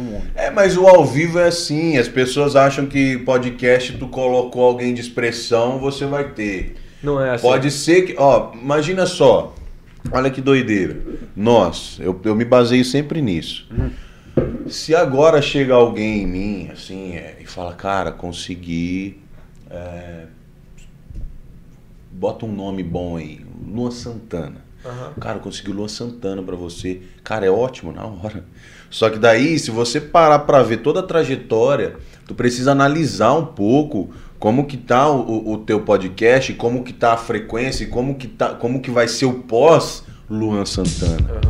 todo mundo. É, mas o ao vivo é assim. As pessoas acham que podcast tu colocou alguém de expressão, você vai ter. Não é assim. Pode ser que. Ó, imagina só. Olha que doideira. Nós, eu, eu me baseio sempre nisso. Se agora chega alguém em mim, assim, é, e fala, cara, consegui. é, bota um nome bom aí. Lua Santana. Aham. Cara, conseguiu Lua Santana pra você. Cara, é ótimo na hora. Só que daí, se você parar pra ver toda a trajetória, tu precisa analisar um pouco como que tá o, o teu podcast, como que tá a frequência, e como que tá, como que vai ser o pós Luan Santana.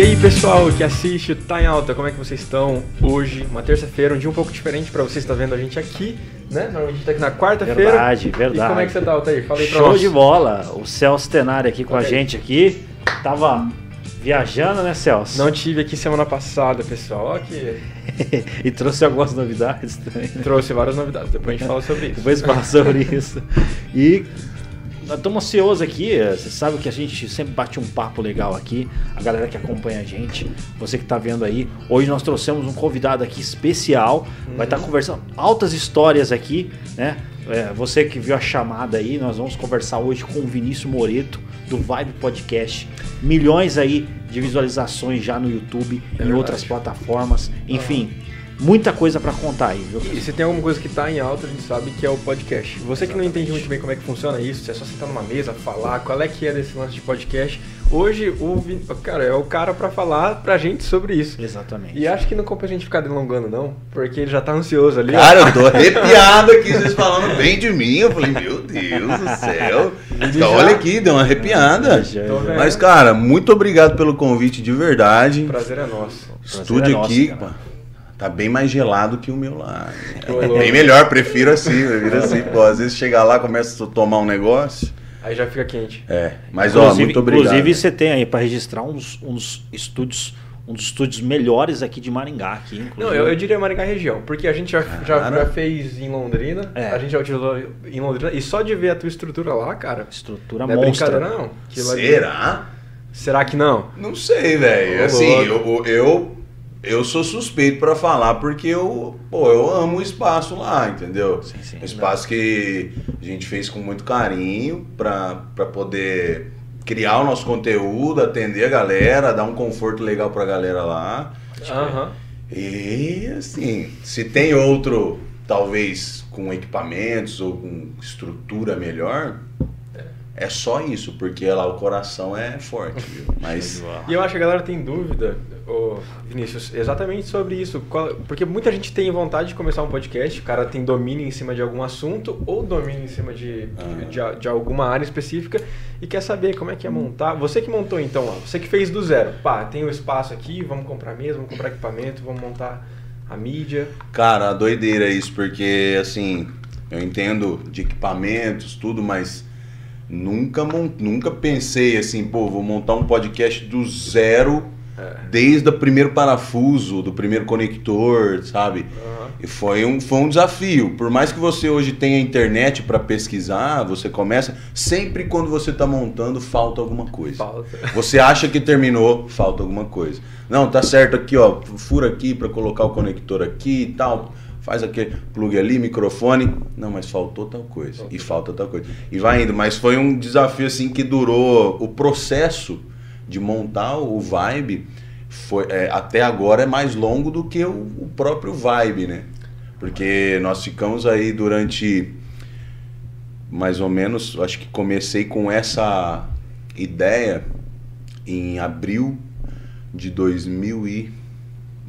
E aí, pessoal que assiste o Tá em Alta, como é que vocês estão hoje? Uma terça-feira, um dia um pouco diferente pra você estar vendo a gente aqui, né? Normalmente a gente tá aqui na quarta-feira. Verdade, verdade. E como é que você tá, Altair? Fala aí pra Show nós. de bola. O Celso Tenari aqui com a Ok. gente aqui. Tava viajando, né, Celso? Não tive aqui semana passada, pessoal. Ó que e trouxe algumas novidades também. trouxe várias novidades, depois a gente fala sobre isso. Depois fala sobre isso. E estamos ansiosos aqui. eh, Você sabe que a gente sempre bate um papo legal aqui. A galera que acompanha a gente, você que está vendo aí. Hoje nós trouxemos um convidado aqui especial. Vai estar conversando altas histórias aqui, né? É, você que viu a chamada aí, nós vamos conversar hoje com o Vinícius Moreto do Vibe Podcast. Milhões aí de visualizações já no YouTube, em verdade. outras plataformas. Enfim, muita coisa para contar aí, viu? E se tem alguma coisa que tá em alta, a gente sabe que é o podcast. Você que não entende muito bem como é que funciona isso, se é só sentar numa mesa, falar, qual é que é desse lance de podcast, hoje o Vin- cara é o cara pra falar pra gente sobre isso. Exatamente. E acho que não compensa a gente ficar delongando não, porque ele já tá ansioso ali. ó. Cara, eu tô arrepiado aqui, vocês falando bem de mim. Eu falei, meu Deus do céu. Então, olha aqui, deu uma arrepiada. Já- vendo. Mas, cara, muito obrigado pelo convite de verdade. Prazer é nosso. Prazer estúdio é nosso, aqui, cara. Tá bem mais gelado que o meu lá. É bem melhor, prefiro assim, prefiro assim. Pô, às vezes chegar lá, começa a tomar um negócio. Aí já fica quente. É, mas ó, Inclusive- muito obrigado. Inclusive, você tem aí para registrar uns, uns estúdios, um dos estúdios melhores aqui de Maringá. Aqui, inclusive. Não, eu, eu diria Maringá região, porque a gente já, já, já fez em Londrina, É. a gente já utilizou em Londrina, e só de ver a tua estrutura lá, cara, Estrutura não é monstra. brincadeira não. Aquilo ali- Será? Será que não? Não sei, velho. Assim, eu, eu, eu sou suspeito pra falar porque eu, pô, eu amo o espaço lá, entendeu? Sim, sim. Um espaço que a gente fez com muito carinho pra, pra poder criar o nosso conteúdo, atender a galera, dar um conforto legal pra galera lá. Aham. E assim, se tem outro, talvez com equipamentos ou com estrutura melhor, é só isso, porque lá o coração é forte, viu? Mas E eu acho que a galera tem dúvida, Vinícius, exatamente sobre isso. Porque muita gente tem vontade de começar um podcast, o cara tem domínio em cima de algum assunto ou domínio em cima de, Ah. de, de alguma área específica e quer saber como é que é montar. Você que montou então lá, você que fez do zero. Pá, tem o espaço aqui, vamos comprar mesa, vamos comprar equipamento, vamos montar a mídia. Cara, doideira isso, porque assim, eu entendo de equipamentos, tudo, mas nunca, nunca pensei assim, pô, vou montar um podcast do zero, desde o primeiro parafuso, do primeiro conector, sabe? Aham. E foi um, foi um desafio. Por mais que você hoje tenha internet para pesquisar, você começa, sempre quando você está montando, falta alguma coisa. Falta. Você acha que terminou, falta alguma coisa. Não, tá certo aqui, ó. Fura aqui para colocar o conector aqui e tal. Faz aquele plug ali, microfone. Não, mas faltou tal coisa. E falta tal coisa. E vai indo. Mas foi um desafio assim que durou o processo de montar o Vibe. Foi, é, até agora é mais longo do que o, o próprio Vibe, né? Porque nós ficamos aí durante mais ou menos, acho que comecei com essa ideia em abril de 2000 e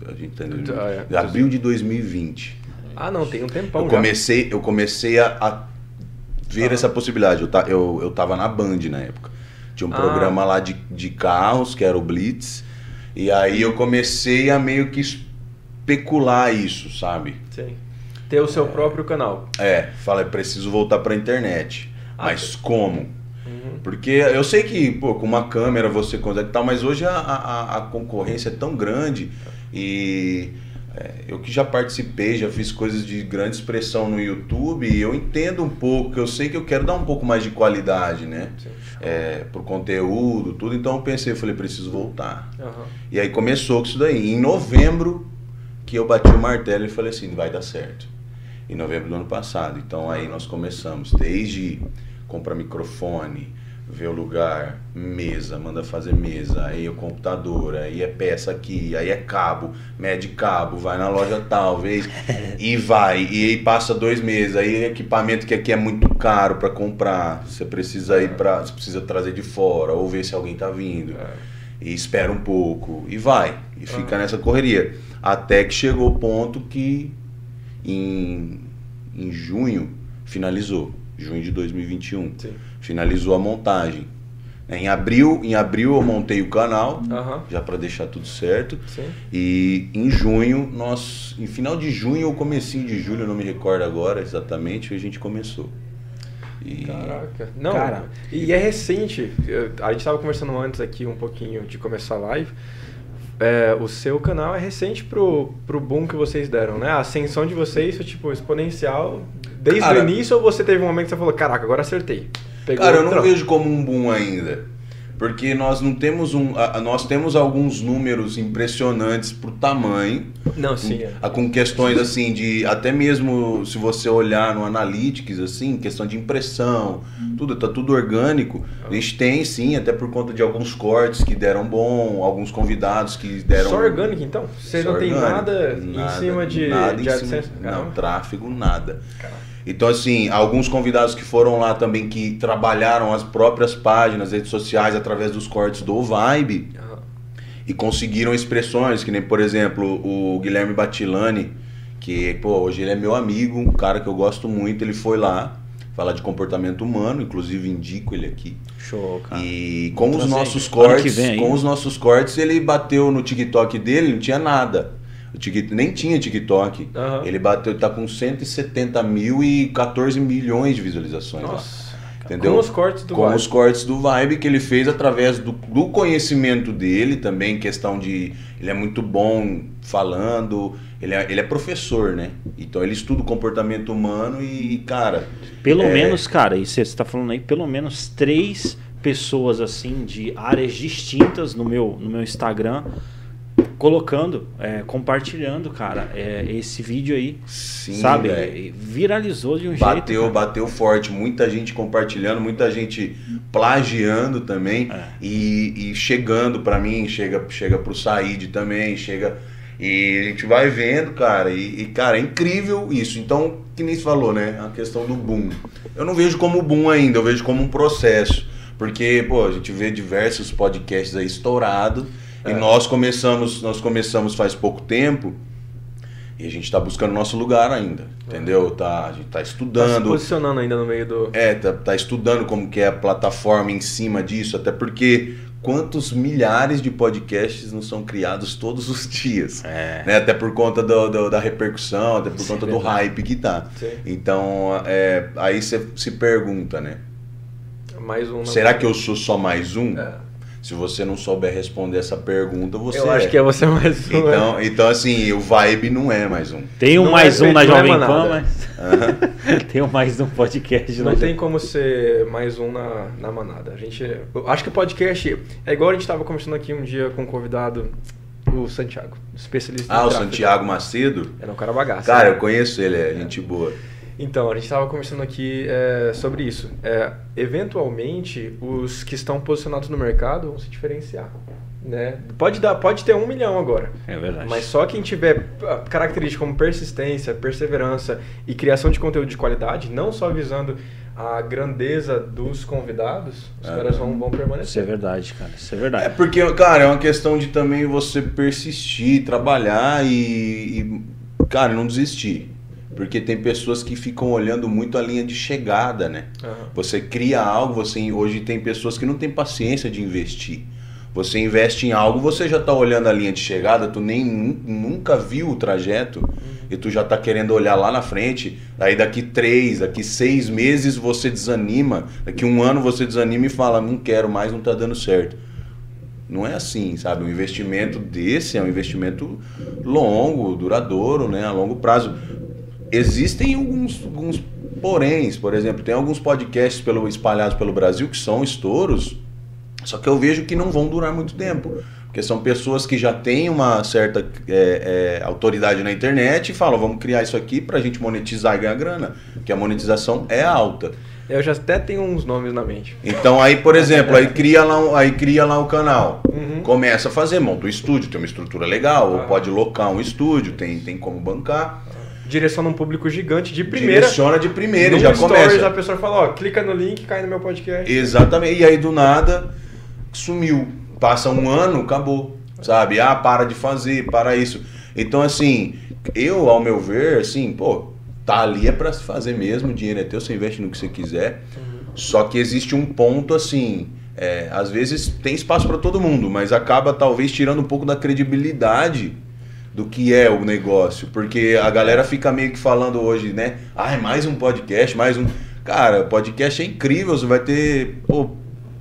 a gente tá em Ah, é. abril de 2020. Ah, não, tem um tempão Eu já. comecei, eu comecei a, a ver Ah. essa possibilidade. Eu, ta, eu, eu tava na Band na época. Tinha um Ah. programa lá de, de carros, que era o Blitz. E aí eu comecei a meio que especular isso, sabe? Sim. Ter o seu próprio canal. É, falei, preciso voltar pra internet. Ah, Mas como? Uhum. Porque eu sei que, pô, com uma câmera você consegue e tal, mas hoje a, a, a concorrência é tão grande e É, eu que já participei, já fiz coisas de grande expressão no YouTube, eu entendo um pouco, eu sei que eu quero dar um pouco mais de qualidade, né? É, pro conteúdo, tudo. Então eu pensei, eu falei, preciso voltar. Aham. E aí começou com isso daí. Em novembro que eu bati o martelo e falei assim, vai dar certo. Em novembro do ano passado. Então aí nós começamos, desde comprar microfone, ver o lugar, mesa, manda fazer mesa, aí o computador, aí é peça aqui, aí é cabo, mede cabo, vai na loja tal, vez e vai, e aí passa dois meses, aí equipamento que aqui é muito caro para comprar, você precisa ir para, você precisa trazer de fora ou ver se alguém tá vindo. E espera um pouco e vai, e fica nessa correria, até que chegou o ponto que em, em junho finalizou, junho de 2021 Sim. Finalizou a montagem. Em abril, em abril eu montei o canal, Aham. já para deixar tudo certo. Sim. E em junho, nós, em final de junho ou comecinho de julho, eu não me recordo agora exatamente, a gente começou. E Caraca. Não, Cara. e é recente. A gente tava conversando antes aqui um pouquinho de começar a live. É, o seu canal é recente pro, pro boom que vocês deram, né? A ascensão de vocês foi, tipo, exponencial desde Cara- o início ou você teve um momento que você falou, caraca, agora acertei? Pegou Cara, eu não vejo como um boom ainda. Porque nós não temos um. a- nós temos alguns números impressionantes pro tamanho. Não, sim. é. Ah, Com questões assim de. Até mesmo se você olhar no Analytics, assim, questão de impressão, tudo, tá tudo orgânico. A gente tem sim, até por conta de alguns cortes que deram bom, alguns convidados que deram. Só orgânico, então? Vocês Só não tem nada, Nada, em cima de, nada de em cima-? Não, Caramba. tráfego, nada. Então, assim, alguns convidados que foram lá também que trabalharam as próprias páginas, redes sociais, através dos cortes do Vibe Aham. e conseguiram expressões, que nem, por exemplo, o Guilherme Batilani, que, pô, hoje ele é meu amigo, um cara que eu gosto muito, ele foi lá falar de comportamento humano, inclusive indico ele aqui. Show, cara. E com os trazer nossos ano que cortes, vem com os nossos cortes, ele bateu no TikTok dele, não tinha nada. O Tik- nem tinha TikTok. Aham. Ele bateu, tá com 170 mil e 14 milhões de visualizações lá. Nossa. Entendeu? Com os cortes do Com Vibe. os cortes do Vibe que ele fez através do, do conhecimento dele também, questão de. Ele é muito bom falando, ele é, ele é professor, né? Então ele estuda o comportamento humano e, cara. Pelo é, menos, cara, e você está falando aí, pelo menos três pessoas assim de áreas distintas no meu, no meu Instagram colocando, é, compartilhando, cara, é, esse vídeo aí, Sim, sabe? E Viralizou de um Bateu, jeito. cara. bateu forte, muita gente compartilhando, muita gente plagiando também É. e, e chegando pra mim, chega chega pro Said também, chega e a gente vai vendo, cara, e, e, cara, é incrível isso. Então, que nem se falou, né, a questão do boom. Eu não vejo como boom ainda, eu vejo como um processo, porque, pô, a gente vê diversos podcasts aí estourados e nós começamos, nós começamos faz pouco tempo. E a gente está buscando nosso lugar ainda, entendeu? Tá, a gente está Tá se estudando, posicionando ainda no meio do... é, tá, tá estudando como que é a plataforma em cima disso, até porque quantos milhares de podcasts não são criados todos os dias, É. né? Até por conta do, do- da repercussão, até por Sim, conta do verdade. hype que tá. Sim. Então, é, aí você se pergunta, né? Mais um... na- Será que eu sou só mais um? É. Se você não souber responder essa pergunta, você Eu acho é. que é você mais um. né? Então, então, assim, o vibe não é mais um. Tem um Não mais é um na é Jovem Pan, mas. tem um mais um podcast Não na tem Jovem como ser mais um na, na manada. A gente, eu acho que o podcast é igual a gente estava conversando aqui um dia com um convidado, o Santiago, especialista Ah, o tráfego. Santiago Macedo? Era um cara bagaço. Cara, né? eu conheço ele, é gente boa. Então, a gente estava conversando aqui é, sobre isso. É, eventualmente, os que estão posicionados no mercado vão se diferenciar. Né? Pode, dar, pode ter um milhão agora. É verdade. Mas só quem tiver ah, características como persistência, perseverança e criação de conteúdo de qualidade, não só visando a grandeza dos convidados, os Ah. caras vão, vão Isso é permanecer. verdade, cara. Isso é É verdade. porque, cara, é uma questão de também você persistir, trabalhar e, e, cara, não desistir. Porque tem pessoas que ficam olhando muito a linha de chegada, né? Aham. Você cria algo, você hoje tem pessoas que não têm paciência de investir. Você investe em algo, você já tá olhando a linha de chegada, tu nem nu- nunca viu o trajeto e tu já tá querendo olhar lá na frente. Aí daqui três, daqui seis meses você desanima, daqui um ano você desanima e fala, não quero mais, não tá dando certo. Não é assim, sabe? Um investimento desse é um investimento longo, duradouro, né? A longo prazo. Existem alguns, alguns poréns, por exemplo, tem alguns podcasts pelo, espalhados pelo Brasil que são estouros, só que eu vejo que não vão durar muito tempo. Porque são pessoas que já têm uma certa é, é, autoridade na internet e falam, vamos criar isso aqui para a gente monetizar e ganhar grana. Porque a monetização é alta. Eu já até tenho uns nomes na mente. Então aí, por exemplo, aí cria lá, aí cria lá o canal. Uhum. Começa a fazer, monta o estúdio, tem uma estrutura legal, ou Ah. pode locar um estúdio, tem, tem como bancar. Direciona um público gigante de primeira. Direciona de primeira já stories, começa. a pessoa fala, ó, clica no link, cai no meu podcast. Exatamente. E aí do nada sumiu. Passa um ano, acabou. Sabe? Ah, para de fazer, para isso. Então, assim, eu, ao meu ver, assim, pô, tá ali é pra se fazer mesmo, o dinheiro é teu, você investe no que você quiser. Só que existe um ponto assim. é, às vezes tem espaço para todo mundo, mas acaba talvez tirando um pouco da credibilidade do que é o negócio. Porque a galera fica meio que falando hoje, né? Ah, é mais um podcast, mais um. Cara, podcast é incrível, você vai ter pô,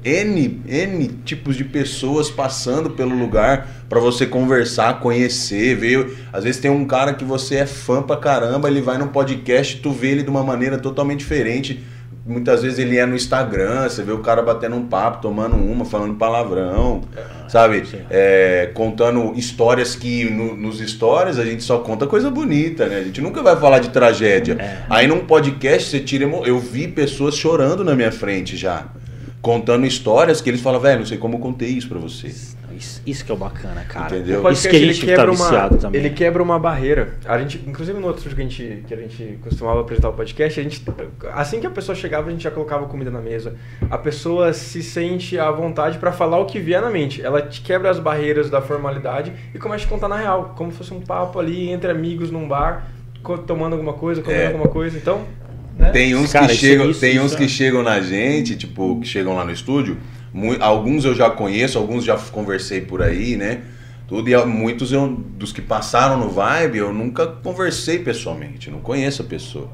N, N tipos de pessoas passando pelo lugar para você conversar, conhecer, ver. Às vezes tem um cara que você é fã pra caramba, ele vai num podcast, tu vê ele de uma maneira totalmente diferente. Muitas vezes ele é no Instagram, você vê o cara batendo um papo, tomando uma, falando palavrão, sabe? sim. É, contando histórias que no- nos stories a gente só conta coisa bonita, né? A gente nunca vai falar de tragédia. É. Aí num podcast você tira. emo- Eu vi pessoas chorando na minha frente já. Contando histórias que eles falam, velho, não sei como eu contei isso pra vocês. Isso, isso que é o bacana, cara. Entendeu? O Isso que a gente tá viciado uma, também. ele quebra uma barreira. A gente, inclusive no outro estúdio que a gente, que a gente costumava apresentar o podcast, a gente, assim que a pessoa chegava, a gente já colocava comida na mesa. A pessoa se sente à vontade pra falar o que vier na mente. Ela te quebra as barreiras da formalidade e começa a contar na real, como se fosse um papo ali entre amigos num bar, tomando alguma coisa, comendo É. alguma coisa. Então, né? Tem uns Cara, que isso- chegam, isso- tem isso uns é- que chegam na gente, tipo, que chegam lá no estúdio. Alguns eu já conheço, alguns já conversei por aí, né? Tudo e muitos eu, dos que passaram no Vibe, eu nunca conversei pessoalmente, não conheço a pessoa.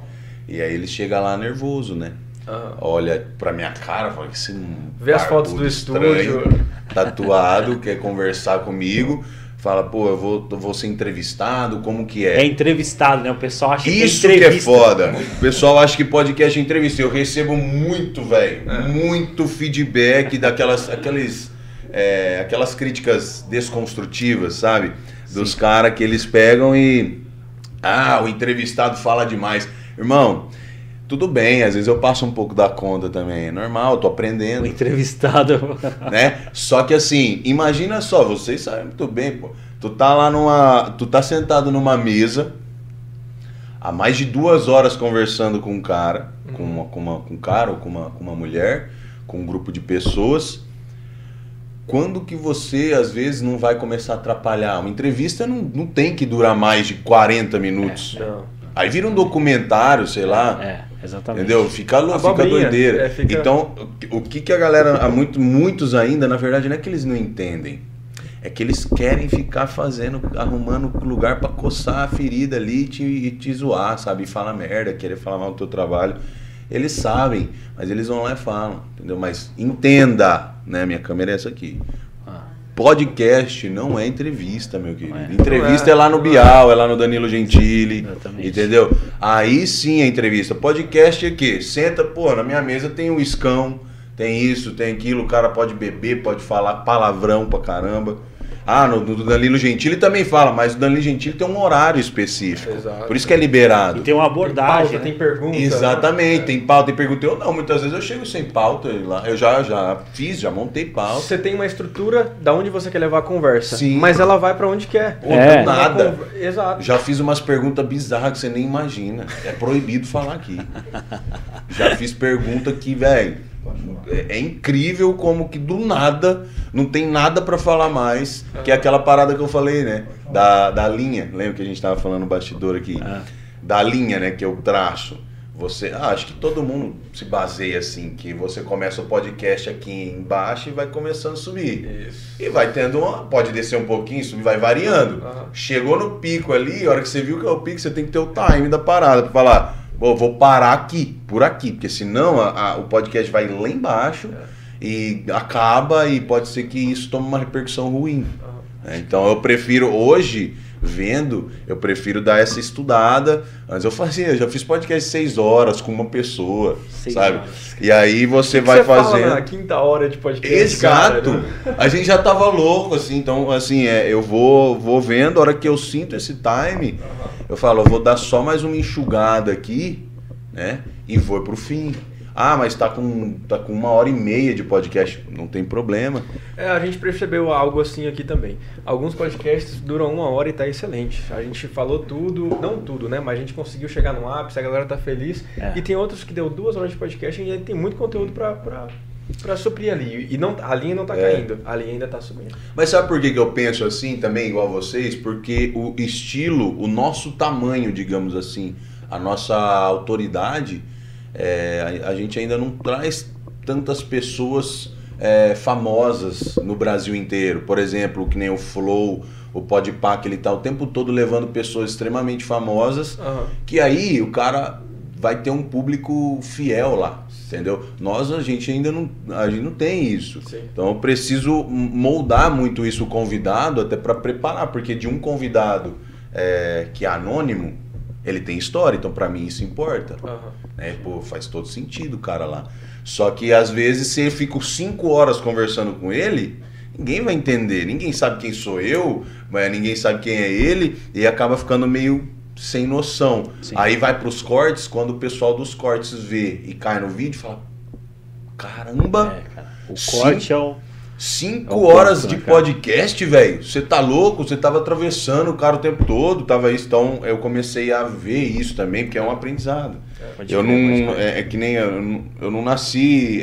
E aí ele chega lá nervoso, né? Aham. Olha pra minha cara, fala que esse Vê as fotos do estranho, estúdio. tatuado, quer conversar comigo, fala, pô, eu vou, eu vou ser entrevistado, como que É entrevistado, né? O pessoal acha isso que é que é entrevista. foda. O pessoal acha que podcast é entrevista. Eu recebo muito, velho, muito feedback daquelas aqueles, é, aquelas críticas desconstrutivas, sabe? Dos caras que eles pegam e. Ah, o entrevistado fala demais. Irmão, tudo bem, às vezes eu passo um pouco da conta também. É normal, eu tô O aprendendo entrevistado. né? Só que assim, imagina só, vocês sabem muito bem, pô. Tu tá lá numa. Tu tá sentado numa mesa há mais de duas horas conversando com um cara, com, uma, com, uma, com um cara ou com uma, com uma mulher, com um grupo de pessoas. Quando que você, às vezes, não vai começar a atrapalhar? Uma entrevista não, não tem que durar mais de 40 minutos. Não. Aí vira um documentário, sei lá. É, exatamente. Entendeu? Fica, lou- fica doideira. é, fica- Então, o que, que a galera, há muito, muitos ainda, na verdade, não é que eles não entendem. É que eles querem ficar fazendo, arrumando lugar pra coçar a ferida ali e te, e te zoar, sabe? E falar merda, querer falar mal do teu trabalho. Eles sabem, mas eles vão lá e falam, entendeu? Mas entenda, né? Minha câmera é essa aqui. Podcast não é entrevista, meu querido. é. Entrevista é, é lá no. Bial, é lá no Danilo Gentili. Exatamente. Entendeu? Aí sim é entrevista. Podcast é que senta, pô, na minha mesa tem um iscão, tem isso, tem aquilo, o cara pode beber, pode falar palavrão pra caramba. Ah, no, do Danilo Gentili também fala, mas o Danilo Gentili tem um horário específico. Exato. Por isso que é liberado. E tem uma Tem abordagem. pauta, né? tem pergunta. Exatamente, né? tem pauta, tem pergunta. Eu não, muitas vezes eu chego sem pauta lá. Eu já, já fiz, já montei pauta. Você tem uma estrutura da onde você quer levar a conversa. Sim. Mas ela vai pra onde quer. Pô, É. do nada. Conver- Exato. Já fiz umas perguntas bizarras que você nem imagina. É proibido falar aqui. Já fiz pergunta que, velho, é, é incrível como que do nada não tem nada pra falar mais, que é aquela parada que eu falei, né? Da, da linha. Lembra que a gente tava falando no bastidor aqui? Ah. Da linha, né? Que é o traço. Você, ah, acho que todo mundo se baseia assim, que você começa o podcast aqui embaixo e vai começando a subir. Isso. E vai tendo uma. Pode descer um pouquinho, subir, vai variando. Chegou no pico ali, a hora que você viu que é o pico, você tem que ter o time da parada pra falar, "Pô, vou parar aqui, por aqui, porque senão a- a- o podcast vai lá embaixo e acaba e pode ser que isso tome uma repercussão ruim. né? Então eu prefiro hoje vendo, eu prefiro dar essa estudada. Antes eu fazia, eu já fiz podcast seis horas com uma pessoa, Seis sabe? horas. E aí você vai você fala fazendo. na quinta hora de podcast. Exato. cara, né? A gente já tava louco, assim, então, assim, é, eu vou, vou vendo, a hora que eu sinto esse time, eu falo, eu vou dar só mais uma enxugada aqui, né? E vou pro fim. Ah, mas tá com, tá com uma hora e meia de podcast. Não tem problema. É, a gente percebeu algo assim aqui também. Alguns podcasts duram uma hora e tá excelente. A gente falou tudo, não tudo, né? Mas a gente conseguiu chegar no ápice, a galera tá feliz. É. E tem outros que deu duas horas de podcast e tem muito conteúdo pra, pra, pra suprir ali. E não, a linha não tá É. caindo, a linha ainda tá subindo. Mas sabe por que, que eu penso assim também, igual vocês? Porque o estilo, o nosso tamanho, digamos assim, a nossa autoridade, é, a, a gente ainda não traz tantas pessoas é, famosas no Brasil inteiro. Por exemplo, que nem o Flow, o Podpah, que ele tá o tempo todo levando pessoas extremamente famosas, Aham. que aí o cara vai ter um público fiel lá, entendeu? Nós a gente ainda não, a gente não tem isso. Sim. Então eu preciso moldar muito isso o convidado até para preparar, porque de um convidado é, que é anônimo, ele tem história, então para mim isso importa. Aham. Né? Pô, faz todo sentido o cara lá. Só que às vezes se eu fico cinco horas conversando com ele, ninguém vai entender, ninguém sabe quem sou eu, mas ninguém sabe quem é ele, e acaba ficando meio sem noção. Sim. Aí vai pros cortes, quando o pessoal dos cortes vê e cai no vídeo, fala: Caramba! É, cara. O corte é o. Cinco É o horas ponto, de né, podcast, velho. Você tá louco? Você tava atravessando o cara o tempo todo, tava isso. Então eu comecei a ver isso também, porque é um aprendizado. Pode Eu não. É, é que nem. Eu eu não nasci.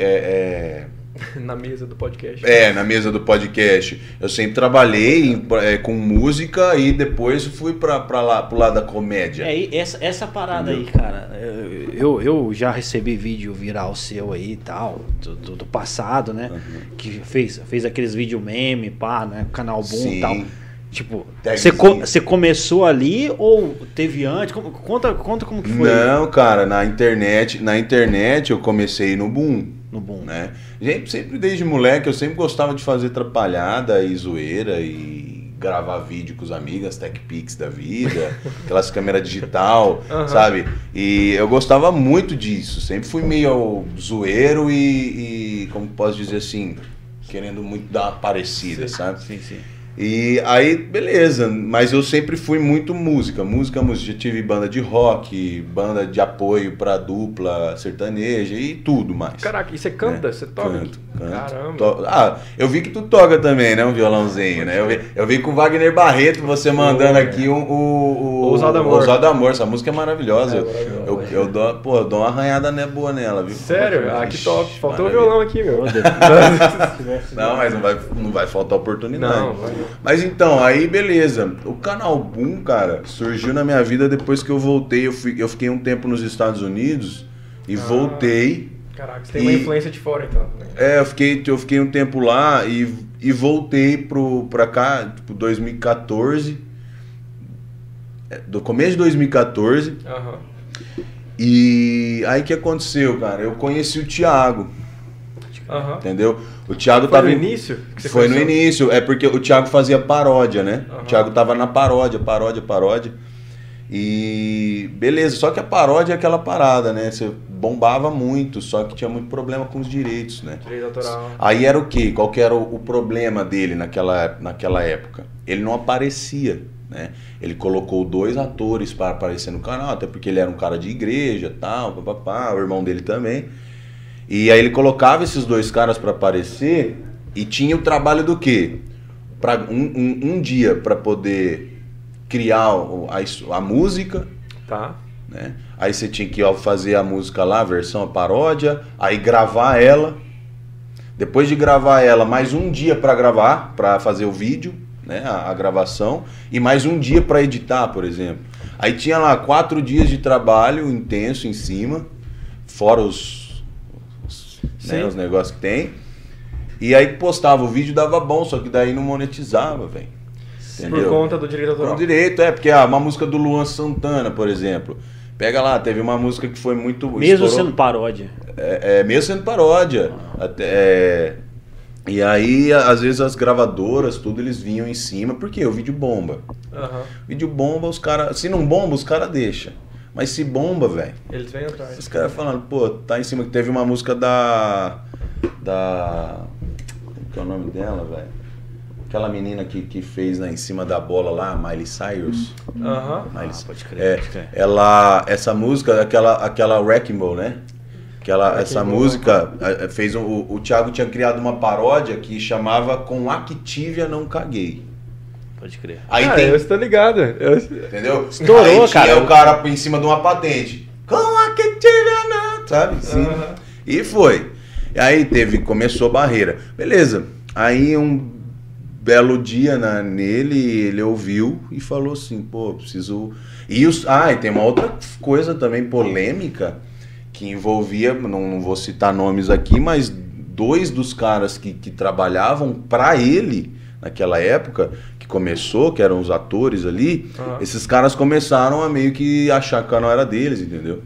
Na mesa do podcast. é, na mesa do podcast. Eu sempre trabalhei em- é, com música e depois fui pra, pra lá, pro lado da comédia. É, essa, essa parada aí, cara, eu, eu já recebi vídeo viral seu aí e tal, do, do- do passado, né? Que fez, fez aqueles vídeo meme, pá, né? Canal Boom Sim. e tal. Tipo, você, co- você começou ali ou teve antes? Como- conta, conta como que foi Não, cara, na internet, na internet eu comecei no boom. No Boom. né? Gente, sempre desde moleque eu sempre gostava de fazer atrapalhada e zoeira e gravar vídeo com os amigos, as tech pics da vida, aquelas câmeras digital, Aham. sabe? E eu gostava muito disso. Sempre fui meio zoeiro e, e como posso dizer assim, querendo muito dar uma parecida, Sim. sabe? Sim, sim. E aí, beleza, mas eu sempre fui muito música, música, música. Já tive banda de rock, banda de apoio pra dupla sertaneja e tudo mais. Caraca, e você canta? É, Você toca? Canto, canto. Caramba. To- Ah, eu vi que tu toca também, né? Um violãozinho, né? Eu vi, eu vi com o Wagner Barreto você mandando aqui o, o, o Ousado Amor. Ousado Amor. Essa música é maravilhosa. É, Eu- eu, eu dou, pô, eu dou uma arranhada né, boa nela, viu? Sério? Ah, que top. Faltou o violão aqui, meu. Não, mas não vai, não vai faltar oportunidade. Não, vai. Mas então, aí beleza. O canal Boom, cara, surgiu na minha vida depois que eu voltei. Eu, fui, eu fiquei um tempo nos Estados Unidos e Ah. voltei. Caraca, você tem uma influência de fora, então. É, eu fiquei, eu fiquei um tempo lá e, e voltei pro, pra cá, tipo, 2014. É, Do começo de 2014. Aham. E aí o que aconteceu, cara? Eu conheci o Thiago, Aham. entendeu? O Thiago Foi tava no em- início? Foi no início, é porque o Thiago fazia paródia, né? Aham. O Thiago tava na paródia, paródia, paródia. E beleza, só que a paródia é aquela parada, né? Você bombava muito, só que tinha muito problema com os direitos, né? Direito autoral. Aí era o quê? Qual que era o, o problema dele naquela, naquela época? Ele não aparecia, né? Ele colocou dois atores para aparecer no canal, até porque ele era um cara de igreja, tal, papapá, o irmão dele também. E aí ele colocava esses dois caras para aparecer e tinha o trabalho do quê? Pra, um, um, um dia para poder criar a, a música, Tá. né? Aí você tinha que ó, fazer a música lá, a versão, a paródia, aí gravar ela. Depois de gravar ela, mais um dia para gravar, para fazer o vídeo, né? A, a gravação e mais um dia para editar, por exemplo. Aí tinha lá quatro dias de trabalho intenso em cima, fora os, né, os negócios que tem. E aí postava o vídeo dava bom, só que daí não monetizava, velho. Por conta do direito autoral. Com direito, é, porque ah, uma música do Luan Santana, por exemplo. Pega lá, teve uma música que foi muito. Mesmo estourou- sendo paródia. É, é, mesmo sendo paródia. Até, é, e aí, às vezes, as gravadoras, tudo, eles vinham em cima, porque o vídeo bomba. Aham. Vídeo bomba, os caras. Se não bomba, os caras deixam. Mas se bomba, velho. Eles vêm atrás. Os caras falando, pô, tá em cima. Teve uma música da. Da. Como que é o nome dela, velho? Aquela menina que, que fez né, em cima da bola lá, Miley Cyrus. Aham. Miley Ah, pode crer, é, pode crer. ela, essa música, aquela, aquela Wrecking Ball, né? Aquela, Wrecking essa música fez um, o, o Thiago tinha criado uma paródia que chamava Com Activia Não Caguei. Pode crer. Aí ah, tem, eu estou ligado. Eu... entendeu? Estourou, Aí cara. o cara em cima de uma patente. Com Activia Não, sabe? Sim. E foi. E aí teve, começou a barreira. Beleza. Aí um belo dia na, nele, ele ouviu e falou assim, pô, preciso. E os. Ah, e tem uma outra coisa também polêmica que envolvia, não, não vou citar nomes aqui, mas dois dos caras que, que trabalhavam pra ele naquela época, que começou, que eram os atores ali, Aham. esses caras começaram a meio que achar que o canal era deles, entendeu?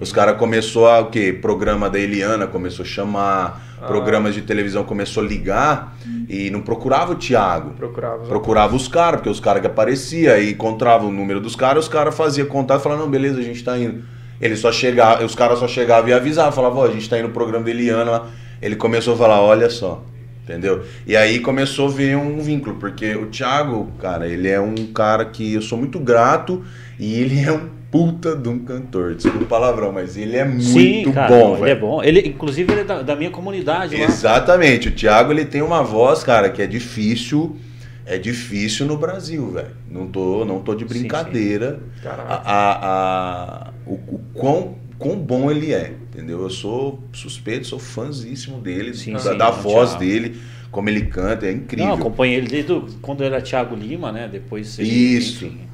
Os caras começou a o quê? Programa da Eliana começou a chamar, Ah. programas de televisão começou a ligar e não procurava o Thiago. Procurava. Procurava os caras, porque os caras que aparecia e encontrava o número dos caras, os caras faziam contato e falavam, não, beleza, a gente tá indo. Ele só chegava, os caras só chegavam e avisavam, falavam, ó, a gente tá indo no programa da Eliana lá. Ele começou a falar, olha só, entendeu? E aí começou a ver um vínculo, porque o Thiago, cara, ele é um cara que eu sou muito grato e ele é um puta de um cantor. Desculpa o palavrão, mas ele é muito Sim, cara, bom, não, ele velho. é bom. Ele, inclusive, ele é da, da minha comunidade lá. Exatamente. O Thiago ele tem uma voz, cara, que é difícil. É difícil no Brasil, velho. Não tô, não tô de Sim, brincadeira. Caraca. A, a- a- o, o quão, quão bom ele é, entendeu? Eu sou suspeito, sou fãzíssimo dele, Sim, da, sim, da voz Thiago. dele, como ele canta, é incrível. Não, acompanhei ele desde o- quando era Thiago Lima, né? Depois ele, Isso. enfim.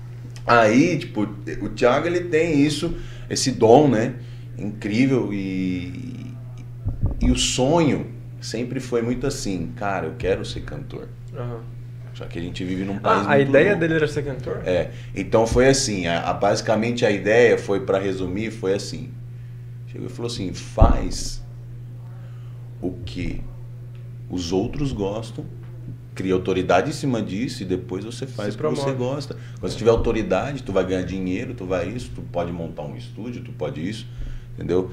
Aí, tipo, o Thiago ele tem isso, esse dom, né? Incrível e, e o sonho sempre foi muito assim, cara, eu quero ser cantor. Aham. Só que a gente vive num país Ah, a muito ideia louco. dele era ser cantor? É, então foi assim, a, a- basicamente a ideia foi para resumir, foi assim. Chegou e falou assim: "Faz o que os outros gostam, cria autoridade em cima disso e depois você faz Se o que você gosta. Quando você tiver autoridade, tu vai ganhar dinheiro, tu vai isso, tu pode montar um estúdio, tu pode isso, entendeu?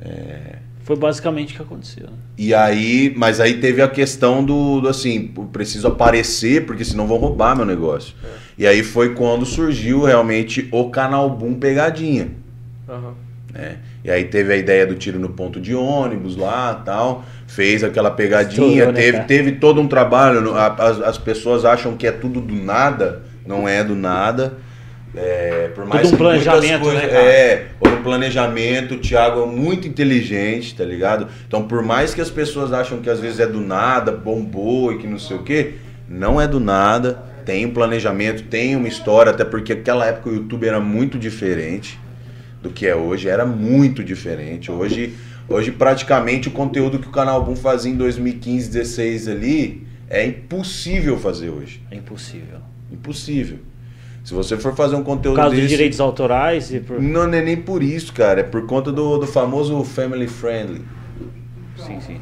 É, Foi basicamente o que aconteceu. né? e aí, mas aí teve a questão do, do assim, preciso aparecer, porque senão vão roubar meu negócio. E aí foi quando surgiu realmente o canal Boom Pegadinha. Aham. né? E aí teve a ideia do tiro no ponto de ônibus lá tal, fez aquela pegadinha, Estourou, né, teve, cara? teve todo um trabalho. As, as pessoas acham que é tudo do nada, não é do nada. É, por mais Tudo um planejamento, coisas- né, cara? É, houve um planejamento, o Thiago é muito inteligente, tá ligado? Então, por mais que as pessoas acham que às vezes é do nada, bombou e que não sei o quê, não é do nada, tem um planejamento, tem uma história, até porque naquela época o YouTube era muito diferente do que é hoje, era muito diferente. Hoje, hoje praticamente o conteúdo que o canal Boom fazia em 2015, 16 ali, é impossível fazer hoje. É impossível. Impossível. Se você for fazer um Por conteúdo causa dos desse, direitos autorais e por... não é nem por isso, cara. É por conta do, do famoso family friendly. Sim, sim.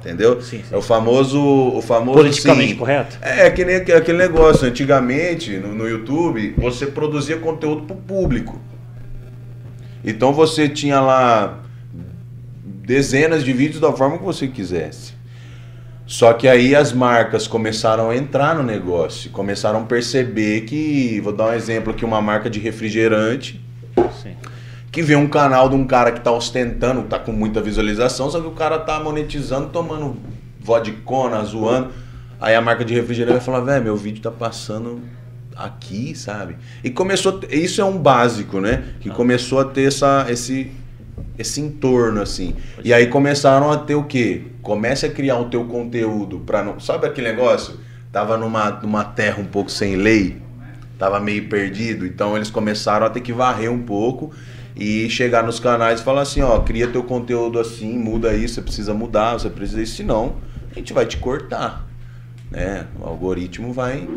Entendeu? Sim, sim. É o famoso. O famoso Politicamente assim, correto? É, que nem aquele aquele negócio. Antigamente, no, no YouTube, você produzia conteúdo pro público. Então você tinha lá dezenas de vídeos da forma que você quisesse. Só que aí as marcas começaram a entrar no negócio, começaram a perceber que, vou dar um exemplo aqui, uma marca de refrigerante, Sim. que vê um canal de um cara que tá ostentando, tá com muita visualização, só que o cara tá monetizando, tomando vodicona, zoando. Aí a marca de refrigerante vai falar, velho, meu vídeo tá passando aqui, sabe? E começou, isso é um básico, né? Que começou a ter essa, esse, esse entorno, assim. E aí começaram a ter o quê? Comece a criar o teu conteúdo pra não... Sabe aquele negócio? Tava numa, numa terra um pouco sem lei, tava meio perdido, então eles começaram a ter que varrer um pouco e chegar nos canais e falar assim, ó, cria teu conteúdo assim, muda isso, você precisa mudar, você precisa isso, senão a gente vai te cortar, né? O algoritmo vai,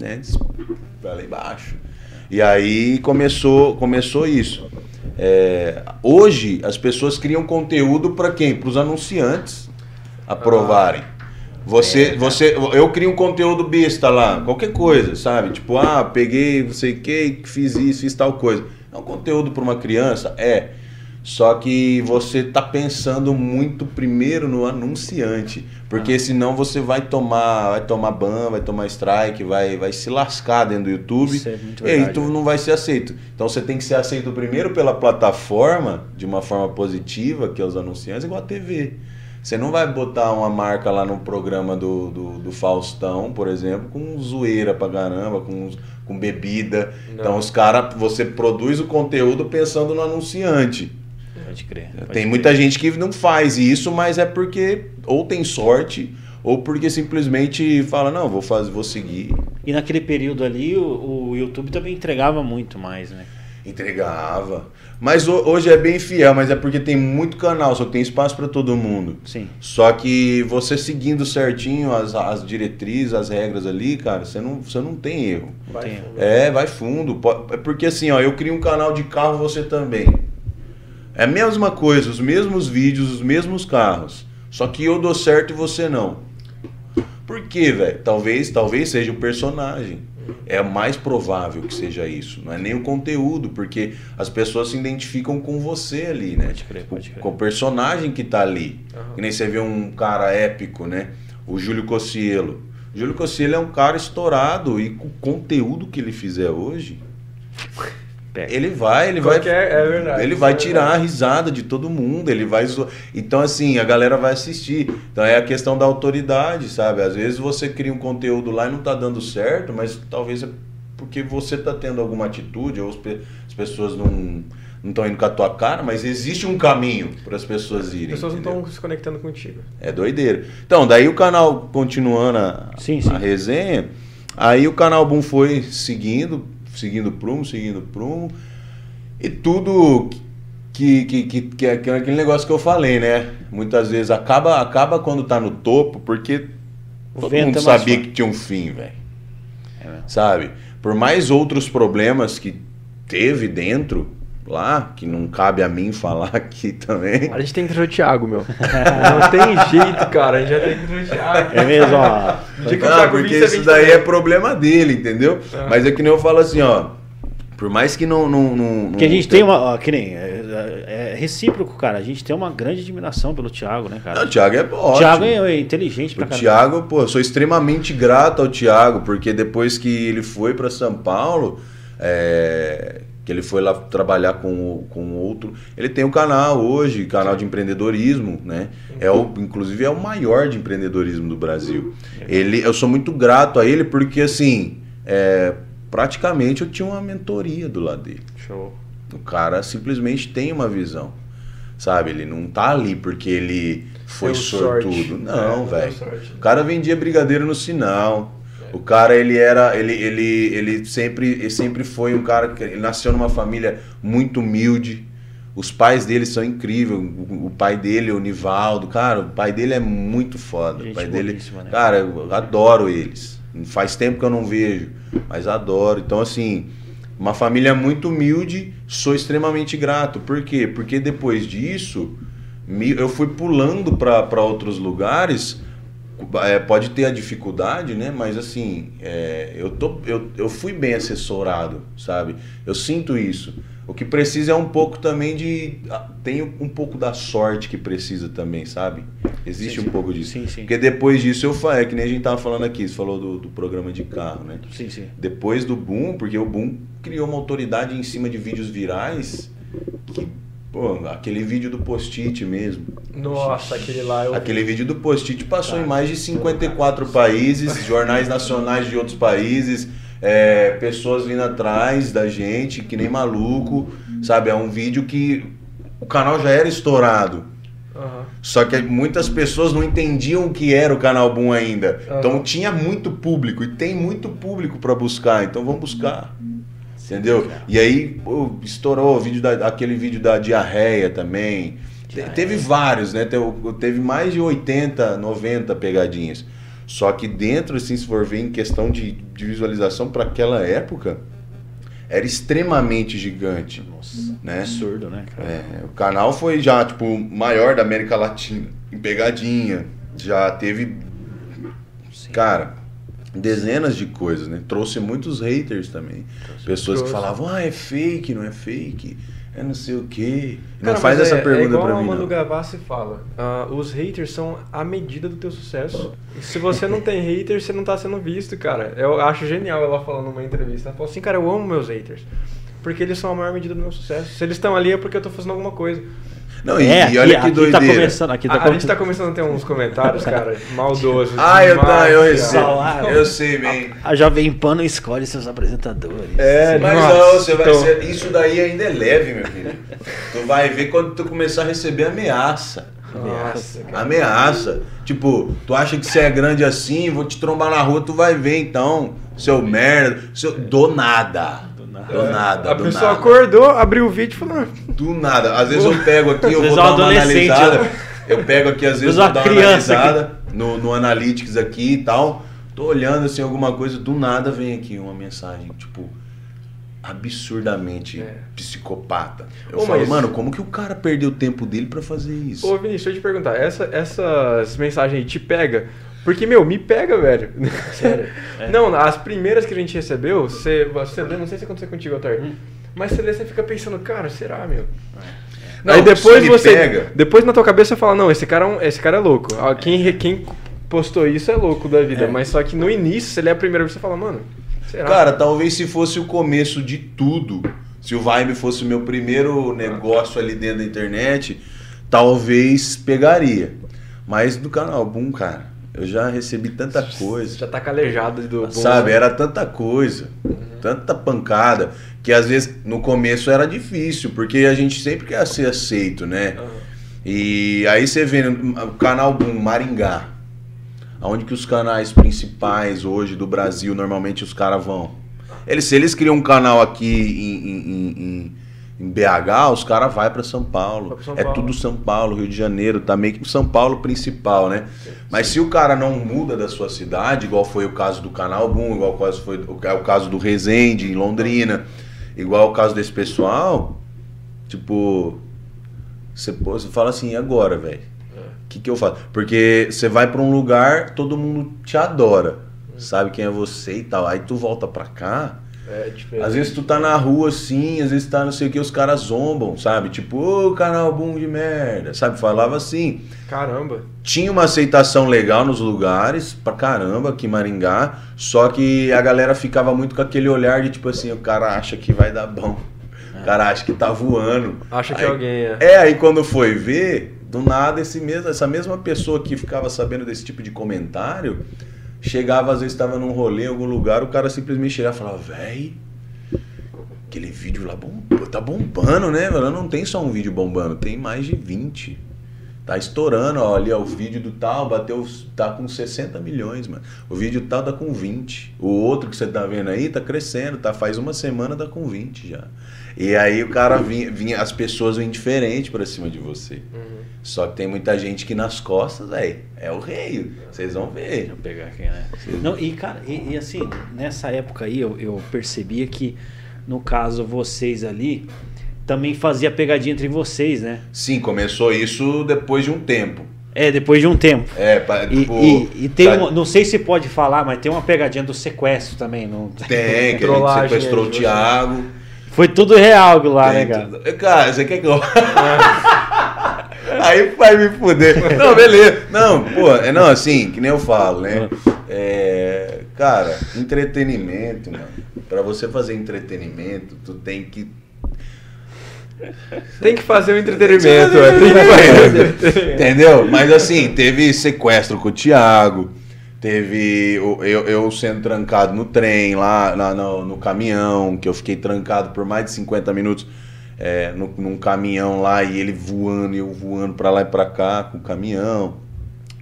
né, vai lá embaixo. E aí começou, começou isso. É, hoje as pessoas criam conteúdo para quem? Para os anunciantes aprovarem. Você, você, eu crio um conteúdo besta lá, qualquer coisa, sabe? Tipo, ah, peguei, não sei o que, fiz isso, fiz tal coisa. É um conteúdo para uma criança? É. Só que você tá pensando muito primeiro no anunciante, porque Ah. senão você vai tomar, vai tomar ban, vai tomar strike, vai, vai se lascar dentro do YouTube. Isso é muito e aí tu né? não vai ser aceito. Então você tem que ser aceito primeiro pela plataforma, de uma forma positiva, que é os anunciantes, igual a TV. Você não vai botar uma marca lá no programa do, do, do Faustão, por exemplo, com zoeira pra caramba, com, com bebida. Não. Então os caras, você produz o conteúdo pensando no anunciante. Pode crer. pode Tem crer. muita gente que não faz isso, mas é porque ou tem sorte, ou porque simplesmente fala, não, vou fazer, vou seguir. E naquele período ali, o, o YouTube também entregava muito mais, né? Entregava. Mas ho- hoje é bem fiel, mas é porque tem muito canal, só que tem espaço para todo mundo. Sim. Só que você seguindo certinho as, as diretrizes, as regras ali, cara, você não, você não tem erro. Vai. É, vai fundo. É porque assim, ó, eu crio um canal de carro, você também. É a mesma coisa, os mesmos vídeos, os mesmos carros. Só que eu dou certo e você não. Por quê, velho? Talvez, talvez seja o personagem. É mais provável que seja isso. Não é nem o conteúdo, porque as pessoas se identificam com você ali, né? Pode crer, pode crer. Com o personagem que tá ali. Aham. Que nem você vê um cara épico, né? O Júlio Cossielo. Júlio Cossielo é um cara estourado e com o conteúdo que ele fizer hoje, Pega. ele vai, ele vai, Qualquer- é verdade, ele vai é tirar a risada de todo mundo, ele vai zo... Então assim, a galera vai assistir. Então é a questão da autoridade, sabe? Às vezes você cria um conteúdo lá e não tá dando certo, mas talvez é porque você tá tendo alguma atitude ou as, pe- as pessoas não não estão indo com a tua cara, mas existe um caminho para as pessoas irem. As pessoas não entendeu? estão se conectando contigo. É doideira. Então, daí o canal, continuando a, Sim, a sim. resenha, aí o canal Boom foi seguindo, seguindo prumo, seguindo prumo, e tudo que, que, que, que é aquele negócio que eu falei, né? Muitas vezes acaba, acaba quando tá no topo, porque O todo mundo é sabia forte. que tinha um fim, velho. É. Sabe? Por mais outros problemas que teve dentro lá, que não cabe a mim falar aqui também. A gente tem que trazer o Thiago, meu. Não tem jeito, cara. A gente já tem que trazer o Thiago. É mesmo, ó. Que o Não, Thiago porque isso daí é problema dele, entendeu? Ah. Mas é que nem eu falo assim, ó. Por mais que não. não, não Porque a não gente tem uma. Ó, que nem. É, é recíproco, cara. A gente tem uma grande admiração pelo Thiago, né, cara? Não, o Thiago é o ótimo. Thiago é, é inteligente pra O caramba. Thiago, pô, eu sou extremamente grato ao Thiago, porque depois que ele foi para São Paulo, é, que ele foi lá trabalhar com, com outro, ele tem um canal hoje, canal de empreendedorismo, né? É o, inclusive é o maior de empreendedorismo do Brasil. Ele, eu sou muito grato a ele porque assim, é, praticamente eu tinha uma mentoria do lado dele. Show. O cara simplesmente tem uma visão. Sabe? Ele não tá ali porque ele foi sorte. sortudo. Não, É, velho. sorte. O cara vendia brigadeiro no sinal. O cara, ele era. Ele, ele, ele, sempre, ele sempre foi um cara que. Ele nasceu numa família muito humilde. Os pais dele são incríveis. O, o pai dele, o Nivaldo, cara, o pai dele é muito foda. Gente o pai dele. né? Cara, eu adoro eles. Faz tempo que eu não vejo, mas adoro. Então, assim, uma família muito humilde, sou extremamente grato. Por quê? Porque depois disso, eu fui pulando para outros lugares. É, pode ter a dificuldade, né? Mas assim, é, eu, tô, eu, eu fui bem assessorado, sabe? Eu sinto isso. O que precisa é um pouco também de. ah, Tem um pouco da sorte que precisa também, sabe? Existe Sim, um sim. pouco disso. Sim, sim. Porque depois disso eu falei, é que nem a gente tava falando aqui, você falou do, do programa de carro, né? Sim, sim. Depois do boom, porque o boom criou uma autoridade em cima de vídeos virais que, pô, aquele vídeo do post-it mesmo. Nossa, aquele lá eu. Aquele vídeo do post-it passou Tá. em mais de 54 países, jornais nacionais de outros países, é, pessoas vindo atrás da gente, que nem maluco, sabe? É um vídeo que o canal já era estourado. Aham. Só que muitas pessoas não entendiam o que era o canal Boom ainda. Aham. Então tinha muito público e tem muito público para buscar, então vamos buscar. Entendeu? E aí pô, estourou o vídeo da, aquele vídeo da diarreia também. Te- Diarreia. Teve vários, né? Teve, teve mais de 80, 90 pegadinhas. Só que dentro, assim, se for ver em questão de, de visualização para aquela época, era extremamente gigante. Nossa, Né? absurdo, né, cara? É, o canal foi já, tipo, o maior da América Latina, em pegadinha. Já teve, Sim. cara, dezenas de coisas, né? Trouxe muitos haters também. Pessoas que Trouxe. falavam, ah, é fake, não é fake, é não sei o quê. Não Cara, faz mas essa é, pergunta é igual pra a mim, Manu não. Gavassi fala. ah, os haters são a medida do teu sucesso. Se você não tem haters, você não tá sendo visto, cara. Eu acho genial ela falando numa entrevista. Ela falou assim, cara, eu amo meus haters. Porque eles são a maior medida do meu sucesso. Se eles estão ali é porque eu tô fazendo alguma coisa. Não, e, é, e olha aqui, que aqui tá doideira. começando, aqui tá a, a gente tá começando. a ter uns comentários, cara, maldosos. Ah, eu, tá, eu recebo. Eu sei bem. A Jovem Pan não escolhe seus apresentadores. É, Mas nossa, não, você vai então- ser, isso daí ainda é leve, meu querido. Tu vai ver quando tu começar a receber ameaça. Nossa, cara. Ameaça. Tipo, tu acha que você é grande assim, vou te trombar na rua, tu vai ver então, seu merda. Seu... Do nada. Do nada. Do nada, A do pessoa nada. acordou, abriu o vídeo e falou... "Ah, Do nada. Às vezes eu pego aqui, eu Às vou vezes dar é um uma analisada. né? Eu pego aqui, às vezes, vezes vou uma dar analisada no, no Analytics aqui e tal. Tô olhando assim alguma coisa, do nada vem aqui uma mensagem, tipo, absurdamente É. psicopata. Eu Ô, falo, mas- mano, como que o cara perdeu o tempo dele pra fazer isso? Ô, Vinícius, deixa eu te perguntar. Essa, essas mensagens aí te pega? Porque, meu, me pega, velho. Sério? É. Não, as primeiras que a gente recebeu, você, você lê, não sei se aconteceu contigo, Otar, Hum. mas você lê, você fica pensando, cara, será, meu? Não, Aí depois você. pega- Depois na tua cabeça você fala, não, esse cara é, um- esse cara é louco. Ah, Quem, quem postou isso é louco da vida. É. Mas só que no início, você lê a primeira vez você fala, mano, será? Cara, talvez se fosse o começo de tudo, se o Vibe fosse o meu primeiro negócio ali dentro da internet, talvez pegaria. Mas do canal Boom, cara, eu já recebi tanta coisa. já tá calejado do Sabe, era tanta coisa, tanta pancada, que às vezes no começo era difícil, porque a gente sempre quer ser aceito, né? Aham. E aí você vê o canal Boom Maringá, aonde que os canais principais hoje do Brasil normalmente os caras vão. Eles, se eles criam um canal aqui em, em- em- em- BH, os caras vão para São Paulo. São é Paulo. tudo São Paulo, Rio de Janeiro, tá meio que São Paulo principal, né? Mas se o cara não muda da sua cidade, igual foi o caso do Canal Boom, igual o caso foi é o caso do Resende em Londrina, igual o caso desse pessoal, tipo, você, você fala assim, e agora, velho? O que, que eu faço? Porque você vai pra um lugar, todo mundo te adora, sabe quem é você e tal. Aí tu volta pra cá, É diferente. às vezes tu tá na rua assim, às vezes tá não sei o que, os caras zombam, sabe? Tipo, ô canal boom de merda, sabe? Falava assim. Caramba. Tinha uma aceitação legal nos lugares, pra caramba, aqui em Maringá, só que a galera ficava muito com aquele olhar de tipo assim, o cara acha que vai dar bom. O cara acha que tá voando. Acha que alguém é. É, aí quando foi ver, do nada esse mesmo, essa mesma pessoa que ficava sabendo desse tipo de comentário, chegava, às vezes estava num rolê em algum lugar, o cara simplesmente chegava e falava, véi, aquele vídeo lá bom, tá bombando, né? velho? Não tem só um vídeo bombando, tem mais de 20. Tá estourando, ó, ali ó, o vídeo do tal bateu, tá com 60 milhões, mano. O vídeo tal tá com 20. O outro que você tá vendo aí tá crescendo, tá faz uma semana tá com 20 já. E aí o cara vinha, vinha as pessoas vêm diferente pra cima de você. Uhum. Só que tem muita gente que nas costas, velho, é o rei. Vocês vão ver. Deixa eu pegar aqui, né? Não, e, cara, e, e assim, nessa época aí eu, eu percebia que, no caso, vocês ali também fazia pegadinha entre vocês, né? Sim, começou isso depois de um tempo. É, depois de um tempo. É, pra, E, tipo, e- e tem tá- uma, não sei se pode falar, mas tem uma pegadinha do sequestro também. Não... Tem, que a gente sequestrou aí o Thiago. Foi tudo real lá, né, Tem cara? tudo. Cara, você quer que eu. Aí vai me fuder. Não, beleza. Não, pô, é não, assim, que nem eu falo, né? É, cara, entretenimento, mano. Pra você fazer entretenimento, tu tem que. Tem que fazer o entretenimento, é. Tem que fazer. Entendeu? Mas assim, teve sequestro com o Thiago. Teve eu, eu sendo trancado no trem, lá na- no, no caminhão, que eu fiquei trancado por mais de 50 minutos é, no, num caminhão lá e ele voando e eu voando pra lá e pra cá com o caminhão.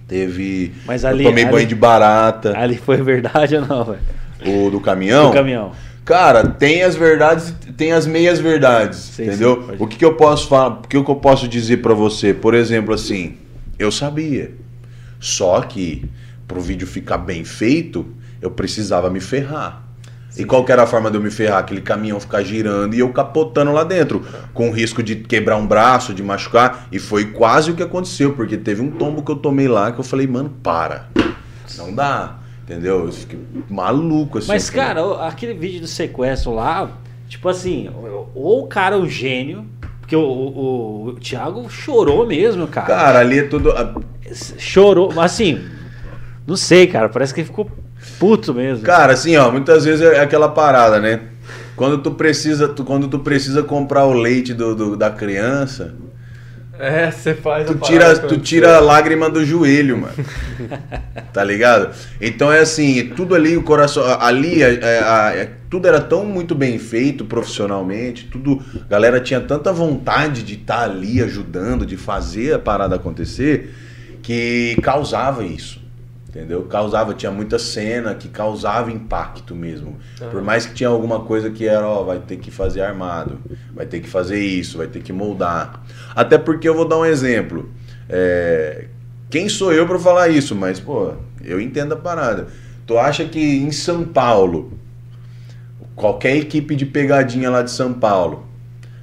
Teve. Mas eu ali- tomei ali- banho de barata. Ali foi verdade ou não, velho? O do caminhão? Do caminhão. Cara, tem as verdades, tem as meias verdades, Sim, entendeu? sim, o que, que eu posso falar, o que, que eu posso dizer pra você? Por exemplo, assim, eu sabia. Só que pro vídeo ficar bem feito, eu precisava me ferrar. E qual que era a forma de eu me ferrar? Aquele caminhão ficar girando e eu capotando lá dentro, com risco de quebrar um braço, de machucar. E foi quase o que aconteceu, porque teve um tombo que eu tomei lá que eu falei, mano, para. Não dá. Entendeu? Eu fiquei maluco assim. Mas, falei, cara, aquele vídeo do sequestro lá, tipo assim, ou o cara é um gênio, porque o, o, o Thiago chorou mesmo, cara. Cara, ali é tudo. Chorou, mas assim, não sei, cara, parece que ele ficou puto mesmo. Cara, assim, ó, muitas vezes é aquela parada, né? Quando tu precisa, tu, quando tu precisa comprar o leite do, do- da criança, É, você faz tu a tira, parada tu tira a lágrima do joelho, mano. tá ligado? Então é assim, tudo ali, o coração, ali, é, é, a- é, tudo era tão muito bem feito profissionalmente, tudo, a galera tinha tanta vontade de estar ali ajudando, de fazer a parada acontecer, que causava isso. Entendeu? Causava, tinha muita cena que causava impacto mesmo. Por mais que tinha alguma coisa que era, ó, vai ter que fazer armado, vai ter que fazer isso, vai ter que moldar. Até porque eu vou dar um exemplo. É, Quem sou eu pra falar isso? Mas, pô, eu entendo a parada. Tu acha que em São Paulo, qualquer equipe de pegadinha lá de São Paulo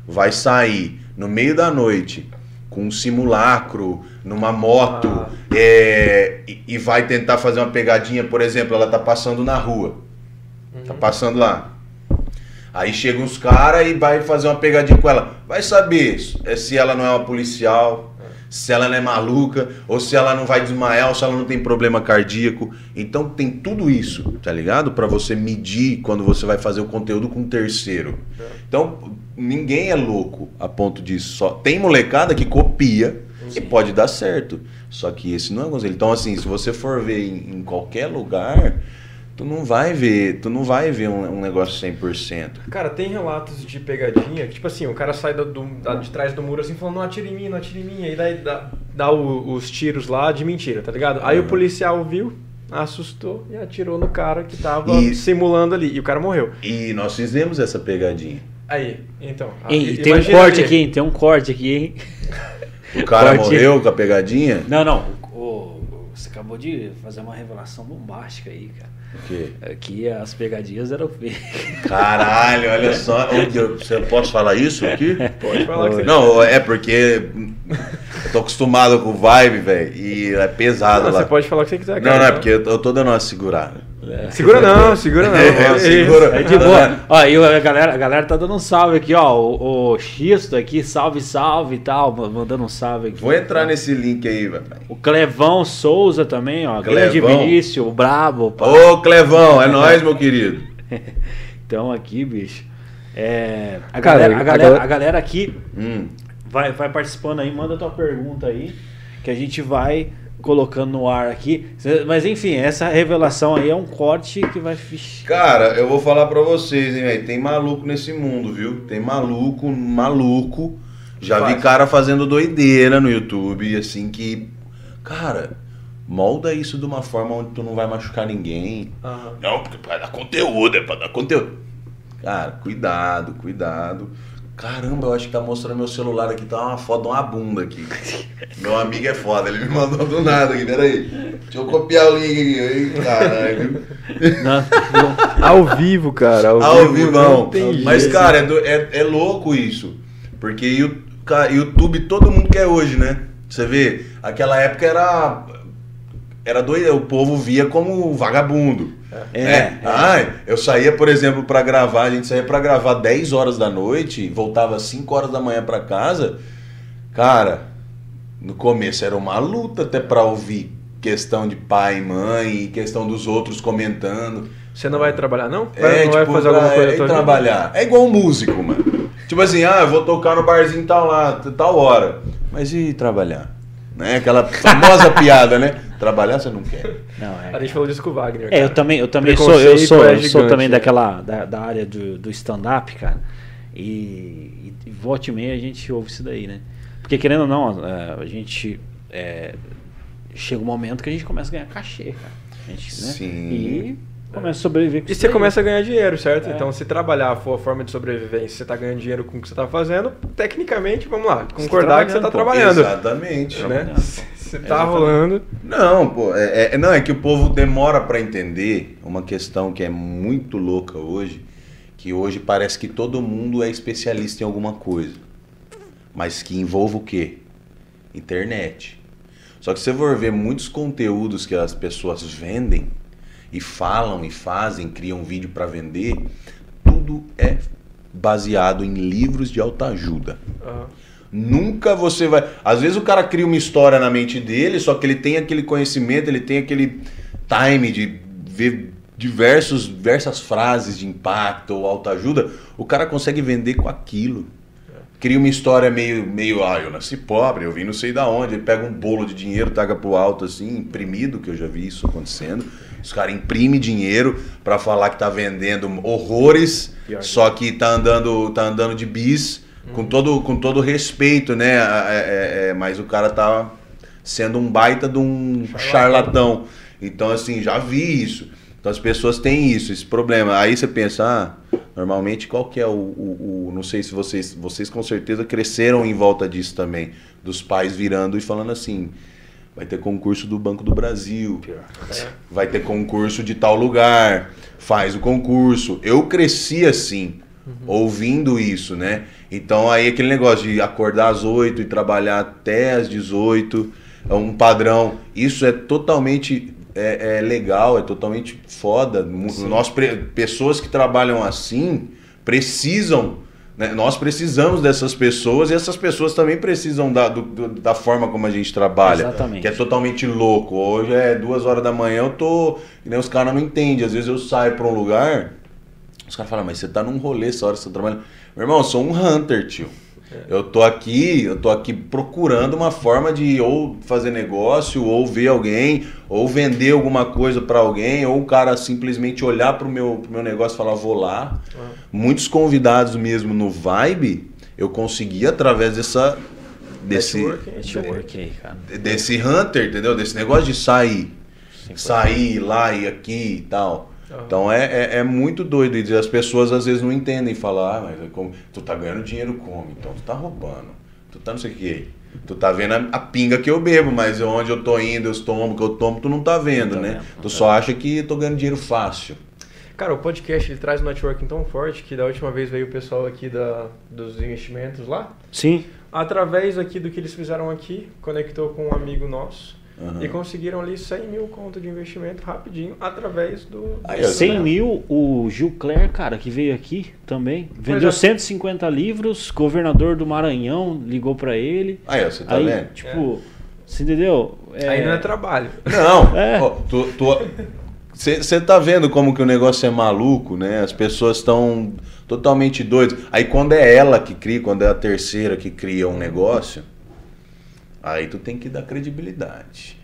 vai sair no meio da noite com um simulacro numa moto Ah. é, e, e vai tentar fazer uma pegadinha, por exemplo, ela tá passando na rua. Tá passando lá. Aí chegam uns caras e vai fazer uma pegadinha com ela. Vai saber é se ela não é uma policial, se ela não é maluca, ou se ela não vai desmaiar, ou se ela não tem problema cardíaco. Então tem tudo isso, tá ligado? Pra você medir quando você vai fazer o conteúdo com um terceiro. Então ninguém é louco a ponto disso. Só tem molecada que copia e pode dar certo. Só que esse não é o conselho. Então assim, se você for ver em, em qualquer lugar, tu não vai ver, tu não vai ver um, um negócio 100%. Cara, tem relatos de pegadinha que, tipo assim, o cara sai do, do- da- de trás do muro assim, falando, não atira em mim, não atira em mim, aí daí dá, dá o- os tiros lá de mentira, tá ligado? Aí o Uhum. policial viu, assustou e atirou no cara que tava E- simulando ali, e o cara morreu. E nós fizemos essa pegadinha. Aí, então. Tem um corte aqui, hein? Tem um corte aqui, hein? O cara Corte. morreu com a pegadinha? Não, não. o- você acabou de fazer uma revelação bombástica aí, cara. O quê? Aqui as pegadinhas eram feias. Caralho, olha só. Você posso falar isso aqui? Pode falar que você Não, é porque eu tô acostumado com vibe, velho, e é pesado Não, lá. você pode falar o que você quiser, Não, cara. não, é porque eu eu tô dando uma segurada. Segura não, segura não. É, É, segura. É de boa. Ó, e a galera, a galera tá dando um salve aqui, ó. O, o Xisto aqui, salve, salve e tal. Mandando um salve aqui. Vou entrar nesse link aí, velho. O Clevão Souza também, ó. Grande Clevão. Vinícius, o Brabo. pá. Ô, Clevão, é nóis, meu querido. Então aqui, bicho. É, a, Cara, galera, a, galera- a galera aqui Hum. vai, vai participando aí, manda tua pergunta aí, que a gente vai colocando no ar aqui. Mas enfim, essa revelação aí é um corte que vai. Vixe. Cara, eu vou falar pra vocês, hein, velho. Tem maluco nesse mundo, viu? Tem maluco, maluco. Já vi cara fazendo doideira no YouTube, assim, que. Cara, molda isso de uma forma onde tu não vai machucar ninguém. Aham. Não, porque pra dar conteúdo, é pra dar conteúdo. Cara, cuidado, cuidado. Caramba, eu acho que tá mostrando meu celular aqui, tá uma foto de uma bunda aqui. Meu amigo é foda, ele me mandou do nada aqui, peraí. Deixa eu copiar o link aqui, caralho. Ao vivo, cara. Ao, Ao vivo, não Mas, jeito. cara, é, do- é- é louco isso. Porque you- ca- YouTube todo mundo quer hoje, né? Você vê, aquela época era. Era doido, o povo via como vagabundo. É, É, é. Ai, eu saía, por exemplo, pra gravar, a gente saía pra gravar 10 horas da noite, voltava 5 horas da manhã pra casa. Cara, no começo era uma luta até pra ouvir questão de pai e mãe, questão dos outros comentando. Você não vai trabalhar, não? Vai, É, não vai tipo, fazer alguma coisa é da tua vida? trabalhar. É igual um músico, mano. Tipo assim, ah, eu vou tocar no barzinho tal lá, tal hora. Mas e trabalhar? Né? Aquela famosa piada, né? Trabalhar você não quer. não, é. A gente falou disso com o Wagner. É, eu também, eu também sou, eu sou, é eu sou também é. daquela da, da área do, do stand-up, cara. E, e, e volta e meia a gente ouve isso daí, né? Porque querendo ou não, é, a gente é, chega um momento que a gente começa a ganhar cachê, cara. A gente, né? Sim. E começa a sobreviver com E você daí. começa a ganhar dinheiro, certo? É. Então, se trabalhar for a forma de sobrevivência, você tá ganhando dinheiro com o que você tá fazendo, tecnicamente, vamos lá, concordar que você tá trabalhando, pô. trabalhando. Exatamente. Né? Se Você tá rolando. Não, pô, é, é- não, é que o povo demora pra entender uma questão que é muito louca hoje, que hoje parece que todo mundo é especialista em alguma coisa. Mas que envolve o quê? Internet. Só que se você for ver muitos conteúdos que as pessoas vendem e falam e fazem, criam vídeo pra vender, tudo é baseado em livros de autoajuda. Aham. Nunca você vai. Às vezes o cara cria uma história na mente dele, só que ele tem aquele conhecimento, ele tem aquele time de ver diversos, diversas frases de impacto ou autoajuda. O cara consegue vender com aquilo. Cria uma história meio, meio, ah, eu nasci pobre, eu vim não sei da onde. Ele pega um bolo de dinheiro, taca pro alto assim, imprimido, que eu já vi isso acontecendo. Os caras imprimem dinheiro pra falar que tá vendendo horrores, Pior só que tá andando, tá andando de bis, com, todo, com todo respeito, né? É, é, é, mas o cara tá sendo um baita de um charlatão. Então, assim, já vi isso. Então as pessoas têm isso, esse problema. Aí você pensa, ah, normalmente qual que é o, o- o- Não sei se vocês. Vocês com certeza cresceram em volta disso também. Dos pais virando e falando assim. Vai ter concurso do Banco do Brasil. Vai ter concurso de tal lugar. Faz o concurso. Eu cresci assim, ouvindo isso, né? Então aí aquele negócio de acordar às 8 e trabalhar até às 18 é um padrão. Isso é totalmente é, é legal, é totalmente foda. Nós, pessoas que trabalham assim precisam. Né? Nós precisamos dessas pessoas e essas pessoas também precisam da, do- do- da forma como a gente trabalha. Exatamente. Que é totalmente louco. Hoje é duas horas da manhã, eu tô. E os caras não entendem. Às vezes eu saio pra um lugar, os caras falam, mas você tá num rolê essa hora que você tá trabalhando. Meu irmão, eu sou um hunter, tio. Eu tô aqui, eu tô aqui procurando uma forma de ou fazer negócio, ou ver alguém, ou vender alguma coisa pra alguém, ou o cara simplesmente olhar pro meu, pro meu negócio e falar, vou lá. Muitos convidados mesmo no Vibe, eu consegui através dessa. Desse. Network desse hunter, entendeu? Desse negócio de sair. Sair lá e aqui e tal. Então é, é, é muito doido. E as pessoas às vezes não entendem. Falam, ah, mas é como, tu tá ganhando dinheiro como? Então tu tá roubando. Tu tá não sei o que. Tu tá vendo a, a pinga que eu bebo, mas onde eu tô indo, os tombos que eu tomo, tu não tá vendo, Não tá né? não tu tá só acha que eu tô ganhando dinheiro fácil. Cara, o podcast ele traz um networking tão forte que da última vez veio o pessoal aqui da, dos investimentos lá. Sim. Através aqui do que eles fizeram aqui, conectou com um amigo nosso Aham. e conseguiram ali 100 mil conto de investimento rapidinho através do. Aí, ó, 100 mil, o Gil Clare, cara, que veio aqui também. Vendeu é. 150 livros, governador do Maranhão ligou pra ele. Aí, ó, você tá aí, vendo? tipo, você entendeu? Aí não é trabalho. Não, É. Você tá vendo como que o negócio é maluco, né? As pessoas estão totalmente doidas. Aí quando é ela que cria, quando é a terceira que cria um negócio, aí tu tem que dar credibilidade.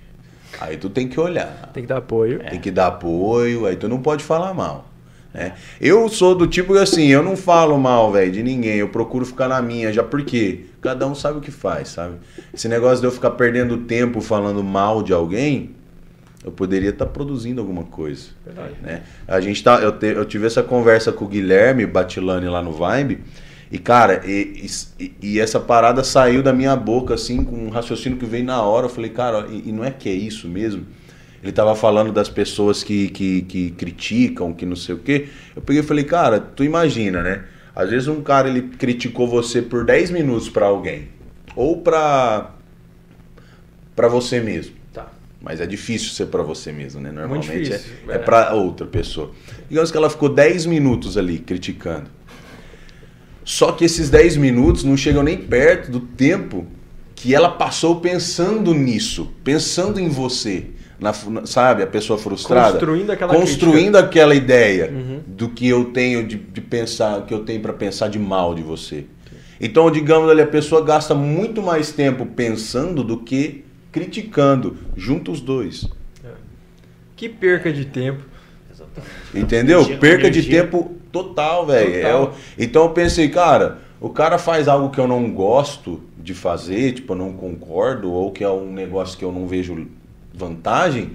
Aí tu tem que olhar. Tem que dar apoio. Tem que dar apoio, aí tu não pode falar mal. Né? Eu sou do tipo que assim, eu não falo mal, velho, de ninguém. Eu procuro ficar na minha, já porque cada um sabe o que faz, sabe? Esse negócio de eu ficar perdendo tempo falando mal de alguém, eu poderia estar produzindo alguma coisa. Verdade. Né? A gente tá, eu, te- eu tive essa conversa com o Guilherme Batilani lá no Vibe. E, cara, e, e- e essa parada saiu da minha boca, assim, com um raciocínio que veio na hora. Eu falei, cara, e, e não é que é isso mesmo? Ele tava falando das pessoas que, que, que criticam, que não sei o quê. Eu peguei e falei, cara, tu imagina, né? Às vezes um cara, ele criticou você por 10 minutos pra alguém. Ou pra, pra você mesmo. Tá. Mas é difícil ser pra você mesmo, né? Normalmente difícil, é, é. é para outra pessoa. Digamos que ela ficou 10 minutos ali criticando. Só que esses 10 minutos não chegam nem perto do tempo que ela passou pensando nisso, pensando em você. Na, na- sabe, a pessoa frustrada. Construindo aquela Construindo aquela ideia Uhum. do que eu tenho de, de pensar, que eu tenho para pensar de mal de você. Então, digamos ali, a pessoa gasta muito mais tempo pensando do que criticando, junto os dois. Que perca de tempo. Entendeu? Perca de tempo total, velho. Então eu pensei, cara, o cara faz algo que eu não gosto de fazer, tipo, eu não concordo, ou que é um negócio que eu não vejo vantagem,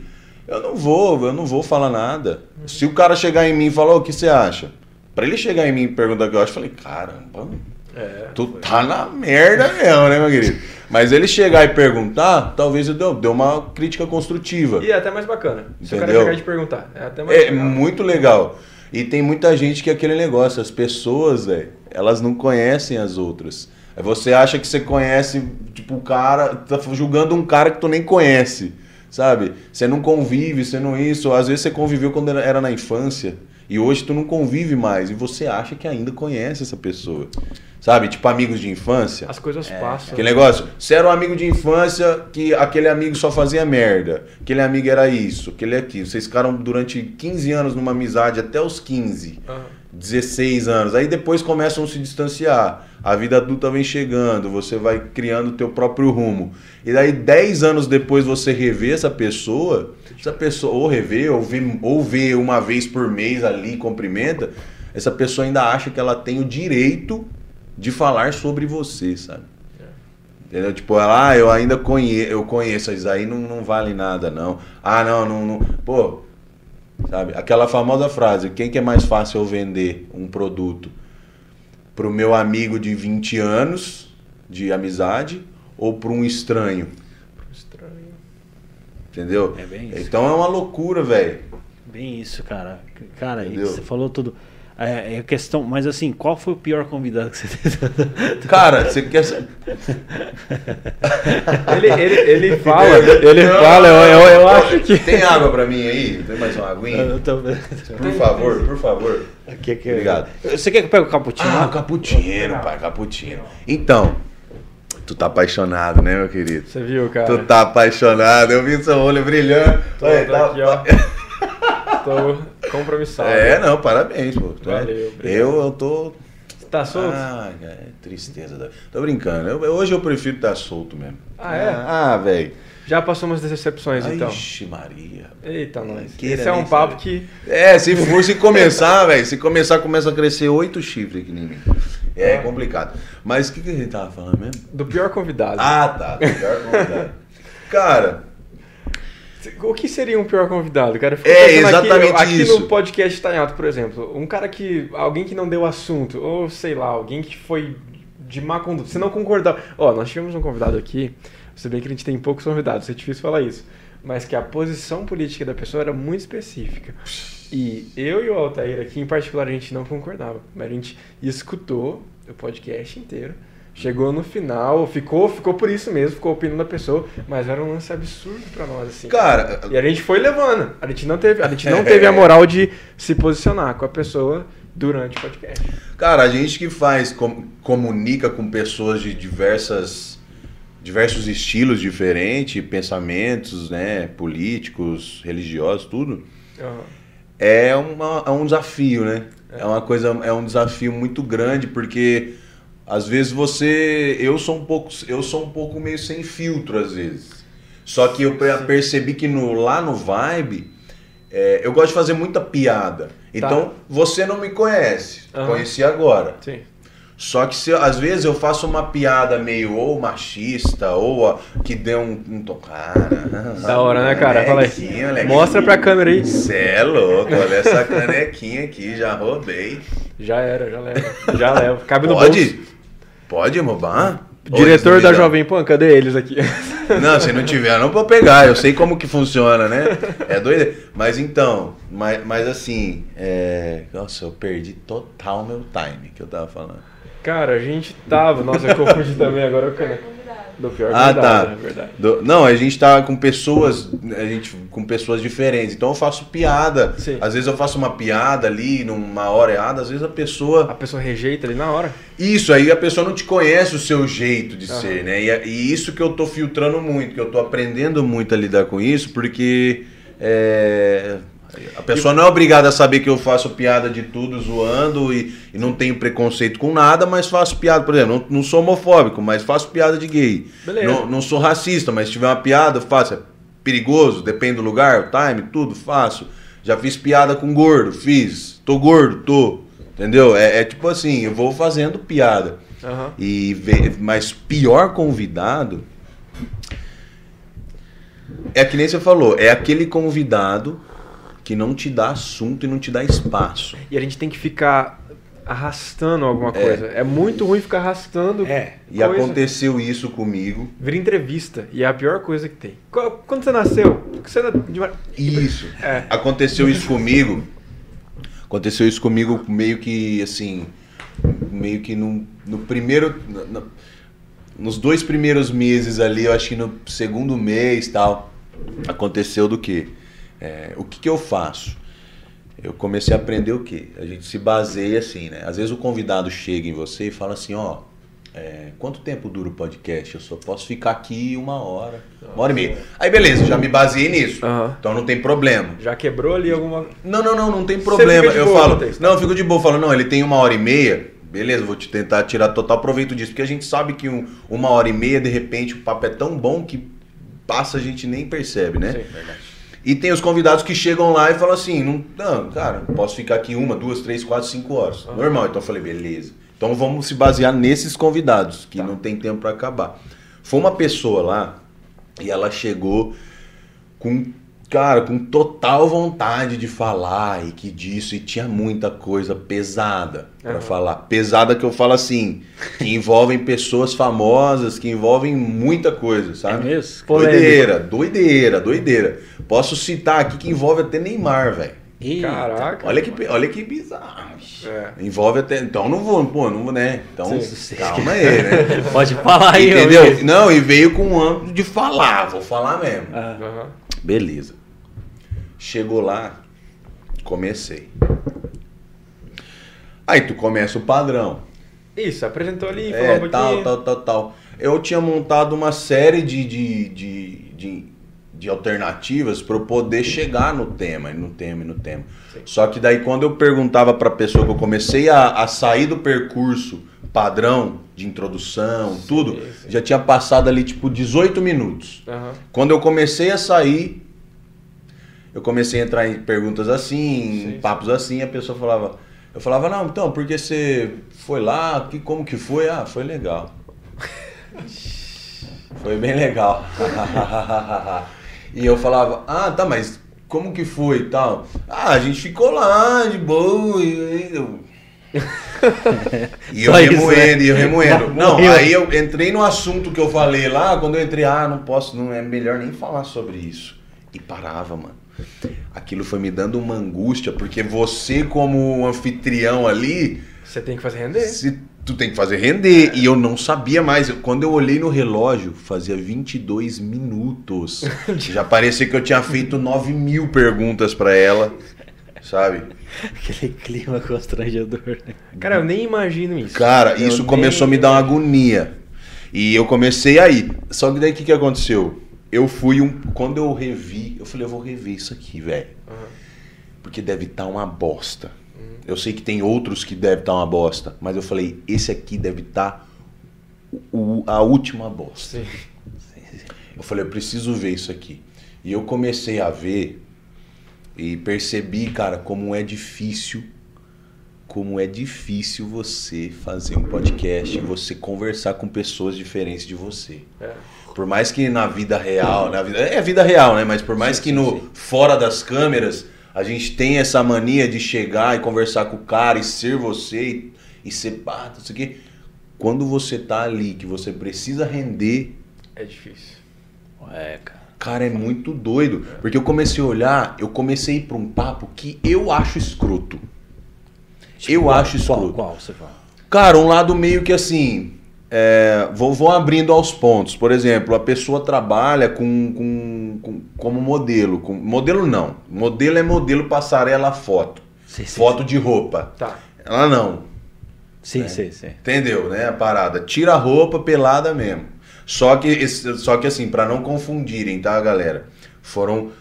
eu não vou, eu não vou falar nada. Se o cara chegar em mim e falar, "Ô, o que você acha? Pra ele chegar em mim e perguntar o que eu acho, eu falei, caramba, É, tu tá na merda mesmo, né, meu querido? Mas ele chegar e perguntar, talvez eu dê, uma crítica construtiva. E é até mais bacana. Se o cara Entendeu? chegar e te perguntar. É até mais É legal. muito legal. E tem muita gente que é aquele negócio, as pessoas, velho, elas não conhecem as outras. Você acha que você conhece, tipo, o cara, tá julgando um cara que tu nem conhece, sabe? Você não convive, você não isso. Às vezes você conviveu quando era na infância e hoje tu não convive mais e você acha que ainda conhece essa pessoa, sabe? Tipo, amigos de infância. As coisas passam. Aquele negócio, você era um amigo de infância que aquele amigo só fazia merda, aquele amigo era isso, aquele aquilo. Vocês ficaram durante 15 anos numa amizade até os 15, Aham. 16 anos. Aí depois começam a se distanciar. A vida adulta vem chegando, você vai criando o teu próprio rumo. E daí 10 anos depois você revê essa pessoa, essa pessoa ou revê ou vê, ou vê uma vez por mês ali, cumprimenta, essa pessoa ainda acha que ela tem o direito de falar sobre você, sabe? Entendeu? Tipo, ela, ah, eu ainda conheço, eu conheço, isso aí não, não vale nada, não. Ah, não, não, não. Pô, sabe? Aquela famosa frase, quem que é mais fácil eu vender um produto? Pro meu amigo de 20 anos de amizade ou para um estranho? Estranho. Entendeu? É bem isso. Então é uma loucura, velho. Bem isso, cara. Cara, Entendeu? você falou tudo. É, é a questão, mas assim, qual foi o pior convidado que você teve? Cara, você quer. Ele, ele, ele fala, ele fala, eu, eu, eu acho que. Tem água pra mim aí? Tem mais uma aguinha? Eu tô- Por favor, por favor. Aqui, aqui, Obrigado. Você quer que eu pegue o cappuccino? Ah, cappuccino, pai, cappuccino. Então, tu tá apaixonado, né, meu querido? Você viu, cara? Tu tá apaixonado, eu vi seu olho brilhando. Tô Olha, tá- aqui, ó. Tô compromissado. É, não, parabéns, pô. É- Valeu, eu, eu tô. Tá solto? Ah, é tristeza. Da... Tô brincando. Eu- hoje eu prefiro estar solto mesmo. Ah, é? Ah, velho. Já passou umas decepções, então. Ixi, Maria. Eita, nós. Esse é um papo que. É, se for, se começar, velho, se começar, começa a crescer oito chifres aqui em mim. É complicado. Mas o que, que a gente tava falando mesmo? Do pior convidado. Ah, tá. Pior convidado. Cara, O que seria um pior convidado, cara? É, exatamente aqui, aqui isso. no podcast tá em alto, por exemplo, um cara que. Alguém que não deu assunto, ou sei lá, alguém que foi de má conduta. Você não concordar. Ó, nós tivemos um convidado aqui, se bem que a gente tem poucos convidados, é difícil falar isso. Mas que a posição política da pessoa era muito específica. E eu e o Altair aqui, em particular, a gente não concordava. Mas a gente escutou o podcast inteiro. Chegou no final, ficou, ficou por isso mesmo, ficou opinando da pessoa, mas era um lance absurdo pra nós, assim. cara, E a gente foi levando. A gente não teve, a gente não teve a moral de se posicionar com a pessoa durante o podcast. cara, a gente que faz, com- comunica com pessoas de diversas, diversos estilos diferentes, pensamentos, né, políticos, religiosos, tudo. é, uma, é um desafio, né? É uma coisa, é um desafio muito grande porque às vezes você, eu sou um pouco, eu sou um pouco meio sem filtro às vezes. Só que eu per- percebi que no, lá no Vibe é, eu gosto de fazer muita piada. Então você não me conhece, Aham. conheci agora. Sim. Só que se, às vezes eu faço uma piada meio ou machista ou a- que deu um, um tocada. Da hora, né, cara? Fala aí. Mostra pra câmera aí. Cê é louco, olha essa canequinha aqui, já roubei. Já era, já leva. Já leva. Cabe no bolso. Pode? Roubar? Ou Diretor da? Jovem Pan, cadê eles aqui? Não, se não tiver, não vou pegar. Eu sei como que funciona, né? É doido. Mas então, mas, mas assim, é... nossa, eu perdi total meu time que eu tava falando. Cara, a gente tava. Nossa, eu confundi também agora o caneco. Do pior Ah, tá. é verdade. Do- não, a gente tá com pessoas, a gente com pessoas diferentes. Então eu faço piada. Sim. Às vezes eu faço uma piada ali numa hora errada, às vezes a pessoa A pessoa rejeita ali na hora. Isso, aí a pessoa não te conhece o seu jeito de Aham. ser, né? E, e isso que eu tô filtrando muito, que eu tô aprendendo muito a lidar com isso, porque é, a pessoa não é obrigada a saber que eu faço piada de tudo, zoando, e, e não tenho preconceito com nada, mas faço piada, por exemplo, não, não sou homofóbico, mas faço piada de gay. Beleza. Não, não sou racista, mas se tiver uma piada, faço. É perigoso, depende do lugar, o time, tudo, faço. Já fiz piada com gordo, fiz. Tô gordo, tô. Entendeu? É, é tipo assim, eu vou fazendo piada. Aham. E mas pior convidado é que nem você falou, é aquele convidado que não te dá assunto e não te dá espaço. E a gente tem que ficar arrastando alguma É. coisa. É muito ruim ficar arrastando. É. E coisa. aconteceu isso comigo. Vira entrevista. E é a pior coisa que tem. Qu- Quando você nasceu? Você na- de- Isso. É. Aconteceu isso comigo. Aconteceu isso comigo meio que assim. Meio que no, no primeiro. no- no- nos dois primeiros meses ali, eu acho que no segundo mês tal. Aconteceu do quê? É, o que, que eu faço? Eu comecei a aprender o quê? A gente se baseia assim, né? Às vezes o convidado chega em você e fala assim, ó. é, quanto tempo dura o podcast? Eu só posso ficar aqui uma hora, uma hora e meia. Aí beleza, já me baseei nisso. Aham. Então não tem problema. Já quebrou ali alguma. Não, não, não, não tem problema. Eu boa, falo, tá? não, eu fico de boa. Eu falo, não, ele tem uma hora e meia. Beleza, vou te tentar tirar total proveito disso. Porque a gente sabe que um- uma hora e meia, de repente, o papo é tão bom que passa, a gente nem percebe, né? Sim. E tem os convidados que chegam lá e falam assim, não, não cara, posso ficar aqui uma, duas, três, quatro, cinco horas. Normal. Então eu falei, beleza. Então vamos se basear nesses convidados, que não tem tempo para acabar. Foi uma pessoa lá e ela chegou com, cara, com total vontade de falar e que disso, e tinha muita coisa pesada para Aham. falar. Pesada que eu falo assim, que envolvem pessoas famosas, que envolvem muita coisa, sabe? É mesmo? Doideira, doideira, doideira. Posso citar aqui que envolve até Neymar, velho. Caraca. Olha que, olha que bizarro. É. Envolve até. Então não vou, pô, não vou, né? Então Sim. calma aí, né? Pode falar aí, Entendeu? Não, e veio com o âmbito de falar, vou falar mesmo. Aham. Beleza. Chegou lá, comecei. Aí tu começa o padrão. Isso, apresentou ali, falou um É, pouquinho. tal, tal, tal, tal. Eu tinha montado uma série de, de, de, de, de alternativas para eu poder chegar no tema, no tema, e no tema. Sim. Só que daí quando eu perguntava para a pessoa que eu comecei a, a sair do percurso padrão de introdução, tudo, sim. já tinha passado ali tipo 18 minutos. Aham. Quando eu comecei a sair, eu comecei a entrar em perguntas assim, Sim, papos assim, a pessoa falava, eu falava, não, então, porque você foi lá, que, como que foi? Ah, foi legal. foi bem legal. e eu falava, ah, tá, mas como que foi e tal? Ah, a gente ficou lá, de boa, e eu... E eu isso, remoendo, né? e eu remoendo. Não, aí eu entrei no assunto que eu falei lá, quando eu entrei, ah, não posso, não é melhor nem falar sobre isso. E parava, mano. Aquilo foi me dando uma angústia, porque você, como anfitrião ali, Você tem que fazer render. se, tu tem que fazer render. E eu não sabia mais. Eu- Quando eu olhei no relógio, fazia 22 minutos. Já parecia que eu tinha feito 9 mil perguntas pra ela, sabe? Aquele clima constrangedor, né? Cara, eu nem imagino isso. Cara, Eu isso nem- começou a me dar uma agonia. E eu comecei aí. Só que daí o que, que aconteceu? Eu fui um. Quando eu revi, eu falei, eu vou rever isso aqui, velho. Aham. Porque deve estar uma bosta. Uhum. Eu sei que tem outros que deve estar uma bosta. Mas eu falei, esse aqui deve estar o- a última bosta. Sim. Eu falei, eu preciso ver isso aqui. E eu comecei a ver e percebi, cara, como é difícil, como é difícil você fazer um podcast e você conversar com pessoas diferentes de você. É. Por mais que na vida real, na vida, é a vida real, né? Mas por mais que no fora das câmeras a gente tenha essa mania de chegar e conversar com o cara e ser você e, e ser pá, não sei o quê. Quando você tá ali, que você precisa render, É difícil. É, cara. Cara, é muito doido. Porque eu comecei a olhar, eu comecei a ir pra um papo que eu acho escroto. Eu Qual- acho qual, escroto. qual você fala? Cara, um lado meio que assim. É, vou, vou abrindo aos pontos. Por exemplo, a pessoa trabalha com, com, com- como modelo. Com, modelo não. Modelo é modelo passarela foto. Sim, sim, foto de roupa. Tá. Ela não. Sim, sim, sim. Entendeu, né? A parada. Tira a roupa pelada mesmo. Só que, só que assim, pra não confundirem, tá, galera? Foram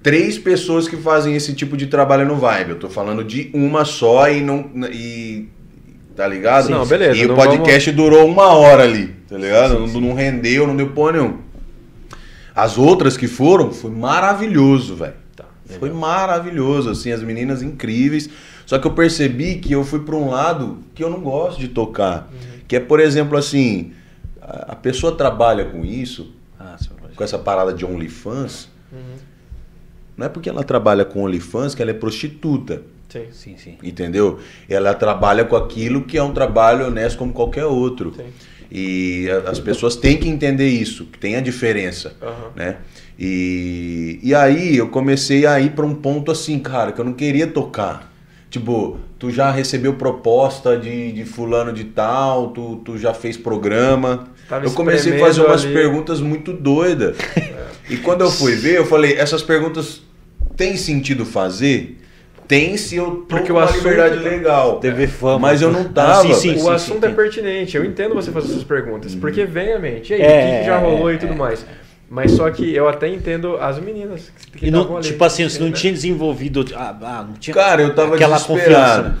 três pessoas que fazem esse tipo de trabalho no Vibe. Eu tô falando de uma só e não. E, tá ligado? Sim, Não, beleza, E o não podcast durou uma hora ali, tá ligado? não, não rendeu, não deu porra nenhuma. As outras que foram, foi maravilhoso, velho. Tá. Foi maravilhoso, assim, as meninas incríveis. Só que eu percebi que eu fui para um lado que eu não gosto de tocar. Que é, por exemplo, assim, a a pessoa trabalha com isso, Ah, com essa parada de OnlyFans. Uhum. Não é porque ela trabalha com OnlyFans que ela é prostituta. Sim. Sim, sim. Entendeu? Ela trabalha com aquilo que é um trabalho honesto como qualquer outro. Sim. E a- as pessoas têm que entender isso, que tem a diferença, Aham. né? E, e aí eu comecei a ir para um ponto assim, cara, que eu não queria tocar. Tipo, tu já recebeu proposta de, de fulano de tal, tu, tu já fez programa. Tava eu comecei a fazer umas ali. perguntas muito doidas. E quando eu fui ver, eu falei, essas perguntas tem sentido fazer? Tem se eu tô Porque com o uma assunto- liberdade legal. TV fama. Mas eu não Ah, tava. sim, sim, o sim, assunto sim, é pertinente, eu entendo você fazer essas perguntas, porque vem à mente. E aí, É, o que, que já é, rolou é, e tudo é. mais. Mas só que eu até entendo as meninas que E não, ali, tipo assim, você não né? tinha desenvolvido. Ah, ah, não tinha. Cara, eu tava aquela desesperado. confiança.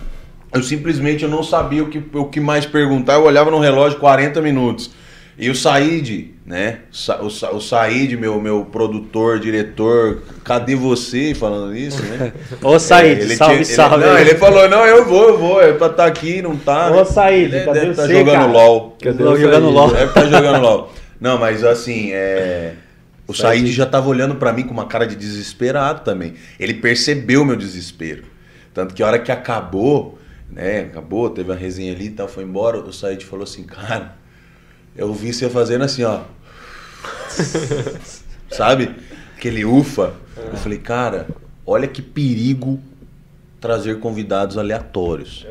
Eu simplesmente eu não sabia o que, o que mais perguntar. Eu olhava no relógio 40 minutos. E o Said, né? O, Sa- o Said, meu, meu produtor, diretor, cadê você falando isso, né? Ô, Said, É, ele salve, tinha- salve. Ele, não, ele falou, não, eu vou, eu vou, é pra estar aqui, não tá. Ô, né? Said, Ele cadê deve tá você, jogando cara? LOL. Cadê o jogando Said? LOL. Deve estar jogando LOL. Não, mas assim, é... O Said. Já tava olhando pra mim com uma cara de desesperado também. Ele percebeu meu desespero. Tanto que a hora que acabou, né? Acabou, teve uma resenha ali e tal, foi embora. O Said falou assim, cara, eu vi você fazendo assim, ó. Sabe? Aquele ufa. Eu falei, cara, olha que perigo trazer convidados aleatórios.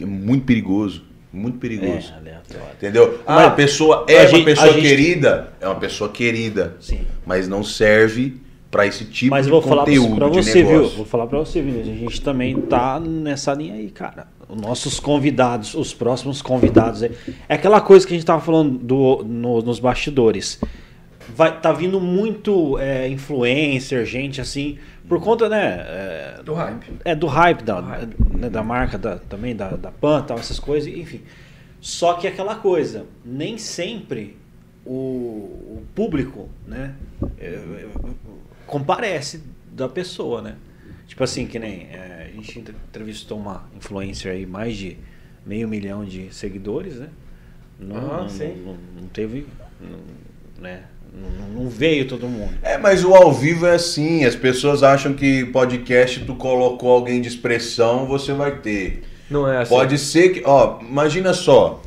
É Muito perigoso. Muito perigoso. É, aleatório. Entendeu? Ah, a pessoa a é gente- uma pessoa a gente- querida, é uma pessoa querida, Sim. mas não serve pra esse tipo Mas de vou falar pra, conteúdo pra de você, viu? negócio. Vou falar pra você, Vinícius. A gente também tá nessa linha aí, cara. Os nossos convidados, os próximos convidados. É, é aquela coisa que a gente tava falando do, no- nos bastidores. Vai, tá vindo muito é, influencer, gente assim, por conta, né? é, Do hype. É do hype da, Do hype. né, da marca, da, também da, da PAN, tal, essas coisas, enfim. Só que aquela coisa, nem sempre o, o público, né, é, é, comparece da pessoa, né? Tipo assim, que nem é, a gente entrevistou uma influencer aí, mais de meio milhão de seguidores, né? Não, Ah, não, sim. não, não teve, não, né? Não, não veio todo mundo. É, mas o ao vivo é assim, as pessoas acham que podcast tu colocou alguém de expressão, você vai ter. Não é assim. Pode ser que, ó, imagina só,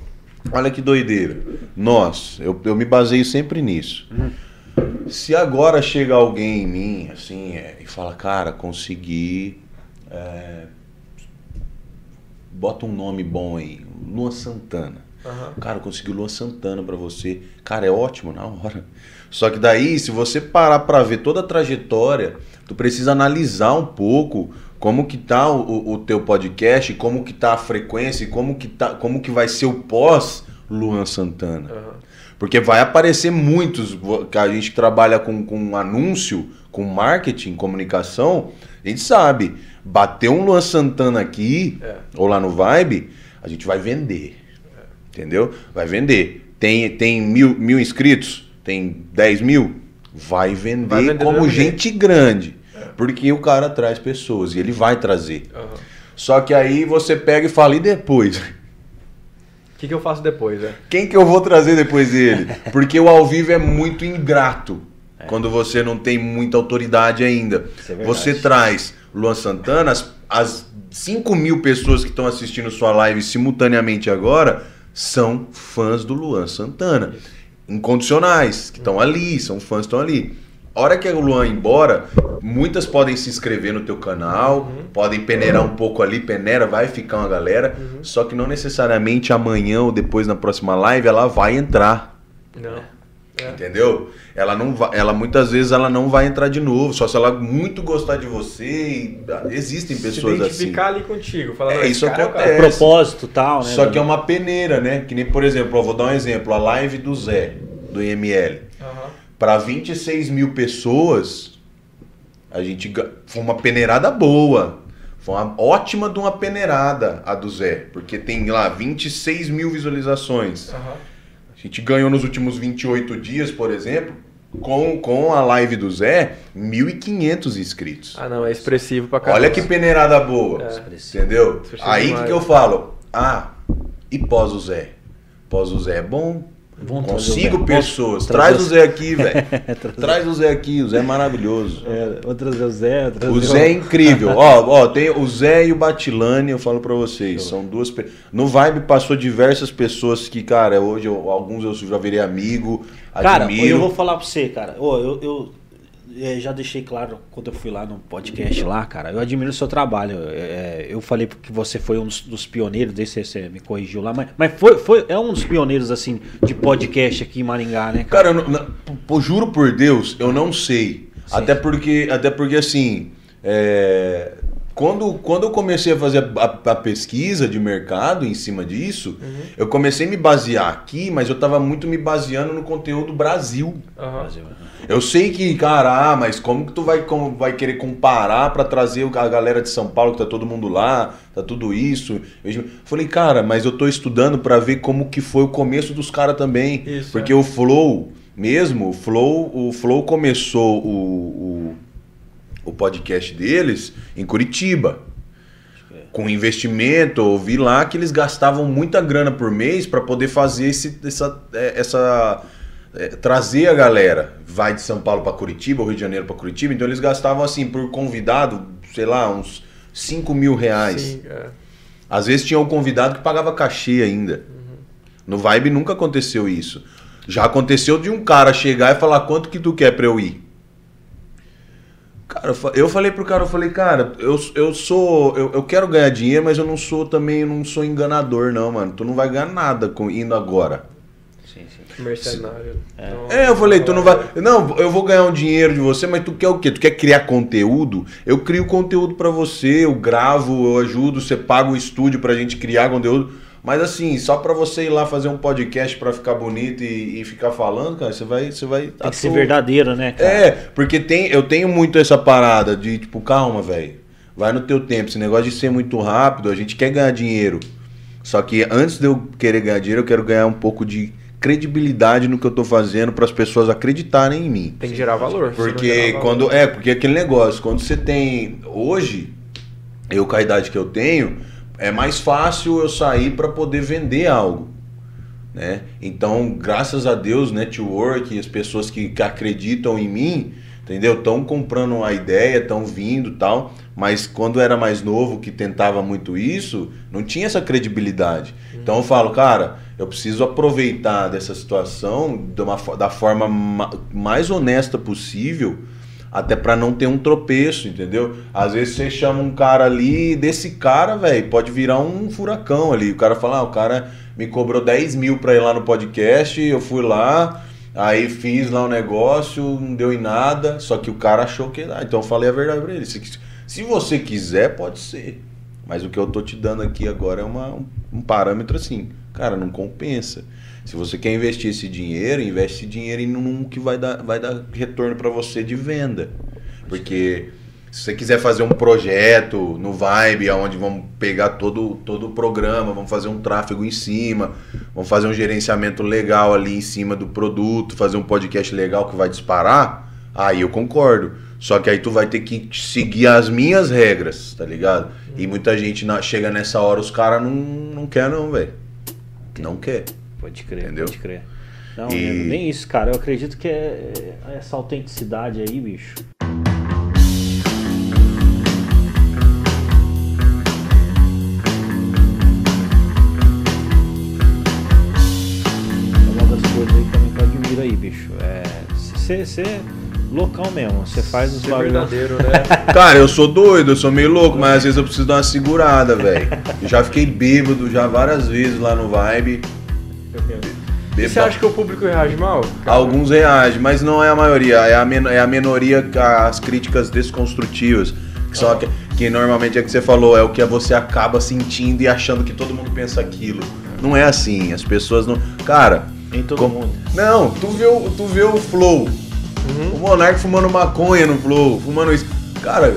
olha que doideira. Nós, eu, eu me baseio sempre nisso. Se agora chega alguém em mim, assim, é, e fala, cara, consegui. é, bota um nome bom aí, Luan Santana. Aham. Cara, conseguiu Luan Santana pra você. Cara, é ótimo na hora. Só que daí, se você parar pra ver toda a trajetória, tu precisa analisar um pouco como que tá o, o teu podcast, como que tá a frequência, e como que tá, como que vai ser o pós Luan Santana. Aham. Porque vai aparecer muitos, a gente trabalha com, com anúncio, com marketing, comunicação, a gente sabe, bater um Luan Santana aqui, É. ou lá no Vibe, a gente vai vender. Entendeu? Vai vender. Tem, tem mil, mil inscritos? Tem 10 mil? Vai vender, Vai vender como gente grande. Porque o cara traz pessoas e ele vai trazer. Aham. Só que aí você pega e fala, e depois? O que, que eu faço depois, né? Quem que eu vou trazer depois dele? Porque o ao vivo é muito ingrato. Quando você não tem muita autoridade ainda. É você traz Luan Santana, as, as 5 mil pessoas que estão assistindo sua live simultaneamente agora são fãs do Luan Santana. Incondicionais, que estão ali, são fãs que estão ali. A hora que o Luan ir embora, muitas podem se inscrever no teu canal, podem peneirar um pouco ali, peneira, vai ficar uma galera. Só que não necessariamente amanhã ou depois na próxima live ela vai entrar. Não. É. Entendeu? Ela não vai, ela muitas vezes ela não vai entrar de novo, só se ela muito gostar de você. E, ah, existem Se pessoas assim. identificar ali contigo. Falar, É, "Não, esse isso cara é o cara." acontece. propósito tal, né? Só que é Dani? uma peneira, né? Que nem, por exemplo, eu vou dar um exemplo, a live do Zé, do IML. Para 26 mil pessoas, a gente foi uma peneirada boa. Foi uma ótima de uma peneirada a do Zé, porque tem lá 26 mil visualizações. Aham. A gente ganhou nos últimos 28 dias, por exemplo, com, com a live do Zé, 1.500 inscritos. Ah, não, é expressivo pra caramba. Olha que peneirada boa. É. Entendeu? Expressivo Aí o que, que eu falo? Ah, e pós o Zé? Pós o Zé é bom. O Consigo pessoas. Trazer Traz o Zé aqui, velho. Traz o Zé aqui, o Zé é maravilhoso. É, vou trazer o Zé. vou trazer O Zé é incrível. ó, ó, tem o Zé e o Batilane, eu falo pra vocês, são duas pe... No Vibe passou diversas pessoas que, cara, hoje eu- alguns eu já virei amigo, Cara, admiro. eu vou falar pra você, cara. Ô, eu, eu, eh, já deixei claro quando eu fui lá no podcast lá, cara. Eu admiro o seu trabalho. É, eu falei que você foi um dos, dos pioneiros, desse você me corrigiu lá, mas, mas foi, foi, é um dos pioneiros, assim, de podcast aqui em Maringá, né, cara? Cara, eu não- não- pô, juro por Deus, eu não sei. Até porque, até porque assim, é, quando, quando eu comecei a fazer a, a pesquisa de mercado em cima disso, eu comecei a me basear aqui, mas eu tava muito me baseando no conteúdo Brasil. Né? Eu sei que, cara, ah, mas como que tu vai, como vai querer comparar pra trazer a galera de São Paulo, que tá todo mundo lá, tá tudo isso. Eu falei, cara, mas eu tô estudando pra ver como que foi o começo dos caras também. Isso, porque é. o Flow, mesmo, o Flow, o Flow começou o, o, o podcast deles em Curitiba. Com investimento, eu vi lá que eles gastavam muita grana por mês pra poder fazer esse, essa, é, essa é, trazer a galera. Vai de São Paulo pra Curitiba, ou Rio de Janeiro pra Curitiba. Então eles gastavam assim por convidado, sei lá, uns 5 mil reais. Sim, é. Às vezes tinha um convidado que pagava cachê ainda. No Vibe nunca aconteceu isso. Já aconteceu de um cara chegar e falar quanto que tu quer pra eu ir. Cara, eu fa- eu falei pro cara, eu falei, cara, eu, eu sou. Eu, eu quero ganhar dinheiro, mas eu não sou também, eu não sou enganador, não, mano. Tu não vai ganhar nada com indo agora. Sim, sim. Mercenário. Então, É, eu falei, tu não vai. Não, eu vou ganhar um dinheiro de você, mas tu quer o quê? Tu quer criar conteúdo? Eu crio conteúdo pra você, eu gravo, eu ajudo, você paga o estúdio pra gente criar conteúdo. Mas assim, só pra você ir lá fazer um podcast pra ficar bonito e, e ficar falando, cara, você vai. Você vai Tem que ser verdadeiro, né, cara? É, porque tem, eu tenho muito essa parada de tipo, calma, velho. Vai no teu tempo. Esse negócio de ser muito rápido, a gente quer ganhar dinheiro. Só que antes de eu querer ganhar dinheiro, eu quero ganhar um pouco de credibilidade no que eu tô fazendo para as pessoas acreditarem em mim. Tem que gerar valor. Porque gerar valor- quando é, porque aquele negócio, quando você tem hoje, eu com a idade que eu tenho, é mais fácil eu sair para poder vender algo, né? Então, graças a Deus, network, as pessoas que, que acreditam em mim, entendeu? Estão comprando uma ideia, estão vindo, tal, mas quando era mais novo, que tentava muito isso, não tinha essa credibilidade. Então eu falo, cara, eu preciso aproveitar dessa situação de uma da forma ma- mais honesta possível, até pra não ter um tropeço, entendeu? Às vezes você chama um cara ali, desse cara, velho, pode virar um furacão ali. O cara fala, ah, o cara me cobrou 10 mil pra ir lá no podcast, eu fui lá, aí fiz lá um negócio, não deu em nada, só que o cara achou que. Ah, então eu falei a verdade pra ele. Se, se você quiser, pode ser. Mas o que eu tô te dando aqui agora é uma, um, um parâmetro assim. Cara, não compensa. Se você quer investir esse dinheiro, investe esse dinheiro em um que vai dar, vai dar retorno para você de venda. Porque se você quiser fazer um projeto no Vibe, onde vamos pegar todo, todo o programa, vamos fazer um tráfego em cima, vamos fazer um gerenciamento legal ali em cima do produto, fazer um podcast legal que vai disparar, aí eu concordo. Só que aí tu vai ter que seguir as minhas regras, tá ligado? E muita gente na- chega nessa hora, os caras não, não quer não, velho. Não quer. Pode crer, Entendeu? pode crer. Não, E- é nem isso, cara. Eu acredito que é é essa autenticidade aí, bicho. É uma das coisas aí também que eu admiro aí, bicho. É ser, ser local mesmo. Você faz os bagulhos. verdadeiro, né? Cara, eu sou doido, eu sou meio louco, mas às vezes eu preciso dar uma segurada, velho. Já fiquei bêbado já várias vezes lá no Vibe. E você acha que o público reage mal? Alguns reagem, mas não é a maioria. É a, men é a minoria as críticas desconstrutivas. Que, são a que, que normalmente é que você falou, é o que você acaba sentindo e achando que todo mundo pensa aquilo. Não é assim, as pessoas não. Cara. Em todo como- mundo. Não, tu vê o, tu vê o Flow. O Monark fumando maconha no Flow, fumando isso. Cara,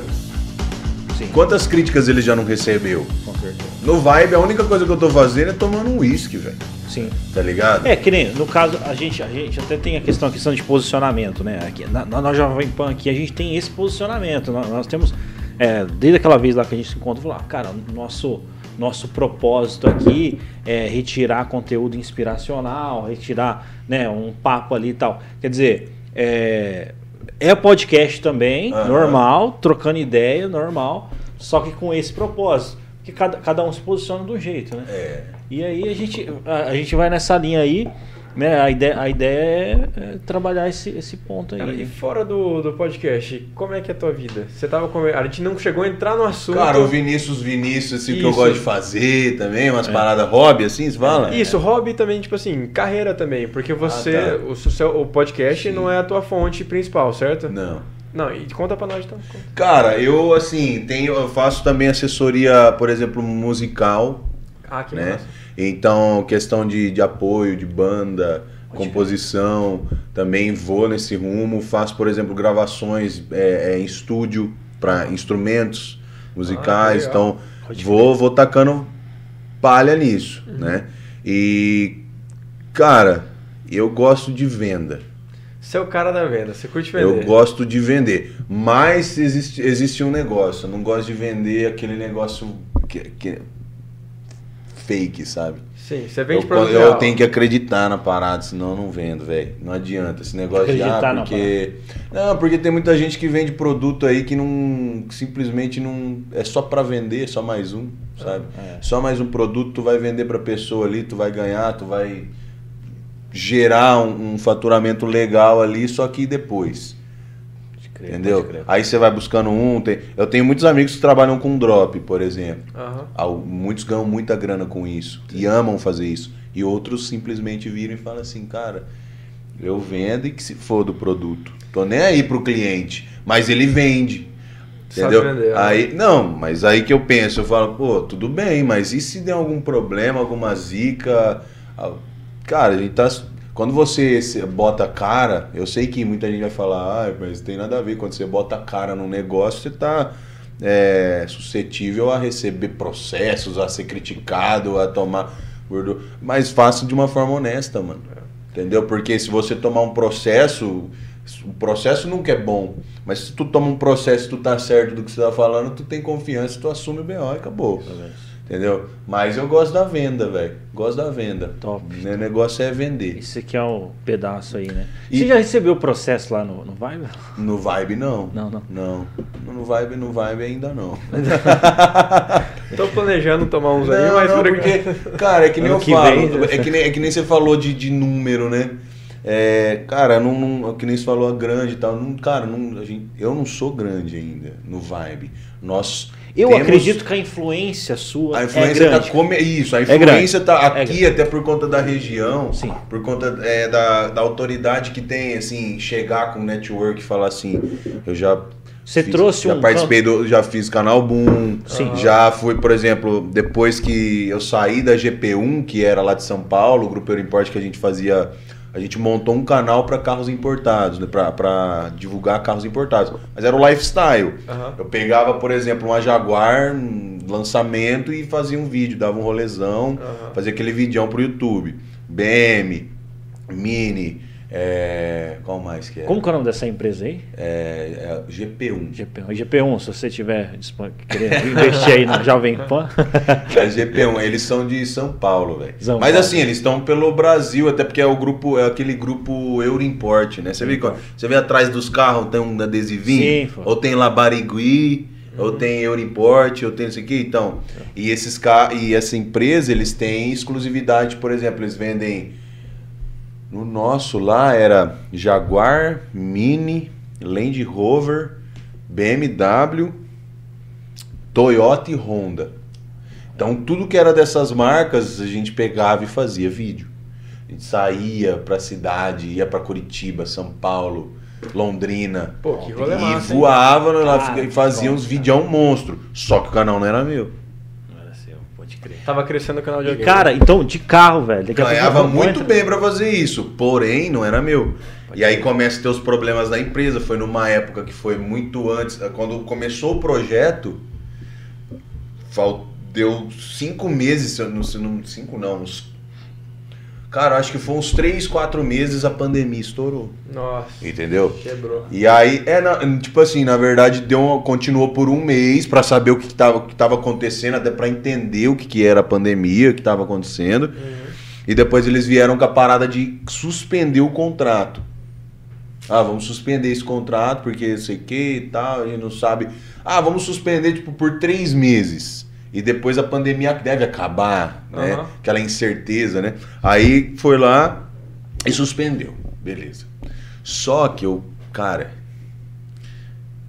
Sim, quantas críticas ele já não recebeu? com certeza. No Vibe, a única coisa que eu tô fazendo é tomando um uísque, velho. Sim. Tá ligado? É, que nem, no caso, a gente, a gente até tem a questão, a questão de posicionamento, né? Aqui, na, na, Jovem Pan aqui, a gente tem esse posicionamento. Nós, nós temos, é, desde aquela vez lá que a gente se encontrou, falar, cara, o nosso, nosso propósito aqui é retirar conteúdo inspiracional, retirar né, um papo ali e tal. Quer dizer, é, é podcast também, Aham. normal, trocando ideia, normal, só que com esse propósito. Que cada, cada um se posiciona de um jeito, né? É. E aí a gente, a, a gente vai nessa linha aí, né? A ideia, a ideia é, é trabalhar esse, esse ponto aí. Cara, e fora do, do podcast, como é que é a tua vida? Você tava com... A gente não chegou a entrar no assunto. Cara, o Vinícius Vinícius, assim, que eu Isso. gosto de fazer também, umas paradas hobby, assim, você fala? Isso, hobby também, tipo assim, carreira também, porque você, Ah, tá. o, seu, o podcast Sim. não é a tua fonte principal, certo? Não. Não, e conta pra nós então. conta. Cara, eu, assim, tenho, eu faço também assessoria, por exemplo, musical, Ah, que né? massa. Então, questão de, de apoio, de banda, Pode composição, também vou nesse rumo. Faço, por exemplo, gravações é, é, em estúdio para instrumentos musicais. Ah, então, Pode vou, vou tacando palha nisso, Uhum. né? E, cara, eu gosto de venda. Você é o cara da venda, você curte vender. Eu gosto de vender. Mas existe, existe um negócio. Eu não gosto de vender aquele negócio que, que- fake, sabe? Sim, você vende Eu, produto eu real. tenho que acreditar na parada, senão eu não vendo, velho. Não adianta. Esse negócio de Acreditar ah, na porque. Não, porque tem muita gente que vende produto aí que não. que simplesmente não. É só pra vender, só mais um, sabe? É. Só mais um produto, tu vai vender pra pessoa ali, tu vai ganhar, tu vai gerar um, um faturamento legal ali, só que depois. Crer, Entendeu? Aí você vai buscando um. tem- Eu tenho muitos amigos que trabalham com drop, por exemplo. Al- Muitos ganham muita grana com isso e amam fazer isso. E outros simplesmente viram e falam assim, cara, eu vendo e que se for do produto. Tô nem aí pro cliente, mas ele vende. Entendeu? vender, né? aí, não, mas aí que eu penso, eu falo, pô, tudo bem, mas e se der algum problema, alguma zica? Cara, tá. Quando você bota cara, eu sei que muita gente vai falar, ah, mas tem nada a ver. Quando você bota cara num negócio, você tá é, suscetível a receber processos, a ser criticado, a tomar gordura. Mas faça de uma forma honesta, mano. Entendeu? Porque se você tomar um processo, o processo nunca é bom. Mas se tu toma um processo e tu tá certo do que você tá falando, tu tem confiança, tu assume o BO e acabou. Entendeu? Mas eu gosto da venda, velho. Gosto da venda. Top. Meu negócio é vender. Esse aqui é o pedaço aí, né? E- Você já recebeu o processo lá no, no Vibe? No Vibe, não. Não, não. Não. No Vibe, no Vibe ainda não. Tô planejando tomar uns aí, Não, mas não, por porque, enquanto- cara, é que nem Ano eu que falo. vem, né? é, que nem, é que nem você falou de, de número, né? É, cara, não, não, que nem você falou grande e tal. Não, cara, não, a gente, eu não sou grande ainda no Vibe. Nós. Eu temos- acredito que a influência sua A é influência grande. tá come... Isso, a influência tá É aqui até por conta da região, Sim. por conta é, da, da autoridade que tem, assim, chegar com o network e falar assim, eu já Você fiz- trouxe já um participei do, já fiz canal Boom, Sim. já fui, por exemplo, depois que eu saí da GP1, que era lá de São Paulo, o grupo Euroimport que a gente fazia, a gente montou um canal para carros importados, né, para divulgar carros importados, mas era o lifestyle. Aham. Eu pegava, por exemplo, uma Jaguar, um lançamento e fazia um vídeo, dava um rolezão, Aham. fazia aquele vídeo pro YouTube. BM, Mini, é, qual mais que é? Como que é o nome dessa empresa aí? É, é GP1. GP1. GP1, se você tiver querendo investir aí na Jovem Pan. É GP1, eles são de São Paulo, velho. Mas assim, eles estão pelo Brasil, até porque é o grupo, é aquele grupo Euroimport, né? Você vê, você vê atrás dos carros, tem um adesivinho, Sim, pô. ou tem lá Barigui, ou tem Euroimport, ou tem isso aqui, então. E esses e essa empresa, eles têm exclusividade, por exemplo, eles vendem no nosso lá era Jaguar, Mini, Land Rover, BMW, Toyota e Honda. Então tudo que era dessas marcas a gente pegava e fazia vídeo. A gente saía pra cidade, ia pra Curitiba, São Paulo, Londrina. Pô, que rolê e massa, hein? voava lá Cara, e fazia uns vídeos monstro. Só que o canal não era meu. Pode crer. Tava crescendo o canal de alguém. Cara, então, de carro, velho. daqui Ganhava muito bem pra fazer isso, porém não era meu. Pode E aí começa a ter os problemas da empresa. Foi numa época que foi muito antes, quando começou o projeto, deu cinco meses, não cinco não, uns Cara, acho que foi uns 3, 4 meses a pandemia estourou. Nossa. Entendeu? Quebrou. E aí, é, na- tipo assim, na verdade, deu uma- continuou por um mês pra saber o que estava o que tava acontecendo, até pra entender o que, que era a pandemia, o que estava acontecendo. E depois eles vieram com a parada de suspender o contrato. Ah, vamos suspender esse contrato porque sei que e tal, a gente não sabe. Ah, vamos suspender tipo por três meses. E depois a pandemia deve acabar, né? Aham. Aquela incerteza, né? Aí foi lá e suspendeu. Beleza. Só que eu, cara,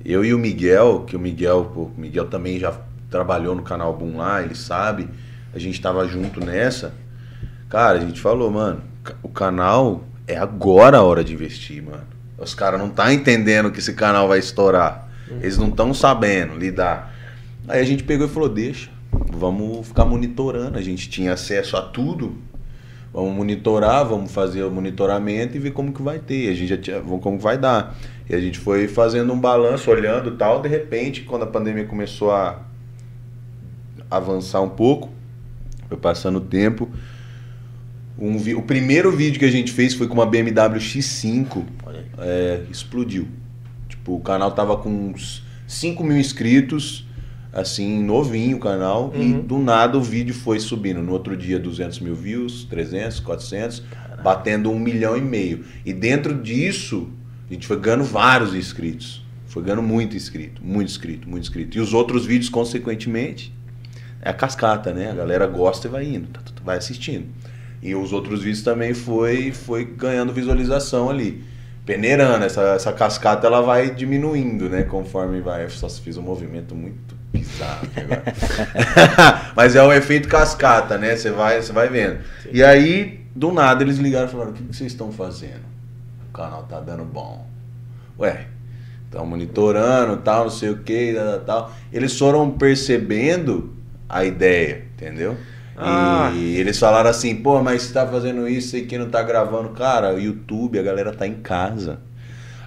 eu e o Miguel, que o Miguel, pô, o Miguel também já trabalhou no canal Boom lá, ele sabe, a gente tava junto nessa. Cara, a gente falou, mano, o canal é agora a hora de investir, mano. Os caras não tá entendendo que esse canal vai estourar. Eles não estão sabendo lidar. Aí a gente pegou e falou, deixa, vamos ficar monitorando. A gente tinha acesso a tudo. Vamos monitorar, vamos fazer o monitoramento e ver como que vai ter. A gente já tinha, como que vai dar. E a gente foi fazendo um balanço, olhando e tal. De repente, quando a pandemia começou a avançar um pouco, foi passando o tempo. Um vi- o primeiro vídeo que a gente fez foi com uma BMW X5. Olha aí. É, explodiu. Tipo, o canal tava com uns 5 mil inscritos, assim, novinho o canal, e Uhum. do nada o vídeo foi subindo. No outro dia, 200 mil views, 300, 400, batendo um milhão e meio. E dentro disso, a gente foi ganhando vários inscritos. Foi ganhando muito inscrito, muito inscrito, muito inscrito. E os outros vídeos, consequentemente, é a cascata, né? A galera gosta e vai indo, tá, tá, tá, vai assistindo. E os outros vídeos também foi, foi ganhando visualização ali. Peneirando, essa, essa cascata ela vai diminuindo, né? Conforme vai. Eu só fiz um movimento muito bizarro aqui agora. Mas é o efeito cascata, né? Você vai, você vai vendo. E aí, do nada, eles ligaram e falaram: o que, que vocês estão fazendo? O canal tá dando bom. Ué, estão monitorando, tal, não sei o que, tal, tal, tal. Eles foram percebendo a ideia, entendeu? Ah. E eles falaram assim, pô, mas você tá fazendo isso e que não tá gravando. Cara, o YouTube, a galera tá em casa.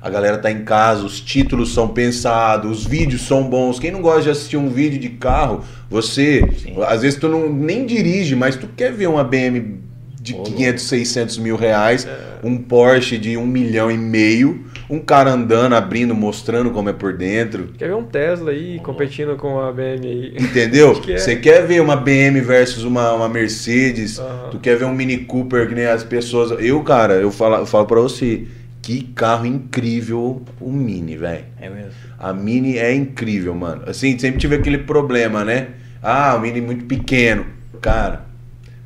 A galera tá em casa, os títulos são pensados, os vídeos são bons. Quem não gosta de assistir um vídeo de carro, você, Sim. às vezes tu não nem dirige, mas tu quer ver uma BM de Ô, 500, 600 mil reais, um Porsche de um milhão e meio, um cara andando, abrindo, mostrando como é por dentro. Quer ver um Tesla aí competindo com a BM aí? Entendeu? Que é. Você quer ver uma BM versus uma, uma Mercedes, Aham. tu quer ver um Mini Cooper que nem as pessoas. Eu, cara, eu falo, eu falo pra você, que carro incrível o Mini, velho. É mesmo. A Mini é incrível, mano. Assim, sempre tive aquele problema, né? Ah, o Mini muito pequeno. Cara,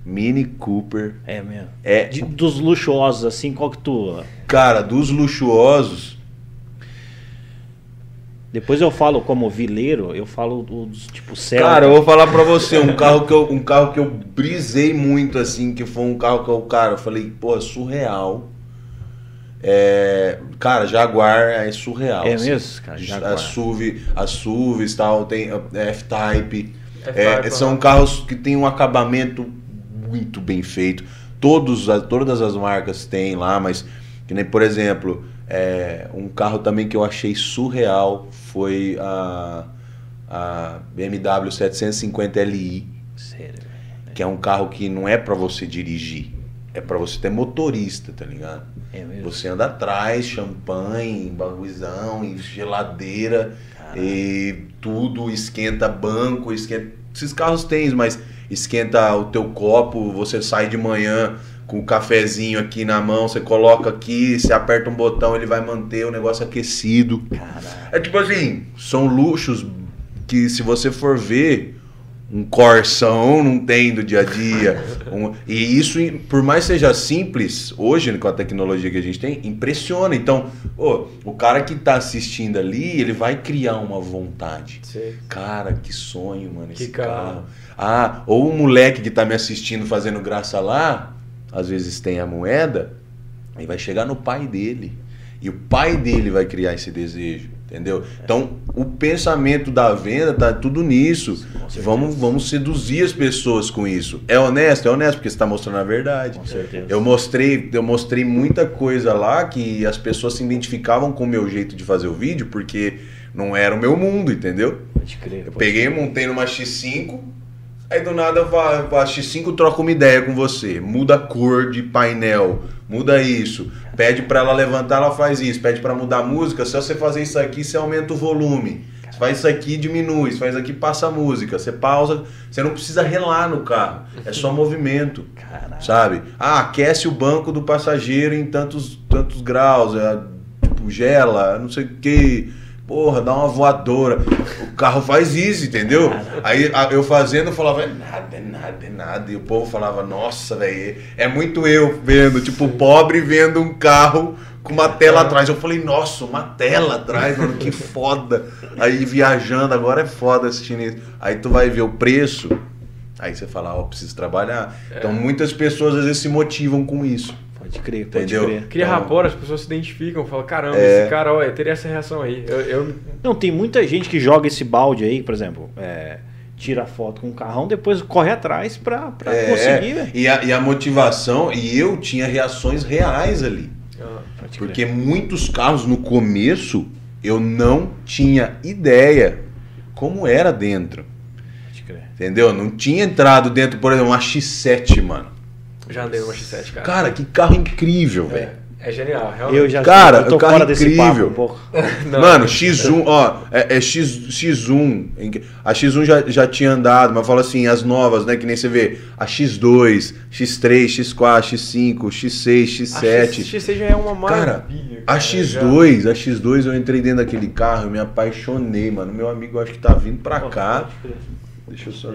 Mini Cooper É mesmo. é. De- dos luxuosos, assim, qual que tu. Cara, dos luxuosos. Depois eu falo como vileiro, eu falo dos tipo céu. Cara, eu vou falar pra você, um carro que eu, um carro que eu brisei muito, assim, que foi um carro que eu, cara, eu falei, pô, é surreal. É, cara, Jaguar é surreal. É assim. mesmo, cara, Jaguar. A SUV, a SUVs tal, tem a F-Type. É, são carros que têm um acabamento muito bem feito. Todos, as- todas as marcas têm lá, mas que nem, por exemplo, é, um carro também que eu achei surreal foi a, a BMW 750 Li, Sério, que é um carro que não é pra você dirigir, é pra você ter motorista, tá ligado? É mesmo. Você anda atrás, champanhe, bagulhozão, e geladeira, Caraca. e tudo, esquenta banco, esquenta. Esses carros têm, mas esquenta o teu copo, você sai de manhã com o cafezinho aqui na mão, você coloca aqui, você aperta um botão, ele vai manter o negócio aquecido. Caraca. É tipo assim, são luxos que se você for ver, um Corsão não tem do dia a dia. Um- e isso, por mais seja simples, hoje com a tecnologia que a gente tem, impressiona. Então, ô, o cara que tá assistindo ali, ele vai criar uma vontade. Sei. Cara, que sonho, mano, Que esse carro. carro. Ah, ou o moleque que tá me assistindo fazendo graça lá, às vezes tem a moeda, e vai chegar no pai dele. E o pai dele vai criar esse desejo, entendeu? Então, o pensamento da venda tá tudo nisso. Vamos, vamos seduzir as pessoas com isso. É honesto? É honesto, porque você está mostrando a verdade. Com certeza. Eu mostrei, eu mostrei muita coisa lá que as pessoas se identificavam com o meu jeito de fazer o vídeo, porque não era o meu mundo, entendeu? Pode crer. Eu peguei, montei numa X5, Aí do nada vai, a X5 troca uma ideia com você, muda a cor de painel, muda isso, pede pra ela levantar, ela faz isso, pede pra mudar a música, se você fazer isso aqui, você aumenta o volume. Você faz isso aqui, diminui, você faz aqui, passa a música, você pausa, você não precisa relar no carro, é só movimento. Caralho. Sabe? Ah, aquece o banco do passageiro em tantos, tantos graus, é, tipo, gela, não sei o que. Porra, dá uma voadora. O carro faz isso, entendeu? Aí a- eu fazendo, eu falava, é nada, é nada, é nada. E o povo falava, nossa, velho, é muito eu vendo, tipo, pobre vendo um carro com uma tela atrás. Eu falei, nossa, uma tela atrás, mano, que foda. Aí viajando, agora é foda assistindo isso. Aí tu vai ver o preço, aí você fala, ó, preciso trabalhar. Então muitas pessoas às vezes se motivam com isso. Pode crer, pode Entendeu? crer. Cria Então- rapport, as pessoas se identificam, falam, caramba, É. esse cara, olha, teria essa reação aí. Eu, eu- Não, tem muita gente que joga esse balde aí, por exemplo, é, tira foto com o carrão, depois corre atrás pra, pra É, conseguir, velho. e, a, e a motivação, e eu tinha reações reais ali. Ah, Pode crer. Porque muitos carros no começo eu não tinha ideia como era dentro. Pode crer. Entendeu? Não tinha entrado dentro, por exemplo, uma X7, mano. Já andei numa X7, cara. Cara, que carro incrível, velho. É, é genial, realmente. Eu já Cara, eu tô o carro fora desse incrível. papo um pouco. Não, Mano, X1, ó, é, é X, X1. em que- A X1 já, já tinha andado, mas fala assim, as novas, né? Que nem você vê. A X2, X3, X4, X5, X6, a X7. X, X6 já é uma Cara, maravilha. a cara, X2, a X2 eu entrei dentro daquele carro, eu me apaixonei, mano. Meu amigo acho que tá vindo pra cá. Deixa eu só.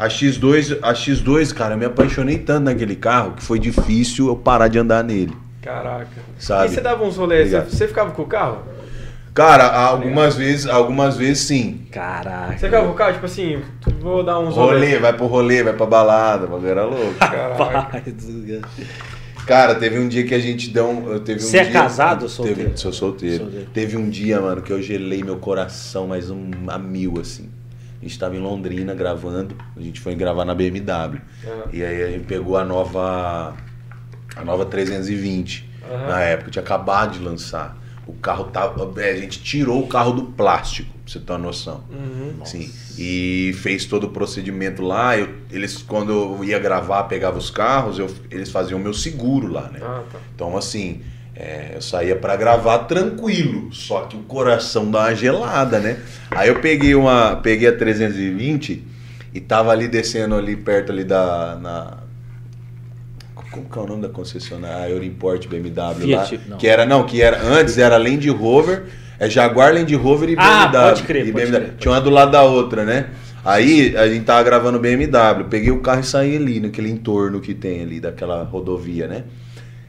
A X2, a X2, cara, eu me apaixonei tanto naquele carro que foi difícil eu parar de andar nele. Caraca. Sabe? E você dava uns rolês, você, Obrigado. você ficava com o carro? Cara, algumas vezes, algumas vezes sim. Caraca. Você ficava com o carro, tipo assim, vou dar uns Rolê, rolês. vai pro rolê, vai pra balada, o bagulho era louco. Caraca. Cara, teve um dia que a gente deu um. Teve um Você é dia- casado ou teve- solteiro? sou solteiro. Solteiro. Teve um dia, mano, que eu gelei meu coração mais um a mil, assim. A gente tava em Londrina gravando, a gente foi gravar na BMW. Ah. E aí a gente pegou a nova. A nova 320. Aham. Na época, tinha acabado de lançar. O carro tava. é, a gente tirou o carro do plástico, pra você ter uma noção. Uhum. Sim. E fez todo o procedimento lá. Eu- eles, quando eu ia gravar, pegava os carros, eu- eles faziam o meu seguro lá, né? Ah, tá. Então, assim, é, eu saía pra gravar tranquilo, só que o coração dá uma gelada, né? Aí eu peguei uma, peguei a 320 e tava ali descendo ali perto ali da na como que é o nome da concessionária? A Euroimport BMW Fiat, lá, não. que era não, que era antes era Land Rover, é Jaguar, Land Rover e BMW. Ah, pode crer, e pode BMW. crer, Tinha uma do lado da outra, né? Aí a gente tava gravando BMW, peguei o carro e saí ali naquele entorno que tem ali daquela rodovia, né?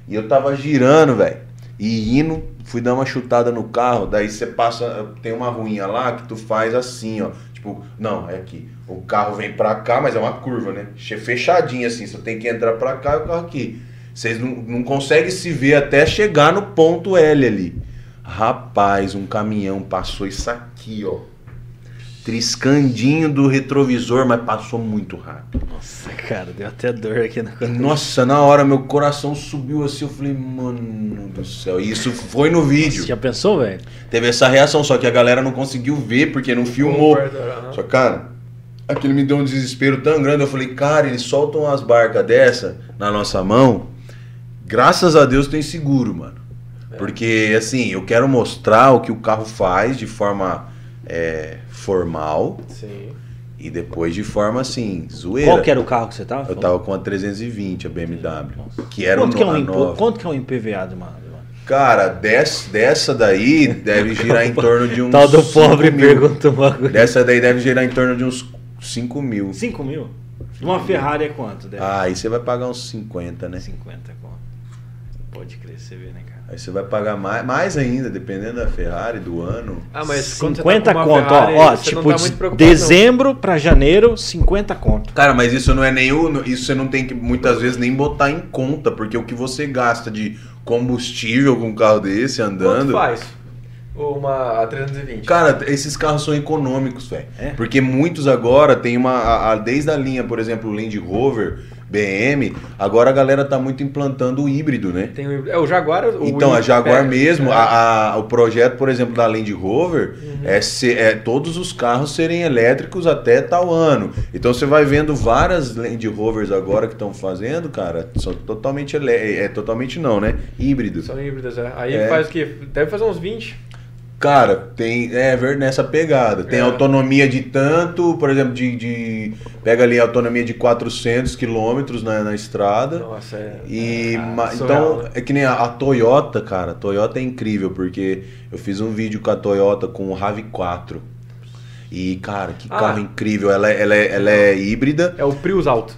E eu tava girando, velho. E indo, fui dar uma chutada no carro, daí você passa, tem uma ruinha lá que tu faz assim, ó. Tipo, não, é aqui. O carro vem pra cá, mas é uma curva, né? Fechadinha assim, você tem que entrar pra cá e o carro aqui. Vocês não, não conseguem se ver até chegar no ponto L ali. Rapaz, um caminhão passou isso aqui, ó. Triscandinho do retrovisor, mas passou muito rápido. Nossa, cara, deu até dor aqui na Nossa, na hora meu coração subiu assim, eu falei, mano do céu. E isso foi no vídeo. Você já pensou, velho? Teve essa reação, só que a galera não conseguiu ver porque não filmou. Só cara, aquilo me deu um desespero tão grande. Eu falei, cara, eles soltam umas barcas dessa na nossa mão. Graças a Deus tem seguro, mano. Porque, assim, eu quero mostrar o que o carro faz de forma é, formal Sim. e depois de forma, assim, zoeira. Qual que era o carro que você tava? Eu tava com a 320, a BMW. Que era quanto, o que é um nova. quanto que é um IPVA de uma... Cara, des, dessa daí deve girar em torno de uns. Tal do 5 pobre mil. pergunta um bagulho. Dessa daí deve girar em torno de uns 5 mil. 5 mil? Uma Ferrari é quanto? Deve? Ah, aí você vai pagar uns 50, né? 50 conto. Pode vê, né, cara? Aí você vai pagar mais, mais ainda, dependendo da Ferrari, do ano. Ah, mas quando você 50 tá conto, Ferrari, ó, ó, tipo tá de dezembro pra janeiro, 50 conto. Cara, mas isso não é nenhum. Isso você não tem que muitas vezes nem botar em conta, porque o que você gasta de combustível com um carro desse não. Quanto andando. faz? Uma a 320. Cara, esses carros são econômicos, velho. É? Porque muitos agora tem uma. a- a- desde a linha, por exemplo, o Land Rover, BM, agora a galera tá muito implantando o híbrido, né? Tem o, é o Jaguar. O Então, a Jaguar é, mesmo, é. a- a- o projeto, por exemplo, da Land Rover é, ser- é todos os carros serem elétricos até tal ano. Então você vai vendo várias Land Rovers agora que estão fazendo, cara, são totalmente elé- é totalmente não, né? Híbrido. São híbridas, é. Aí É. faz o quê? Deve fazer uns 20. Cara, tem é ver nessa pegada. Tem É. autonomia de tanto, por exemplo, de, de- pega ali a autonomia de 400 quilômetros na, na estrada. Nossa, é. E Ah, ma- surreal, então é que nem a, a Toyota, cara. A Toyota é incrível porque eu fiz um vídeo com a Toyota com o RAV4. E cara, que Ah. carro incrível. Ela, é- ela, é, ela é híbrida É o Prius alto.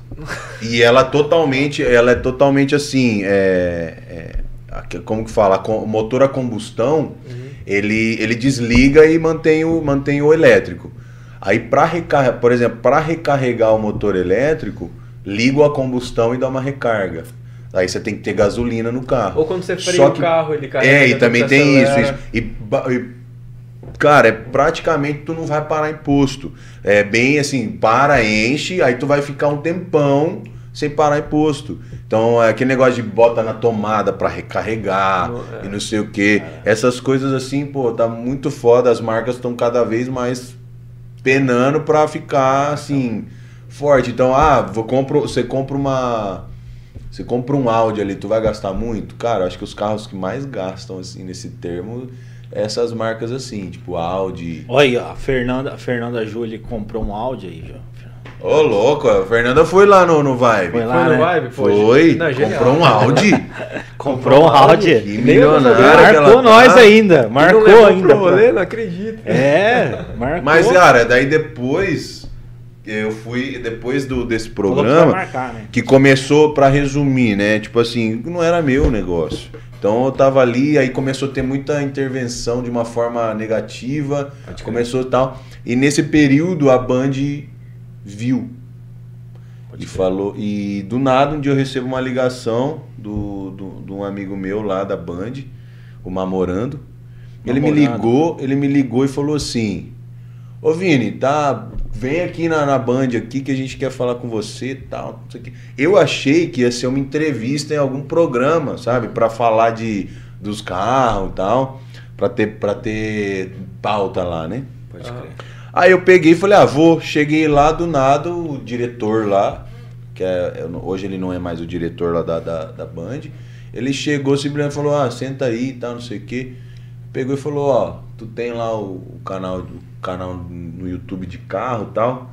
e ela totalmente, ela é totalmente assim, é, é, como que fala, motor a combustão, ele, ele desliga e mantém o, mantém o elétrico. Aí para recarregar, por exemplo, para recarregar o motor elétrico, liga a combustão e dá uma recarga. Aí você tem que ter gasolina no carro. Ou quando você freia Só o que- carro, ele carrega. É, e também tem isso, isso. E, e, cara, é praticamente tu não vai parar em posto. É bem assim, para, enche, aí tu vai ficar um tempão sem parar em posto. Então, é aquele negócio de bota na tomada pra recarregar é. e não sei o que. Essas coisas assim, pô, tá muito foda. As marcas estão cada vez mais penando pra ficar assim forte. Então, ah, vou compro, você compra uma você compra um Audi ali, tu vai gastar muito? Cara, acho que os carros que mais gastam assim nesse termo é essas marcas assim, tipo Audi. Olha, a Fernanda, a Fernanda Júlia comprou um áudio aí, já. Ô, louco, a Fernanda foi lá no, no Vibe. Foi lá, Foi no né? Vibe? Foi, Não, genial. comprou um Audi. Comprou um áudio. Que milionária ela Marcou tá. nós ainda. Não Marcou levou ainda. Pro rolê, não acredito. É, marcou. Mas, cara, daí depois eu fui, depois do, desse programa, marcar, né? que começou, pra resumir, né? Tipo assim, não era meu negócio. Então eu tava ali, aí começou a ter muita intervenção de uma forma negativa, começou e tal. E nesse período a Band viu. E falou, e do nada um dia eu recebo uma ligação do, do, de um amigo meu lá da Band, o Mamorando. Ele me Mamorando. ligou, ele me ligou e falou assim: Ô Vini, tá. Vem aqui na, na Band aqui que a gente quer falar com você e tal. não sei o quê." Eu achei que ia ser uma entrevista em algum programa, sabe? Pra falar de, dos carros e tal. Pra ter, pra ter pauta lá, né? Pode crer. Aí eu peguei e falei, ah, vou. Cheguei lá do nada, o diretor lá, que é, hoje ele não é mais o diretor lá da, da, da Band, ele chegou simplesmente e falou, ah, senta aí e tal, não sei o quê. Pegou e falou, ó, tu tem lá o, o canal, o canal no YouTube de carro e tal.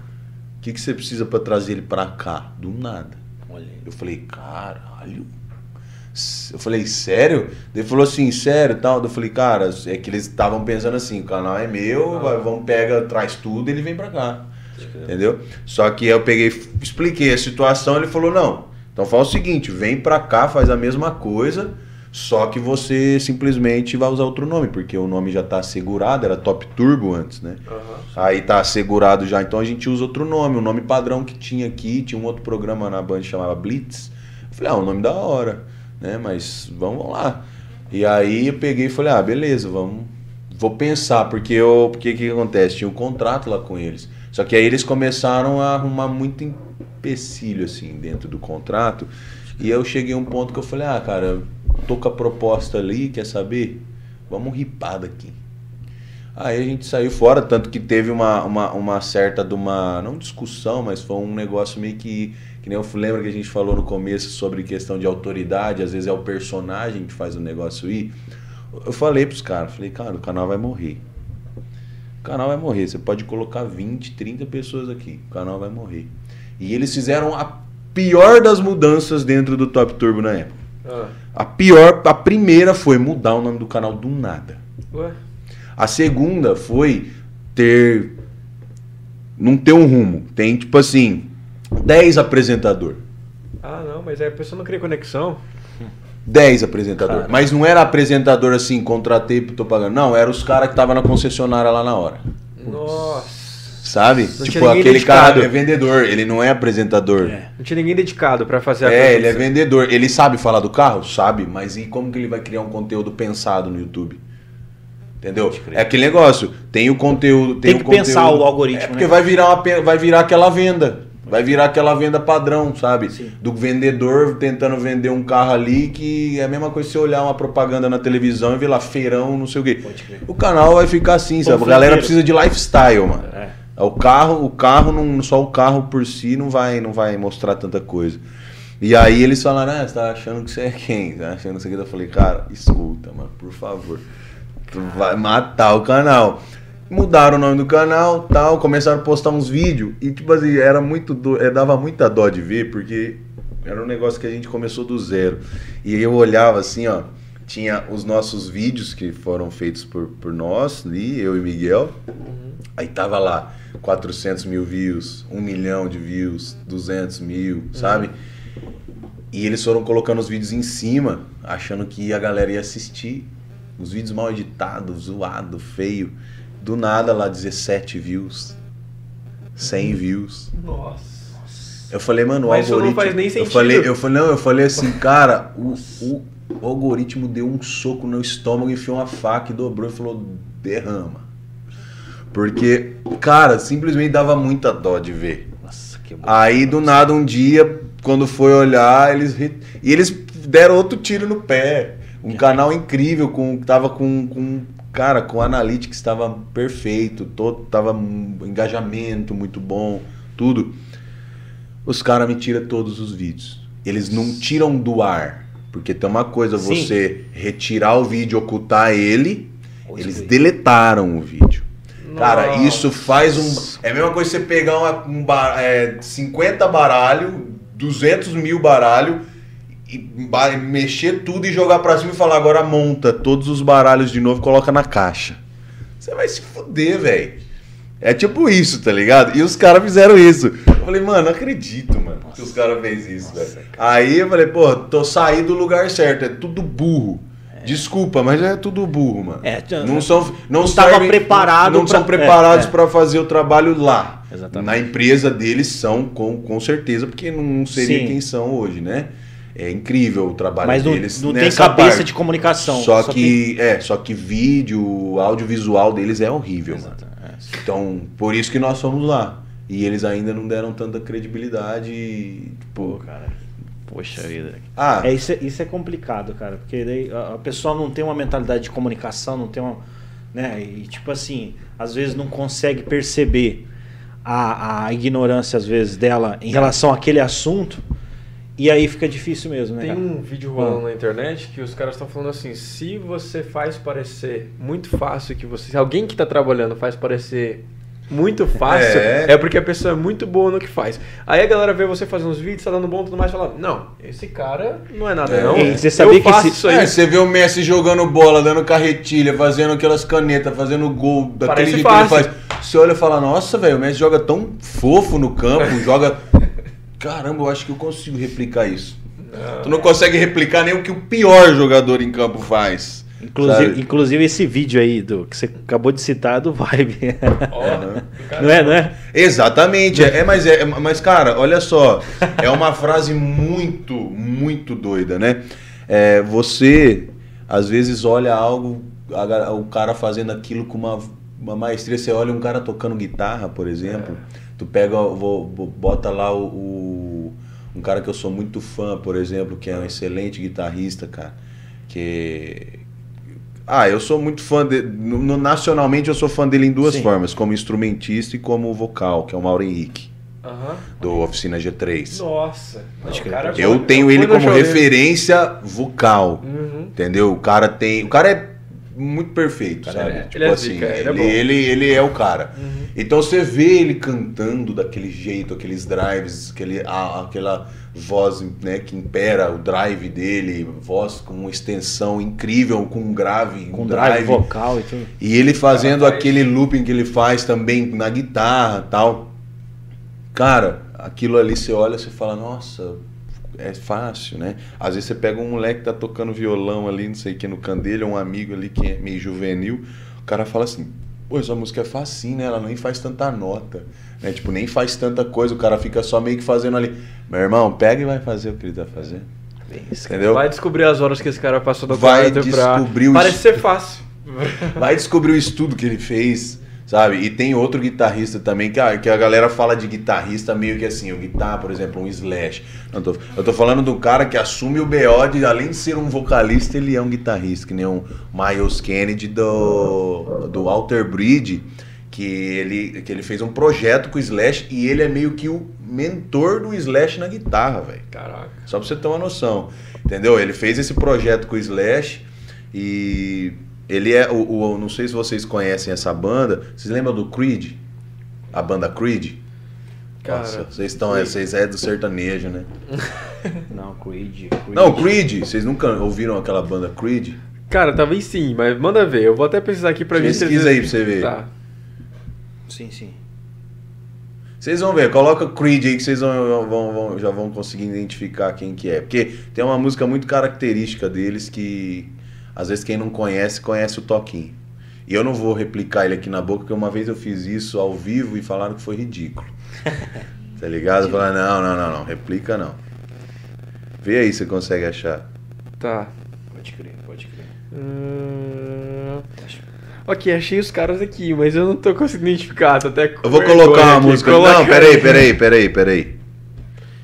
O que, que você precisa pra trazer ele pra cá? Do nada. Olha. Eu falei, caralho. Eu falei, sério? Ele falou assim, sério e tal. Eu falei, cara, é que eles estavam pensando assim, o canal é meu, vai- vamos pega, traz tudo e ele vem pra cá. Entendeu? Só que eu peguei, expliquei a situação, ele falou, não. Então faz o seguinte, vem pra cá, faz a mesma coisa, só que você simplesmente vai usar outro nome, porque o nome já tá assegurado, era Top Turbo antes, né? Aí tá assegurado já, então a gente usa outro nome, o nome padrão que tinha aqui, tinha um outro programa na Band que chamava Blitz. Eu falei, ah, o nome da hora, né? Mas vamos lá. E aí eu peguei e falei, ah, beleza, vamos. Vou pensar, porque eu. Porque que acontece? Tinha um contrato lá com eles. Só que aí eles começaram a arrumar muito empecilho, assim, dentro do contrato. E eu cheguei a um ponto que eu falei, ah, cara, tô com a proposta ali, quer saber? Vamos ripar daqui. Aí a gente saiu fora, tanto que teve uma, uma, uma certa de uma, não discussão, mas foi um negócio meio que, que nem eu lembro que a gente falou no começo sobre questão de autoridade, às vezes é o personagem que faz o negócio ir. Eu falei pros caras, falei, cara, o canal vai morrer. O canal vai morrer, você pode colocar 20, 30 pessoas aqui, o canal vai morrer. E eles fizeram a pior das mudanças dentro do Top Turbo na época. Ah, A pior, a primeira foi mudar o nome do canal do nada. ué? A segunda foi ter. Não ter um rumo. Tem tipo assim. 10 apresentador. Ah, não, mas aí a pessoa não cria conexão. 10 apresentador. Cara. Mas não era apresentador assim, contratei, tô pagando. Não, era os caras que estavam na concessionária lá na hora. Nossa. Sabe? tinha tipo, aquele cara dedicado. é vendedor, ele não é apresentador. É. Não tinha ninguém dedicado pra fazer a É, ele é vendedor. Ele sabe falar do carro? Sabe. Mas e como que ele vai criar um conteúdo pensado no YouTube? Entendeu? É aquele negócio. Tem o conteúdo. Tem, Tem que o conteúdo, pensar o algoritmo, É porque né? vai virar, uma, vai virar aquela venda. Vai virar aquela venda padrão, sabe? Sim. Do vendedor tentando vender um carro ali, que é a mesma coisa se você olhar uma propaganda na televisão e ver lá feirão, não sei o quê. Pode crer. O canal vai ficar assim, sabe? A galera precisa de lifestyle, mano. É. O carro, o carro não, só o carro por si não vai, não vai mostrar tanta coisa. E aí eles falaram, ah, você tá achando que você é quem? Tá achando isso aqui? Eu falei, cara, escuta, mano, por favor. Tu vai matar o canal. Mudaram o nome do canal, tal, começaram a postar uns vídeos e tipo assim, era muito do, é, dava muita dó de ver, porque era um negócio que a gente começou do zero. E eu olhava assim, ó, tinha os nossos vídeos que foram feitos por, por nós, ali, eu e Miguel. Aí tava lá 400 mil views, 1 milhão de views, 200 mil, sabe? E eles foram colocando os vídeos em cima, achando que a galera ia assistir. Os vídeos mal editados, zoado, feio. Do nada lá 17 views, 100 views. Nossa. Eu falei, mano, o Mas isso não algoritmo. faz nem Eu sentido. falei, eu falei, não, eu falei assim, cara, o, o, o algoritmo deu um soco no estômago, enfiou uma faca e dobrou e falou, derrama. Porque, cara, simplesmente dava muita dó de ver. Nossa, que bom. Aí do nada um dia, quando foi olhar, eles e eles deram outro tiro no pé. Um canal incrível com tava com, com cara, com analytics estava perfeito, todo tava um engajamento muito bom, tudo. Os caras me tiram todos os vídeos. Eles não tiram do ar, porque tem uma coisa Sim. você retirar o vídeo, ocultar ele, eles excluir. deletaram o vídeo. Cara, Nossa. isso faz um. É a mesma coisa você pegar uma, um ba- é, 50 baralho, 200 mil baralho, e mexer tudo e jogar pra cima e falar: agora monta todos os baralhos de novo e coloca na caixa. Você vai se fuder, velho. É tipo isso, tá ligado? E os caras fizeram isso. Eu falei, mano, não acredito, mano, que os caras fez isso, Nossa, velho. Aí eu falei, pô, tô saí do lugar certo, é tudo burro. Desculpa, mas é tudo burro, mano. É, não são, não, não servem- preparado não são pra- preparados é, é. pra fazer o trabalho lá. Exatamente. Na empresa deles são, com, com certeza, porque não seria Sim. quem são hoje, né? É incrível o trabalho Mas não, deles. não tem cabeça parte. de comunicação. Só, tem- que, é, só que vídeo, audiovisual deles é horrível, mano. Exato, é. Então, por isso que nós fomos lá. E eles ainda não deram tanta credibilidade. e, Pô, Tipo, cara. Poxa vida. ah, É, isso, é, isso é complicado, cara, porque daí a, a pessoa não tem uma mentalidade de comunicação, não tem uma. Né? E tipo assim, às vezes não consegue perceber a, a ignorância, às vezes, dela em relação àquele assunto, e aí fica difícil mesmo, né? Tem cara? um vídeo rolando na internet que os caras estão falando assim: se você faz parecer muito fácil que você. Se alguém que tá trabalhando faz parecer muito fácil, É. é. porque a pessoa é muito boa no que faz. Aí a galera vê você fazendo uns vídeos, tá dando bom e tudo mais, e fala: Não, esse cara não é nada, É. não. E você sabia Eu que faço esse- isso aí. é, você vê o Messi jogando bola, dando carretilha, fazendo aquelas canetas, fazendo gol daquele Parece jeito que ele fácil. faz. Você olha e fala, nossa, velho, o Messi joga tão fofo no campo, joga. Caramba, eu acho que eu consigo replicar isso. Tu não consegue replicar nem o que o pior jogador em campo faz. Inclusive, inclusive esse vídeo aí do que você acabou de citar é do Vibe. Cara- não é, não é? Exatamente, é, é, mas é, mas cara, olha só, é uma frase muito, muito doida, né? É, você às vezes olha algo, a o cara fazendo aquilo com uma, uma maestria, você olha um cara tocando guitarra, por exemplo, tu pega, vou- bota lá o, o- um cara que eu sou muito fã, por exemplo, que é um excelente guitarrista, cara, que ah, eu sou muito fã de, no, nacionalmente eu sou fã dele em duas Sim. formas, como instrumentista e como vocal, que é o Mauro Henrique, Aham. do Oficina G3. Nossa. Não, cara é Eu tenho ele como referência vocal. Uhum. Entendeu? O cara tem. O cara é muito perfeito, Cara, sabe? ele é- tipo ele é assim, zica, ele é ele, bom. ele, ele é o cara. Uhum. Então você vê ele cantando daquele jeito, aqueles drives, aquele, a- aquela voz né, que impera o drive dele, voz com uma extensão incrível, com um grave, Com um drive vocal e tudo. e ele fazendo Cara, aquele looping que ele faz também na guitarra tal. Cara, aquilo ali você olha e fala, nossa, é fácil, né? Às vezes você pega um moleque que tá tocando violão ali, não sei o que, no candelho, um amigo ali que é meio juvenil, o cara fala assim, pô, essa música é facinho, né? Ela nem faz tanta nota, né? Tipo, nem faz tanta coisa, o cara fica só meio que fazendo ali. Meu irmão, pega e vai fazer o que ele tá fazendo. Entendeu? Vai descobrir as horas que esse cara passou do Vai quarto pra... descobrir o Parece es- ser fácil. Vai descobrir o estudo que ele fez, Sabe? E tem outro guitarrista também, que a, que a galera fala de guitarrista meio que assim, o guitarra, por exemplo, um Slash. Não, tô- eu tô falando do cara que assume o BO de, além de ser um vocalista, ele é um guitarrista, que nem o Miles Kennedy do, do Alter Bridge, que ele, que ele fez um projeto com o Slash e ele é meio que o mentor do Slash na guitarra, velho. Caraca. Só pra você ter uma noção. Entendeu? Ele fez esse projeto com o Slash e ele é o, o- Não sei se vocês conhecem essa banda. Vocês lembram do Creed? A banda Creed? Cara, Nossa, vocês estão. Vocês é do sertanejo, né? Não, Creed. Creed. Não, Creed. Vocês nunca ouviram aquela banda Creed? Cara, talvez sim, mas manda ver. Eu vou até pesquisar aqui pra ver se Pesquisa aí pra você ver. Tá. Sim, sim. Vocês vão ver, coloca Creed aí que vocês vão, vão- vão- já vão conseguir identificar quem que é. Porque tem uma música muito característica deles que às vezes quem não conhece, conhece o toquinho. E eu não vou replicar ele aqui na boca, porque uma vez eu fiz isso ao vivo e falaram que foi ridículo. tá ligado? Falaram, não, não, não, não, replica não. Vê aí se você consegue achar. Tá. Pode crer, pode crer. Hum... Ok, achei os caras aqui, mas eu não tô conseguindo identificar. Tô até com Eu vou colocar uma aqui. música. Coloca Não, peraí, aí. peraí, peraí, peraí.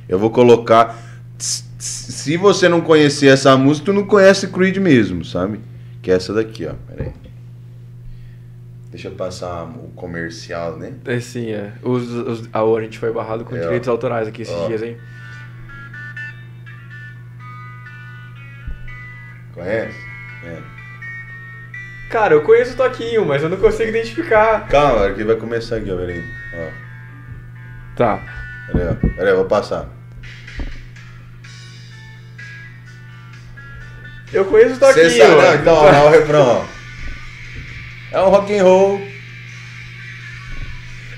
Eu vou colocar. S- s- Se você não conhecer essa música, tu não conhece Creed mesmo, sabe? Que é essa daqui, ó. Peraí. Deixa eu passar o comercial, né? É sim, é. Os, os, a, gente foi barrado com É, ó. direitos autorais aqui esses Ó. dias, hein? Conhece? É. Cara, eu conheço o Toquinho, mas eu não consigo identificar. Calma, que vai começar aqui, ó. Peraí. Ó. Tá. Peraí, ó. Peraí, vou passar. Eu conheço o Toquinho. Sabe, não, então, ó, o refrão. É um rock and roll.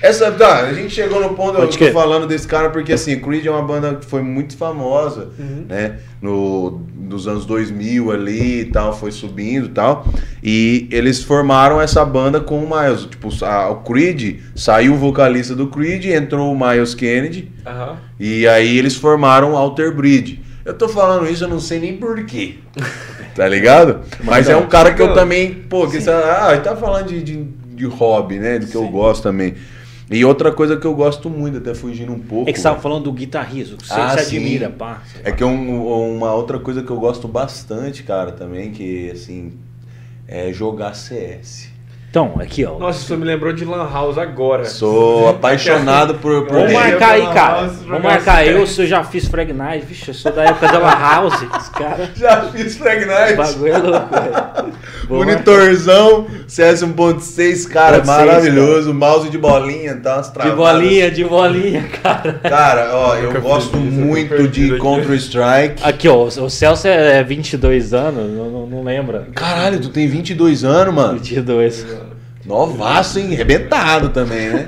Essa, tá, a gente chegou no ponto, eu Pode tô que? falando desse cara porque assim, Creed é uma banda que foi muito famosa, Uhum. né, no, nos anos 2000 ali e tal, foi subindo e tal, e eles formaram essa banda com o Miles, tipo, a- o Creed, saiu o vocalista do Creed, entrou o Miles Kennedy, Aham. e aí eles formaram o Alter Bridge. Eu tô falando isso, eu não sei nem porquê. Tá ligado? Mas é um cara que eu também, pô, que você, ah, ele tá falando de, de, de hobby, né? Do que eu Sim. gosto também. E outra coisa que eu gosto muito, até fugindo um pouco. É que você tava falando do guitarrista, que você, Ah, sim. admira, pá. é que um- uma outra coisa que eu gosto bastante, cara, também, que assim, é jogar CS. Então, aqui, ó. Nossa, isso me lembrou de Lan House agora. Sou apaixonado por, por Vamos marcar aí, Lan cara. Vamos marcar eu, se eu já fiz Frag Night. Vixe, eu sou da época da La House. Os caras. Já fiz Frag O bagulho é louco, velho. Monitorzão, CS 1.6, cara, 1.6, maravilhoso. Mouse de bolinha, tá? Umas De bolinha, de bolinha, cara. Cara, ó, eu gosto isso, eu tô muito perdido de. Counter-Strike. Aqui, ó. O Celso é 22 anos, não, não, não lembra. Caralho, tu tem 22 anos, mano. 22. Novaço, hein? Rebentado também, né?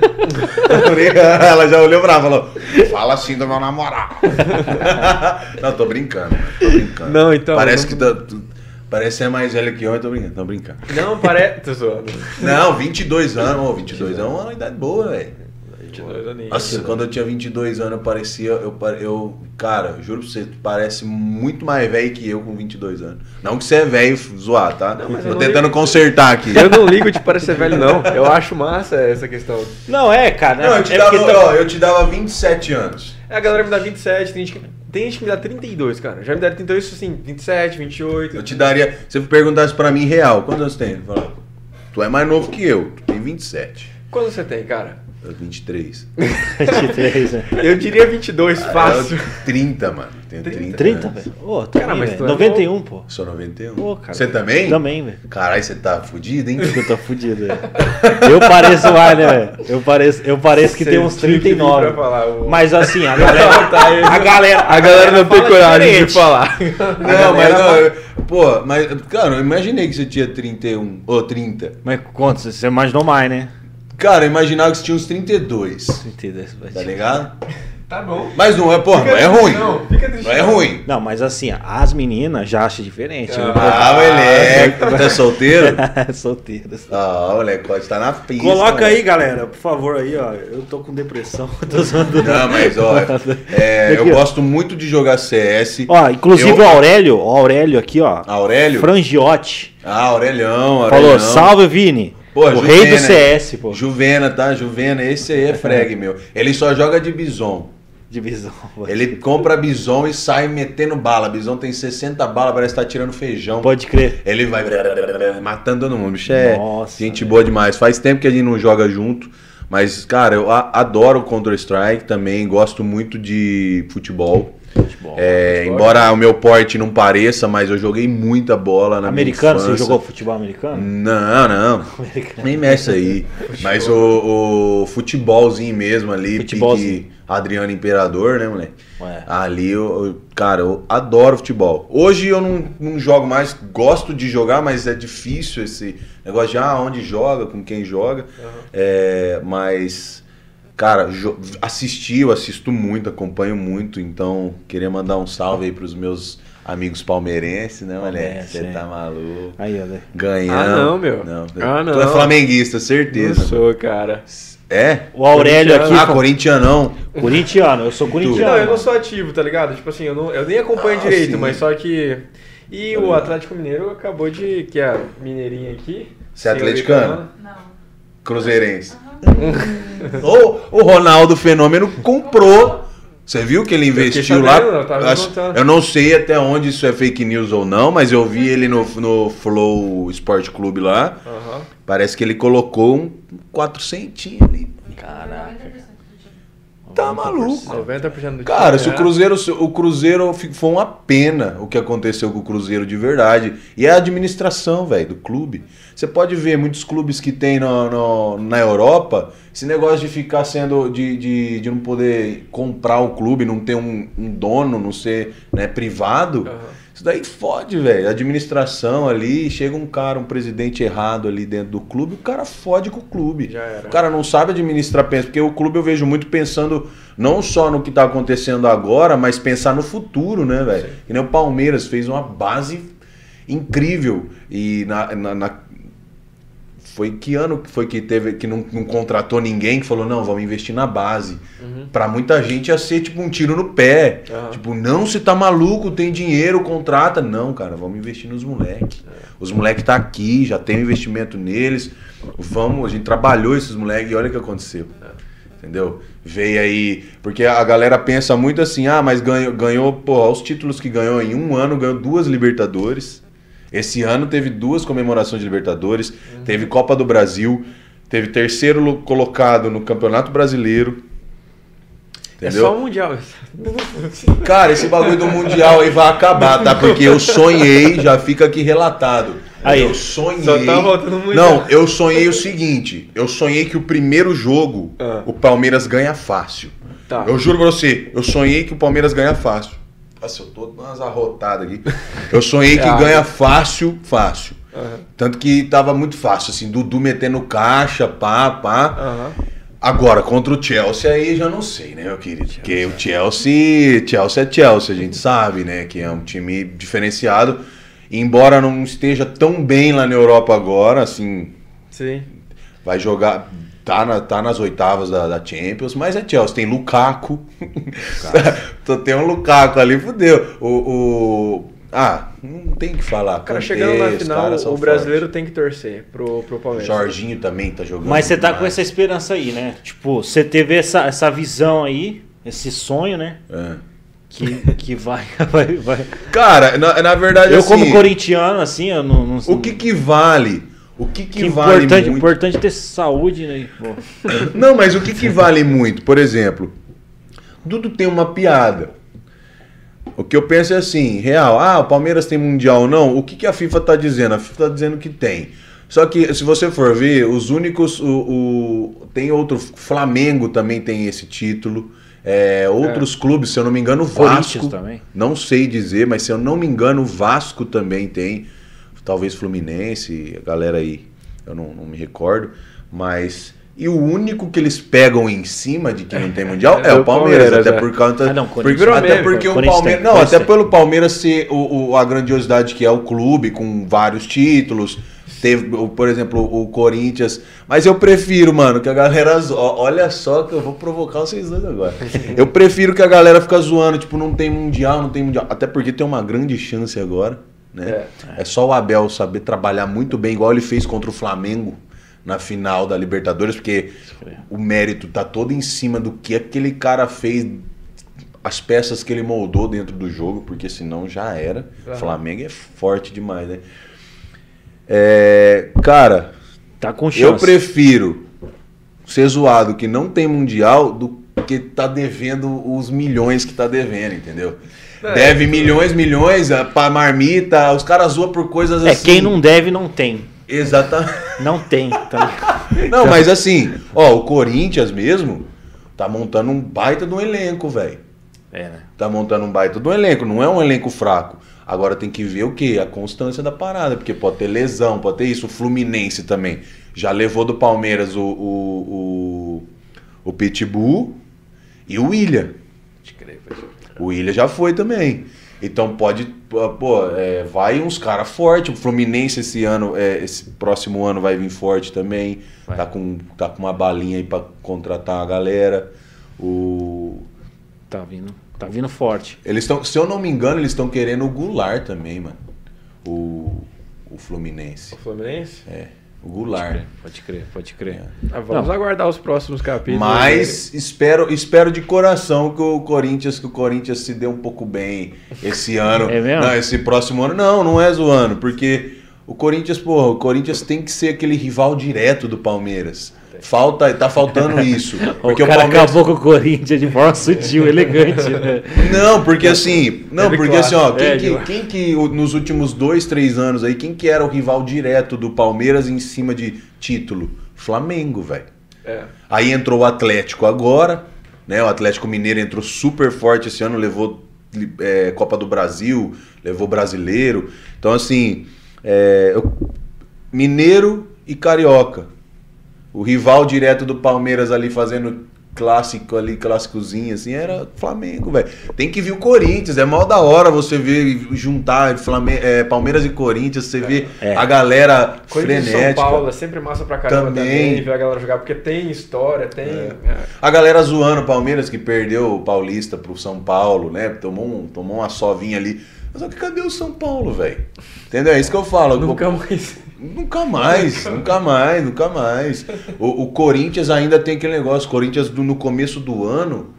Ela já olhou pra ela e falou: Fala assim do meu namorado. Não, tô brincando, tô brincando. Não, então, Parece não- que tá- parece ser mais velho que eu, eu tô brincando, tô brincando. Não, parece. Tô zoando. Não, 22 anos, ô, 22 é uma idade boa, velho. 22 aninhos. Nossa, quando eu tinha 22 anos, eu parecia. Eu, pare- eu, cara, juro pra você, tu parece muito mais velho que eu com 22 anos. Não que você é velho zoar, tá? Não, mas Tô eu não tentando ligo. consertar aqui. Eu não ligo de parecer velho, não. Eu acho massa essa questão. Não, é, cara. Não, eu te, é dava, porque tá- ó, eu te dava 27 anos. É, a galera me dá 27, tem gente que, tem gente que me dá 32, cara. Já me deram 32, assim, 27, 28. Eu te daria. Se você perguntasse pra mim real, quantos anos tem? Eu falava, tu é mais novo que eu, tu tem 27. Quanto você tem, cara? Eu 23. 23, né? Eu diria 22, fácil. Eu, 30, mano. Tenho 30. 30, anos. velho? Ô, Cara, mas tu é 91, pô. Sou 91. Pô, cara. Você também? Também, velho. Caralho, você tá fudido, hein? Eu tô fudido, velho. Eu pareço mais, né, velho? Eu pareço, eu pareço que tem uns Você tinha que vir 39. pra falar, o- Mas assim, a galera. Tá, A galera, A galera não tem coragem diferente. de falar. Não, mas não, eu- pô, mas, cara, eu imaginei que você tinha 31 ou 30. Mas quantos? Você imaginou mais, né? Cara, eu imaginava que você tinha uns 32, 32, vai tá ligado? Tá bom. Mas não é, porra, não é ruim. Não, fica triste. Não é ruim. Não, mas assim, as meninas já acham diferente. Ah, Ah, moleque, tá solteiro? Solteiras. Ah, moleque, pode estar na pista. Coloca aí, galera, por favor, aí, ó. Eu tô com depressão. Tô zoando. Não, mas ó, é, eu gosto muito de jogar CS. Ó, inclusive Eu- o Aurélio, o Aurélio aqui, ó. Aurélio? Frangiotti. Ah, Aurelião, Aurelião. Falou, salve Vini. Pô, o rei do CS, pô. Juvena, tá? Juvena, esse aí é frag, meu. Ele só joga de bison. Divisão. Ele compra bison e sai metendo bala. Bison tem 60 balas, parece que tá tirando feijão. Pode crer. Ele vai matando todo mundo. Bicho é Nossa, gente velho. boa demais. Faz tempo que a gente não joga junto. Mas, cara, eu adoro Counter-Strike também. Gosto muito de futebol. Futebol. É, futebol. embora o meu porte não pareça, mas eu joguei muita bola na americano, minha você jogou futebol americano? Não, não. Americano. Nem mexe aí. Mas o, o futebolzinho mesmo ali, Futebolzinho. pique Adriano Imperador, né, moleque? Ué. Ali, eu, eu- cara, eu adoro futebol. Hoje eu não, não jogo mais, gosto de jogar, mas é difícil esse negócio de ah, onde joga, com quem joga. É, mas, cara, assistir, eu assisto muito, acompanho muito, então queria mandar um salve aí pros meus amigos palmeirenses, né? Palmeirense, Você é. tá maluco. Aí, ó. né? Ganhando. Ah, não, meu. Não. Ah, Tu é não. flamenguista, Não certeza. sou, cara. É? O Aurélio aqui. Ah, corintianão. Corintiano, eu sou corintiano. Não, eu não sou ativo, tá ligado? Tipo assim, eu, não, eu nem acompanho Ah, direito, sim. mas só que. E Tá o. Atlético Mineiro acabou de. Que é a mineirinha aqui. Você é atleticano? Icano. Não. Cruzeirense. O, o Ronaldo Fenômeno comprou. Você viu que ele investiu sabendo, lá? eu Eu acho- eu não sei até onde isso é fake news ou não, mas eu vi ele no, no Flow Sport Clube lá. Aham. Parece que ele colocou um 400 ali. Caraca. 90% do time. Tá maluco. 90% do Cara, time se o é- Cruzeiro, o Cruzeiro foi uma pena o que aconteceu com o Cruzeiro de verdade. E é a administração, velho, do clube. Você pode ver muitos clubes que tem no, no- na Europa, esse negócio de ficar sendo. De, de, de não poder comprar o clube, não ter um, um dono, não ser né, privado. Aham. Isso daí fode, velho. Administração ali, chega um cara, um presidente errado ali dentro do clube, o cara fode com o clube. Já era. O cara não sabe administrar, pensa, porque o clube eu vejo muito pensando não só no que tá acontecendo agora, mas pensar no futuro, né, velho? Que nem o Palmeiras fez uma base incrível e na, na- na- foi que ano que foi que teve que não, não contratou ninguém que falou não vamos investir na base Uhum. Pra muita gente ia ser tipo um tiro no pé Aham. tipo não se tá maluco tem dinheiro contrata não cara vamos investir nos moleques os moleques tá aqui já tem um investimento neles vamos a gente trabalhou esses moleques e olha o que aconteceu Entendeu? Veio aí. Porque a galera pensa muito assim: ah, mas ganhou, ganhou pô, os títulos que ganhou em um ano, ganhou duas Libertadores. Esse ano teve duas comemorações de Libertadores, teve Copa do Brasil, teve terceiro lo- colocado no Campeonato Brasileiro. É Entendeu? só o Mundial. Cara, esse bagulho do Mundial aí vai acabar, tá? Porque eu sonhei, já fica aqui relatado. Aí. eu sonhei. Só tá voltando muito. Não, eu sonhei o seguinte: eu sonhei que o primeiro jogo Ah. o Palmeiras ganha fácil. Tá. Eu juro pra você, eu sonhei que o Palmeiras ganha fácil. Nossa, eu tô dando umas arrotadas aqui. Eu sonhei que Ah. ganha fácil, fácil. Aham. Tanto que tava muito fácil, assim, Dudu metendo caixa, pá, pá. Aham. Agora, contra o Chelsea aí já não sei, né, meu querido? Porque o Chelsea, Chelsea é Chelsea, a gente sabe, né? Que é um time diferenciado. Embora não esteja tão bem lá na Europa agora, assim, Sim. vai jogar. Tá, na- tá nas oitavas da, da Champions, mas é Chelsea. Tem Lukaku. Tô- tem um Lukaku ali, fudeu. O, o- Ah, não tem o que falar. O cara chegando na final, o brasileiro tem que torcer pro, pro. Palmeiras. Jorginho também tá jogando. Mas você tá demais. com essa esperança aí, né? Tipo, você teve essa, essa visão aí, esse sonho, né? É. Que, que vai, vai, vai. Cara, na, na verdade, Eu, assim, como corintiano, assim, eu não. não o que que vale? O que que, que vale importante, muito? importante ter saúde, né? Pô. Não, mas o que, que vale muito? Por exemplo, tudo tem uma piada. O que eu penso é assim, real, ah, o Palmeiras tem mundial ou não? O que, que a FIFA tá dizendo? A FIFA tá dizendo que tem. Só que se você for ver, os únicos. O, o- tem outro. Flamengo também tem esse título. É, outros clubes, se eu não me engano, o Vasco. também. Não sei dizer, mas se eu não me engano, o Vasco também tem. Talvez Fluminense, a galera aí, eu não, não me recordo. Mas. E o único que eles pegam em cima de que não tem mundial é, É o Palmeiras. Palmeiras, até é. por causa. Ah, não, porque. Virou até porque o Palmeiras. Não, até pelo Palmeiras ser o, o- a grandiosidade que é o clube, com vários títulos. Teve, por exemplo, o Corinthians. Mas eu prefiro, mano, que a galera. Olha só que eu vou provocar vocês dois agora. Eu prefiro que a galera fica zoando, tipo, não tem mundial, não tem mundial. Até porque tem uma grande chance agora, né? É, só o Abel saber trabalhar muito bem, igual ele fez contra o Flamengo. na final da Libertadores, porque o mérito tá todo em cima do que aquele cara fez, as peças que ele moldou dentro do jogo, porque senão já era. Aham. Flamengo é forte demais, né? É, cara, Tá com chance. eu prefiro ser zoado que não tem mundial do que tá devendo os milhões que tá devendo, entendeu? É, Deve milhões, milhões pra marmita, os caras zoam por coisas É, assim. quem não deve, não tem. Exatamente. Não tem, tá ligado? Não, mas assim, ó, o Corinthians mesmo tá montando um baita de um elenco, velho. É, né? Tá montando um baita de um elenco, não é um elenco fraco. Agora tem que ver o quê? A constância da parada, porque pode ter lesão, pode ter isso. O Fluminense também já levou do Palmeiras o, o, o, o Pitbull e o William. Pode crer, pode crer. O William já foi também. Então pode, pô, é, vai uns caras fortes. O Fluminense esse ano, é, esse próximo ano vai vir forte também. Vai. Tá com, tá com uma balinha aí pra contratar a galera. O, Tá vindo, tá vindo forte. eles estão, se eu não me engano, eles estão querendo o Goulart também, mano. O, o Fluminense. O Fluminense? É, o Pode Goulart. crer, pode crer, pode crer. Ah, vamos Não. aguardar os próximos capítulos. Mas espero, espero de coração que o Corinthians, que o Corinthians se dê um pouco bem esse ano. É mesmo? Não, esse próximo ano. Não, não é zoando, porque o Corinthians, porra, o Corinthians tem que ser aquele rival direto do Palmeiras. Falta, tá faltando isso. Porque o o, cara Palmeiras. acabou com o Corinthians de forma sutil, elegante, né? Não, porque assim, não, porque assim, ó, quem, É, que, quem que o- nos últimos dois, três anos aí, quem que era o rival direto do Palmeiras em cima de título? Flamengo, velho. É. Aí entrou o Atlético agora, né? O Atlético Mineiro entrou super forte esse ano, levou é, Copa do Brasil, levou brasileiro. Então, assim, é, Mineiro e Carioca. O rival direto do Palmeiras ali fazendo clássico ali, clássicozinho, assim, era Flamengo, velho. Tem que vir o Corinthians, é mal da hora você ver juntar Flame- é, Palmeiras e Corinthians, você vê É. a galera Corinthians e São frenética. Paulo é sempre massa pra caramba Também. também, ver a galera jogar, porque tem história, tem. é. A galera zoando o Palmeiras que perdeu o Paulista pro São Paulo, né? Tomou, um, tomou uma sovinha ali. Mas só que cadê o São Paulo, velho? Entendeu? É isso que eu falo. Nunca mais. Nunca mais, nunca mais, nunca mais. O, o Corinthians ainda tem aquele negócio. Corinthians do- no começo do ano.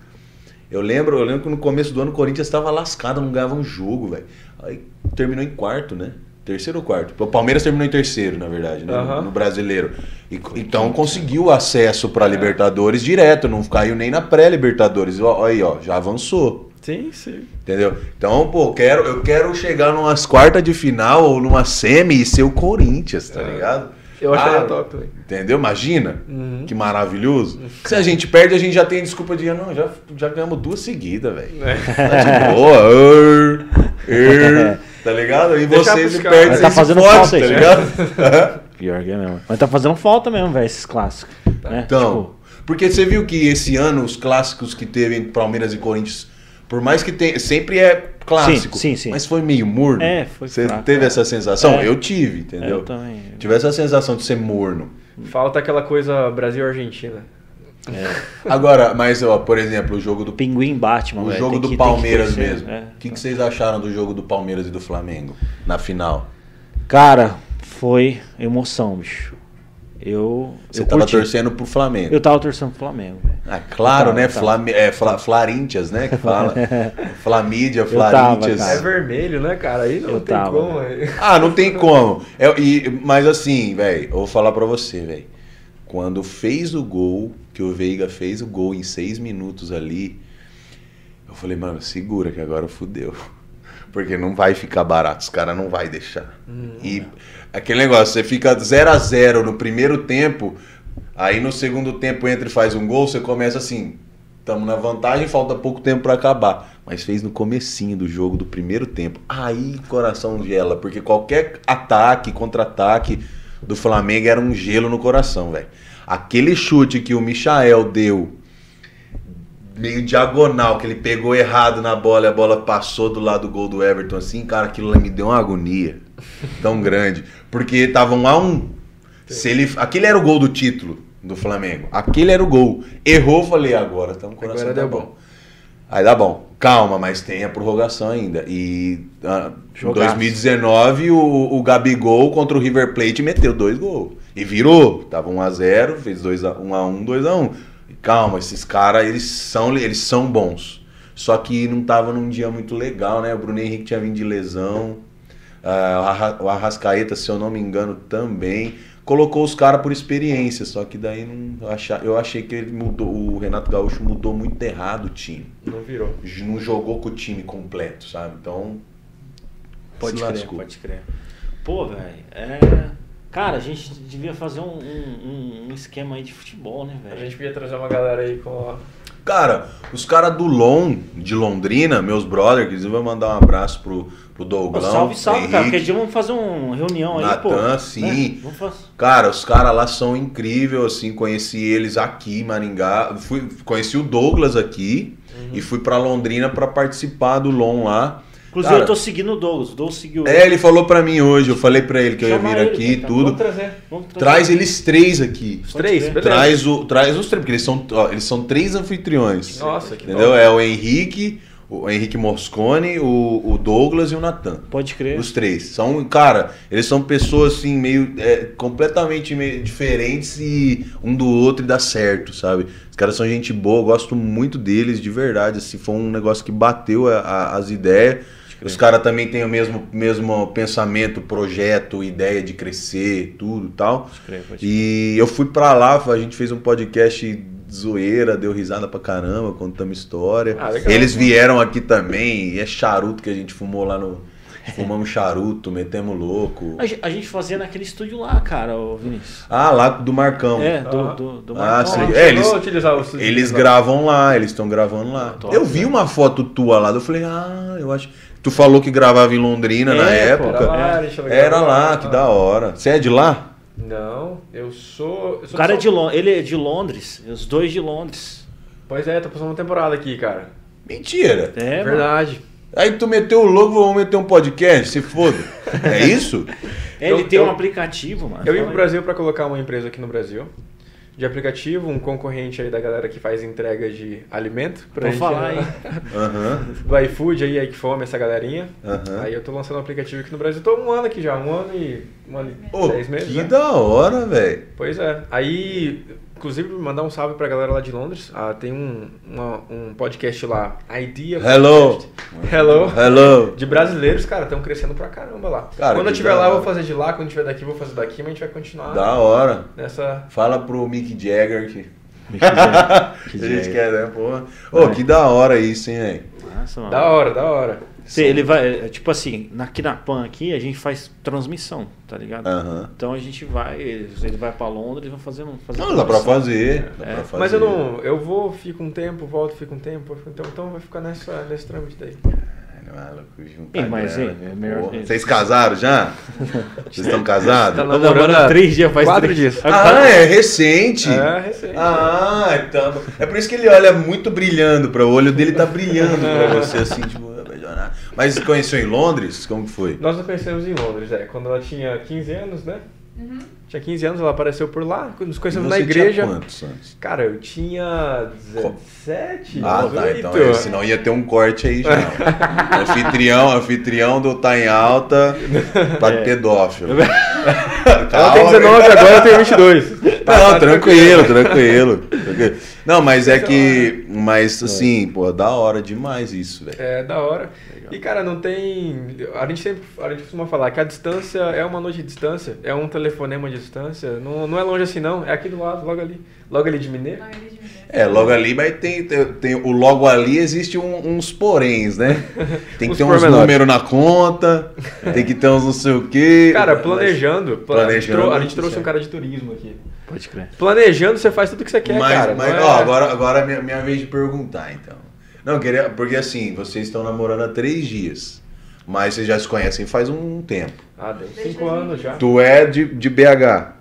Eu lembro, eu lembro que no começo do ano o Corinthians estava lascado, não ganhava um jogo, velho. Aí terminou em quarto, né? Terceiro ou quarto? O Palmeiras terminou em terceiro, na verdade, né? Aham. No brasileiro. E- então conseguiu acesso para Libertadores direto, não caiu nem na pré-Libertadores. Aí, ó, já avançou. Sim, sim. Entendeu? Então, pô, eu quero, eu quero chegar numas quartas de final ou numa semi e ser o Corinthians, tá É. ligado? Eu acharia Ah, top também. Entendeu? Imagina. Uhum. Que maravilhoso. Se a gente perde, a gente já tem desculpa de, "Ah, não, já, já ganhamos duas seguidas, velho. É. Tá de boa. tá ligado? E vocês perdem, Mas tá fazendo fodem, falta tá isso, ligado? Pior que é mesmo. Mas tá fazendo falta mesmo, velho, esses clássicos. Né? Então, porque você viu que esse ano os clássicos que teve entre Palmeiras e Corinthians, por mais que tenha, sempre é clássico, Sim, sim, sim. mas foi meio morno. É, foi Você fraco, teve é. essa sensação? É. Eu tive, entendeu? eu também. Tive essa sensação de ser morno. Falta aquela coisa Brasil-Argentina. Agora, mas ó, por exemplo, o jogo do Pinguim Batman, o jogo do que- que Palmeiras crescer, mesmo. O é. que, que vocês acharam do jogo do Palmeiras e do Flamengo na final? Cara, foi emoção, bicho. Eu. Você eu tava curti. torcendo pro Flamengo. Eu tava torcendo pro Flamengo, velho. Ah, claro, Eu tava, né? tava. Flame... É, Fla... Flarintias, né? Que fala. Flamídia, tava, Flarintias. cara. É vermelho, né, cara? Aí não Eu tem tava, como. Ah, não tem como. É, e, mas assim, velho, eu vou falar pra você, velho. Quando fez o gol, que o Veiga fez o gol em seis minutos ali, eu falei, mano, segura que agora fudeu. Porque não vai ficar barato, os caras não vai deixar. E aquele negócio, você fica 0 a 0 no primeiro tempo, aí no segundo tempo entra e faz um gol, você começa assim, estamos na vantagem, falta pouco tempo pra acabar. Mas fez no comecinho do jogo, do primeiro tempo. Aí coração gela, porque qualquer ataque, contra-ataque do Flamengo era um gelo no coração, velho. Aquele chute que o Michael deu meio diagonal, que ele pegou errado na bola e a bola passou do lado do gol do Everton, assim, cara, aquilo lá me deu uma agonia tão grande. Porque tava um a um. Se ele, aquele era o gol do título do Flamengo. Aquele era o gol. Errou, falei, agora tá um coração Agora tá deu bom. bom. Aí dá bom. Calma, mas tem a prorrogação ainda. E em Jogaço. 2019 o, o Gabigol contra o River Plate meteu dois gols. E virou. Tava 1x0, fez 2x1, 1x1, 2x1. Calma, esses caras, eles são, eles são bons. Só que não tava num dia muito legal, né? O Bruno Henrique tinha vindo de lesão. Ah, o Arra- o Arrascaeta, se eu não me engano, também. Colocou os caras por experiência, só que daí não acha- eu achei que ele mudou, o Renato Gaúcho mudou muito errado o time. Não virou. Não jogou com o time completo, sabe? Então. Pode crer, pode crer. Pô, velho, é. Cara, a gente devia fazer um, um, um esquema aí de futebol, né, A velho? gente podia trazer uma galera aí com a... Cara, os caras do Lon, de Londrina, meus brothers, que eles vão mandar um abraço pro, pro Pô, Douglão. salve, salve, cara. Henrique. Qualquer dia vamos fazer uma reunião aí, pô. Natan, sim. Né? Vamos fazer. Cara, os caras lá são incríveis, assim, conheci eles aqui em Maringá. Fui, conheci o Douglas aqui e fui pra Londrina pra participar do LON lá. Inclusive, Cara, eu tô seguindo o Douglas. O Douglas seguiu. É, ele falou pra mim hoje, eu falei pra ele que eu ia vir ele, aqui e tudo. Vamos trazer. Vamos trazer. Traz eles três aqui. Os três, beleza. Traz, o, traz os três, porque eles são, ó, eles são três anfitriões. Nossa, que Entendeu? É o Henrique, o Henrique Moscone, o, o Douglas e o Natan. Pode crer. Os três. São, cara, eles são pessoas assim, meio. é, completamente meio diferentes e um do outro e dá certo, sabe? Os caras são gente boa, eu gosto muito deles, de verdade. Assim, foi um negócio que bateu a- a- as ideias. Crer. Os caras também têm o mesmo, mesmo pensamento, projeto, ideia de crescer, tudo e tal. Pode crer, pode crer. E eu fui pra lá, a gente fez um podcast zoeira, deu risada pra caramba, contamos história. Ah, legal. Eles vieram aqui também, e é charuto que a gente fumou lá no. Fumamos charuto, metemos louco. A, gen- a gente fazia naquele estúdio lá, cara, ô Vinícius. Ah, lá do Marcão. É, do, Ah. do, do Ah, Marcão. Chegou É, eles- o Eles gravam lá, eles estão gravando lá. Top, eu vi né? uma foto tua lá, eu falei, ah, eu acho. Tu falou que gravava em Londrina na É, pô, época. Era lá, a gente Era lá, que da hora. Você é de lá? Não, eu sou. Eu sou O cara é de Londres, ele é de Londres, os dois de Londres. Pois é, tô passando uma temporada aqui, cara. Mentira. É, mano. Verdade. Aí tu meteu o logo, vamos meter um podcast, se foda. É isso? É, ele Eu- tem eu- um aplicativo, mano. Eu vim pro. Brasil pra colocar uma empresa aqui no Brasil. De aplicativo, um concorrente aí da galera que faz entrega de alimento. Pra Vou gente, falar né? aí. Aham, Do iFood aí, iFome, essa galerinha. aham. Aí eu tô lançando um aplicativo aqui no Brasil. Tô um ano aqui já, um ano e. Um ano e seis meses. que né? da hora, velho. Pois é. Aí, inclusive, mandar um salve pra galera lá de Londres. Ah, tem um, uma- um podcast lá, Idea Hello. Podcast. Hello. Hello. De brasileiros, cara, estão crescendo pra caramba lá. Cara, quando eu estiver lá, eu vou fazer de lá. Quando estiver daqui, eu vou fazer daqui. Mas a gente vai continuar Da hora. nessa. Fala pro Mick Jagger que. Mick Jagger. a gente quer, né, porra? Ô, que da hora isso, hein, velho? Nossa, mano. Da hora, da hora. Cê- ele vai, é, tipo assim, na- aqui na PAN aqui, a gente faz transmissão, tá ligado? Aham. Então a gente vai, ele ele vai pra Londres e vai fazer um. Fazer Não, dá pra transmissão. fazer. Dá É. pra fazer. Mas eu não. Eu vou, fico um tempo, volto, fico um tempo, tempo. Então vai ficar nessa, nesse trâmite daí. Maluco, juntar Ih, mas, hein, é melhor-. Vocês casaram já? Vocês estão casados? Tá Tô namorando três dias, faz quatro três dias. Ah, é recente. É, recente. Ah, então. É por isso que ele olha muito brilhando para o olho dele tá brilhando pra você assim, tipo. Mas conheceu em Londres? Como que foi? Nós nos conhecemos em Londres, é. Quando ela tinha 15 anos, né? Tinha 15 anos, ela apareceu por lá. Nos conhecemos na igreja. Tinha quantos anos? Cara, eu tinha 17, Ah, tá. 18. Então, é, senão ia ter um corte aí já. anfitrião, anfitrião do Tá em Alta pra É. pedófilo. Ela tem 19, agora eu tenho 22. Tá, Não, tá tranquilo, tranquilo, tranquilo. Não, mas é que. Mas assim, pô, da hora demais isso, velho. É, da hora. E, cara, não tem. A gente sempre a gente costuma falar que a distância é uma noite de distância, é um telefonema de distância. Não, não é longe assim, não. É aqui do lado, logo ali. Logo ali de Mineiro. É, logo ali, mas tem, tem, tem- o logo ali existe um- uns poréns, né? Tem que ter uns números na conta, tem que ter uns não sei o quê. Cara, planejando. pla- planejando, a gente A trouxe é. um cara de turismo aqui. Pode crer. Planejando, você faz tudo que você quer, mas, cara. mas, é- ó, agora, agora é minha, minha vez de perguntar, então. Não, eu queria, porque assim, vocês estão namorando há três dias, mas vocês já se conhecem faz um tempo. Ah, deu Desde 5 anos já. Tu é de, de BH,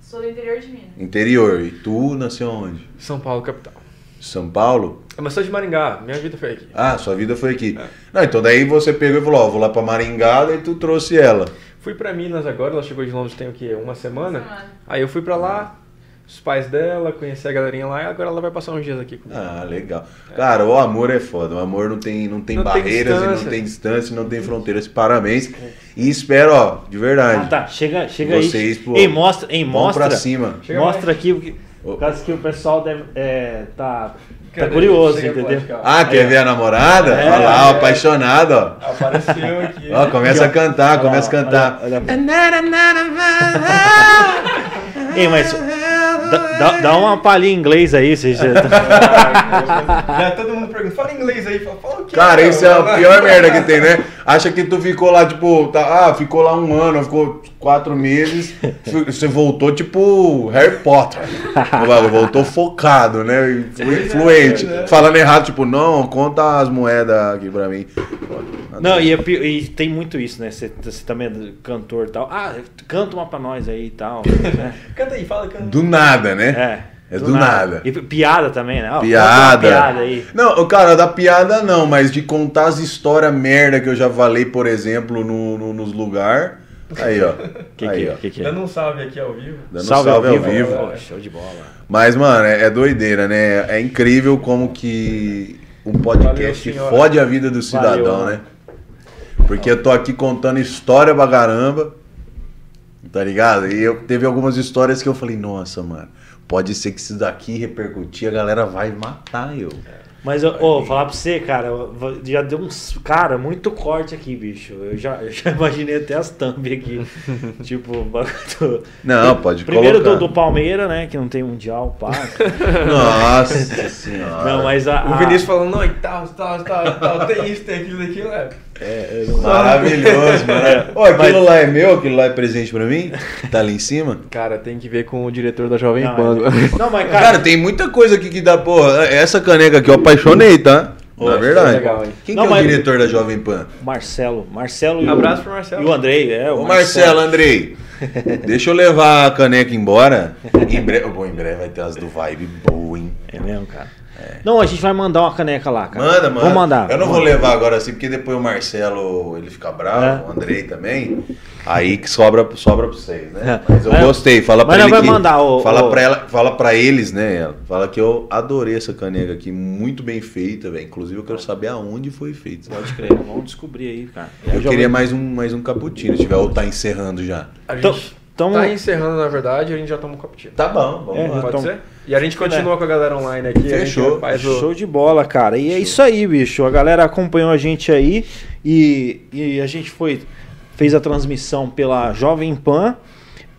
Sou do interior de Minas. interior, e tu nasceu onde? São Paulo, capital. São Paulo? Mas sou de Maringá, minha vida foi aqui. Ah, sua vida foi aqui. É. Não, então daí você pegou e falou, ó, vou lá pra Maringá, daí tu trouxe ela. Fui pra Minas agora, ela chegou de Londres tem o quê? Uma semana? Semana. Aí eu fui pra lá. Os pais dela, conhecer a galerinha lá e agora ela vai passar uns dias aqui comigo. Ah, legal. Cara, o amor é foda. O amor não tem, não tem Não tem barreiras e distância. não tem distância, não tem fronteiras. Parabéns. E espero, ó, de verdade. Ah, tá. Chega, chega Vocês, aí. pô, Ei, mostra, ei, Vamos mostra. pra cima. Chega mostra aqui, porque, por causa que o pessoal deve, é, tá, tá Cadê? curioso, entendeu? Ah, quer Aí, ver a namorada? É, Olha lá, ó, é. apaixonado, ó. Apareceu aqui. Ó, começa a cantar, Olha lá, começa a cantar. olha- Ei, mas dá, dá- dá uma palhinha em inglês aí, vocês já... Já todo mundo pergunta, fala inglês aí, fala, fala o quê? Cara, isso é a pior merda que tem, né? Acha que tu ficou lá, tipo, tá, ah, ficou lá um ano, ficou quatro meses, você voltou, tipo, Harry Potter. Voltou focado, né? Flu- Fluente. é, é. Falando errado, tipo, não, conta as moedas aqui pra mim. Não, e, é e tem muito isso, né? Você, você também é cantor e tal. Ah, canta uma pra nós aí e tal. né? Canta aí, fala, canta. Do nada, né? É. É do nada. E piada também, né? Piada. piada aí. Não, cara, da piada não, mas de contar as histórias merda que eu já falei, por exemplo, no, no- nos lugares. Aí, ó. Que aí, que, ó. que que é? Dando um salve aqui ao vivo. Dando salve, ao vivo. Pô, show de bola. Mas, mano, é, é doideira, né? É incrível como que um podcast Valeu, fode a vida do cidadão, Valeu, né? Porque eu tô aqui contando história pra caramba, tá ligado? E eu teve algumas histórias que eu falei, nossa, mano, pode ser que isso daqui repercutir, a galera vai matar eu. Mas, ô, ô, falar pra você, cara, já deu uns. Cara, muito corte aqui, bicho. Eu já, eu já imaginei até as thumb aqui. tipo, o do- Não, pode Primeiro do, colocar. do Palmeiras, né? Que não tem mundial, pá. Nossa senhora. não, mas a. O a- Vinícius falando, não, e tal, tal, tal, tal, tem isso, tem aquilo, daquilo, é. É, eu não- Maravilhoso, mano. Ô, aquilo lá é meu, aquilo lá é presente pra mim? Tá ali em cima? Cara, tem que ver com o diretor da Jovem Não, Pan. é- não, mas Cara, cara. tem muita coisa aqui que dá, porra. Essa caneca aqui eu apaixonei, tá? Na verdade. legal? Quem Não, que é o mas- diretor da Jovem Pan? Marcelo. Marcelo o- Abraço pro Marcelo. E o Andrei, é. O Ô Marcelo, Andrei, deixa eu levar a caneca embora. Em breve, bom, em breve vai ter as do Vibe boa, hein? É mesmo, cara. Não, a gente vai mandar uma caneca lá, cara. Manda, manda. Vamos mandar. Eu não vou levar agora assim, porque depois o Marcelo ele fica bravo, É. o Andrei também. Aí que sobra, sobra pra vocês, né? É. Mas eu Mas- gostei. Fala mas pra nós ele vai que, mandar, ô- fala ô- pra ela, fala para eles, né? Fala que eu adorei essa caneca aqui, muito bem feita, velho. Inclusive eu quero saber aonde foi feita. Pode crer, vamos descobrir aí, cara. Eu já queria vou- mais um, mais um cappuccino, se tiver ou tá encerrando já. A Então- então- tá encerrando, na verdade, a gente já toma um cappuccino. Tá bom, vamos É, lá. Pode então- ser? E a gente continua com a galera online aqui. a gente Fechou. Faz o... Show de bola, cara. E é isso aí, bicho. A galera acompanhou a gente aí e, e a gente foi fez a transmissão pela Jovem Pan,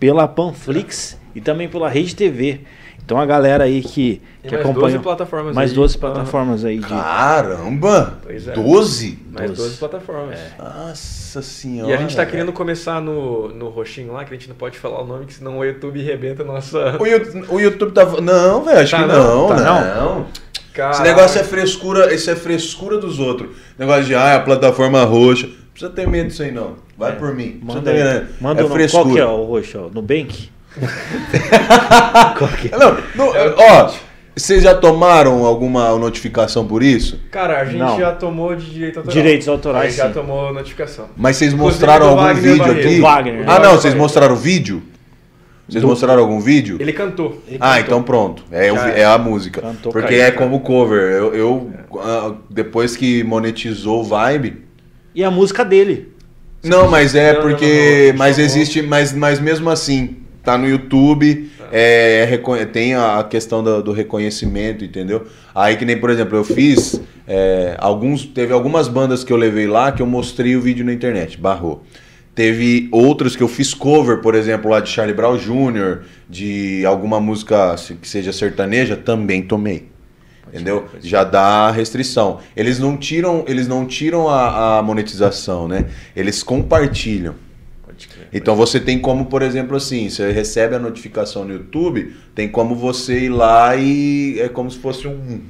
pela Panflix e também pela Rede TV. Então a galera aí que, que mais 12 acompanhou plataformas mais aí. 12 plataformas aí de Caramba! Pois é. 12? Mais 12 12. plataformas. Nossa senhora. E a gente tá querendo começar no, no roxinho lá, que a gente não pode falar o nome, que senão o YouTube rebenta a nossa. O YouTube, o YouTube tá. Não, velho, acho Tá que não? não. Tá não. Cara, Esse negócio é frescura, isso é frescura dos outros. Negócio de, ah, a plataforma roxa. Não precisa ter medo disso aí, não. Vai por mim. Não Manda, aí. medo. manda é frescura. Qual que é o roxo? ó? Nubank? Qual que é? Não, não, ó, vocês já tomaram alguma notificação por isso? Cara, a gente Não. já tomou de direito autoral. Direitos autorais, A gente já sim. tomou notificação. Mas vocês mostraram do algum Wagner vídeo Barreto. aqui? Do Wagner. Ah, não, vocês mostraram o vídeo? Vocês mostraram algum vídeo? Ele cantou. Ele Ah, cantou. então pronto. É, o vi- é. é a música. Cantou Porque Caíca. é como cover. Eu, eu, ah, depois que monetizou o Vibe. E a música dele. Não, mas é Não, não, porque. não, não. Mas existe. Mas, mas mesmo assim, tá no YouTube. é, reco- tem a questão do, do reconhecimento, entendeu? Aí que nem, por exemplo, eu fiz. é, alguns, teve algumas bandas que eu levei lá que eu mostrei o vídeo na internet, barrou. Teve outros que eu fiz cover, por exemplo, lá de Charlie Brown Jr., de alguma música que seja sertaneja, também tomei. Entendeu? Já dá restrição. Eles não tiram, eles não tiram a, a monetização, né? Eles compartilham. Então você tem como, por exemplo, assim, você recebe a notificação no YouTube, tem como você ir lá e é como se fosse um,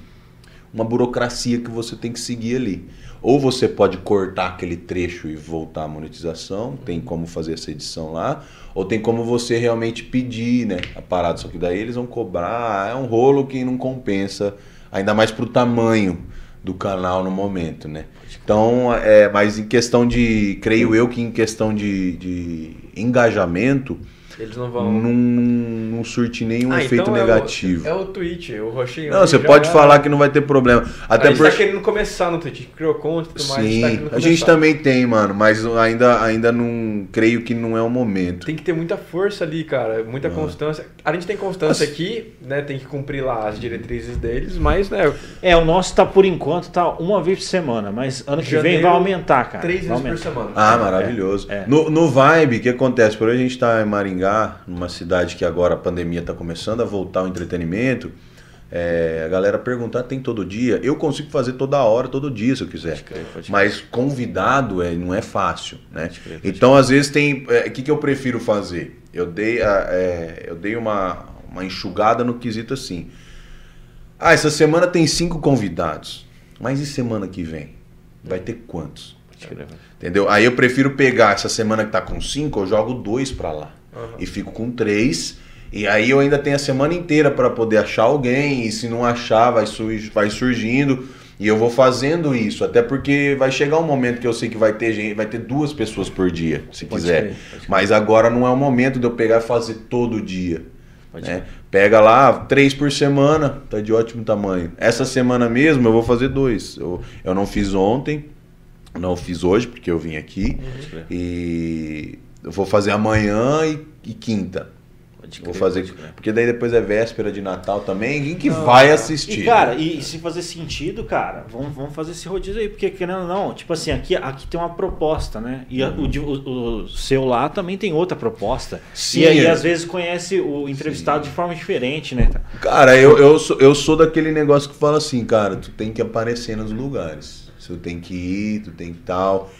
uma burocracia que você tem que seguir ali. Ou você pode cortar aquele trecho e voltar à monetização, tem como fazer essa edição lá, ou tem como você realmente pedir, né, a parada, só que daí eles vão cobrar, é um rolo que não compensa, ainda mais pro tamanho do canal no momento, né? Então, é, mas em questão de, creio eu que em questão de, de engajamento, Eles não vão. não, não surte nenhum Ah, efeito então é o- negativo. É o, Twitch, o roxinho. Não, você pode é- falar que não vai ter problema. Até a gente por... tá querendo começar no Twitch, criou conta e tudo mais. Sim, tá querendo a gente também tem, mano, mas ainda, ainda não creio que não é o momento. Tem que ter muita força ali, cara, muita Ah. constância. A gente tem constância aqui, né? Tem que cumprir lá as diretrizes deles, mas, né, É, o nosso tá por enquanto tá uma vez por semana, mas ano que vem Janeiro, vai aumentar, cara. três vezes por semana. Ah, maravilhoso. É, é. No, no Vibe, o que acontece? Por hoje a gente está em Maringá, numa cidade que agora a pandemia está começando a voltar ao entretenimento. É, a galera perguntar, tem todo dia? Eu consigo fazer toda hora, todo dia, se eu quiser. Pode crer, pode crer. Mas convidado é, não é fácil, né? Pode crer, Então, às vezes, tem. é, O que, que eu prefiro fazer? Eu dei, a- é, eu dei uma, uma enxugada no quesito assim. Ah, essa semana tem cinco convidados. Mas e semana que vem? Vai ter quantos? Entendeu? Aí eu prefiro pegar essa semana que tá com cinco, eu jogo dois pra lá. Aham. E fico com três. E aí eu ainda tenho a semana inteira pra poder achar alguém. E se não achar, vai, su- vai surgindo. E eu vou fazendo isso. Até porque vai chegar um momento que eu sei que vai ter gente, vai ter duas pessoas por dia, se Pode quiser. crer. Mas agora não é o momento de eu pegar e fazer todo dia. Né? Pega lá, três por semana, tá de ótimo tamanho. Essa semana mesmo eu vou fazer dois. Eu, eu não fiz ontem, não fiz hoje, porque eu vim aqui. crer. E eu vou fazer amanhã e, e quinta. Pode Vou crer, fazer. pode crer. Porque daí depois é véspera de Natal também. Quem que Não, vai não. assistir? E, cara, e se fazer sentido, cara, vamos, vamos fazer esse rodízio aí, porque querendo ou não, tipo assim, aqui, aqui tem uma proposta, né? E a- o, o- o seu lá também tem outra proposta. Sim, e aí, é. às vezes, conhece o entrevistado de forma diferente, né? Cara, eu, eu, sou, eu sou daquele negócio que fala assim, cara, tu tem que aparecer nos lugares. Tu tem que ir, tu tem que tal.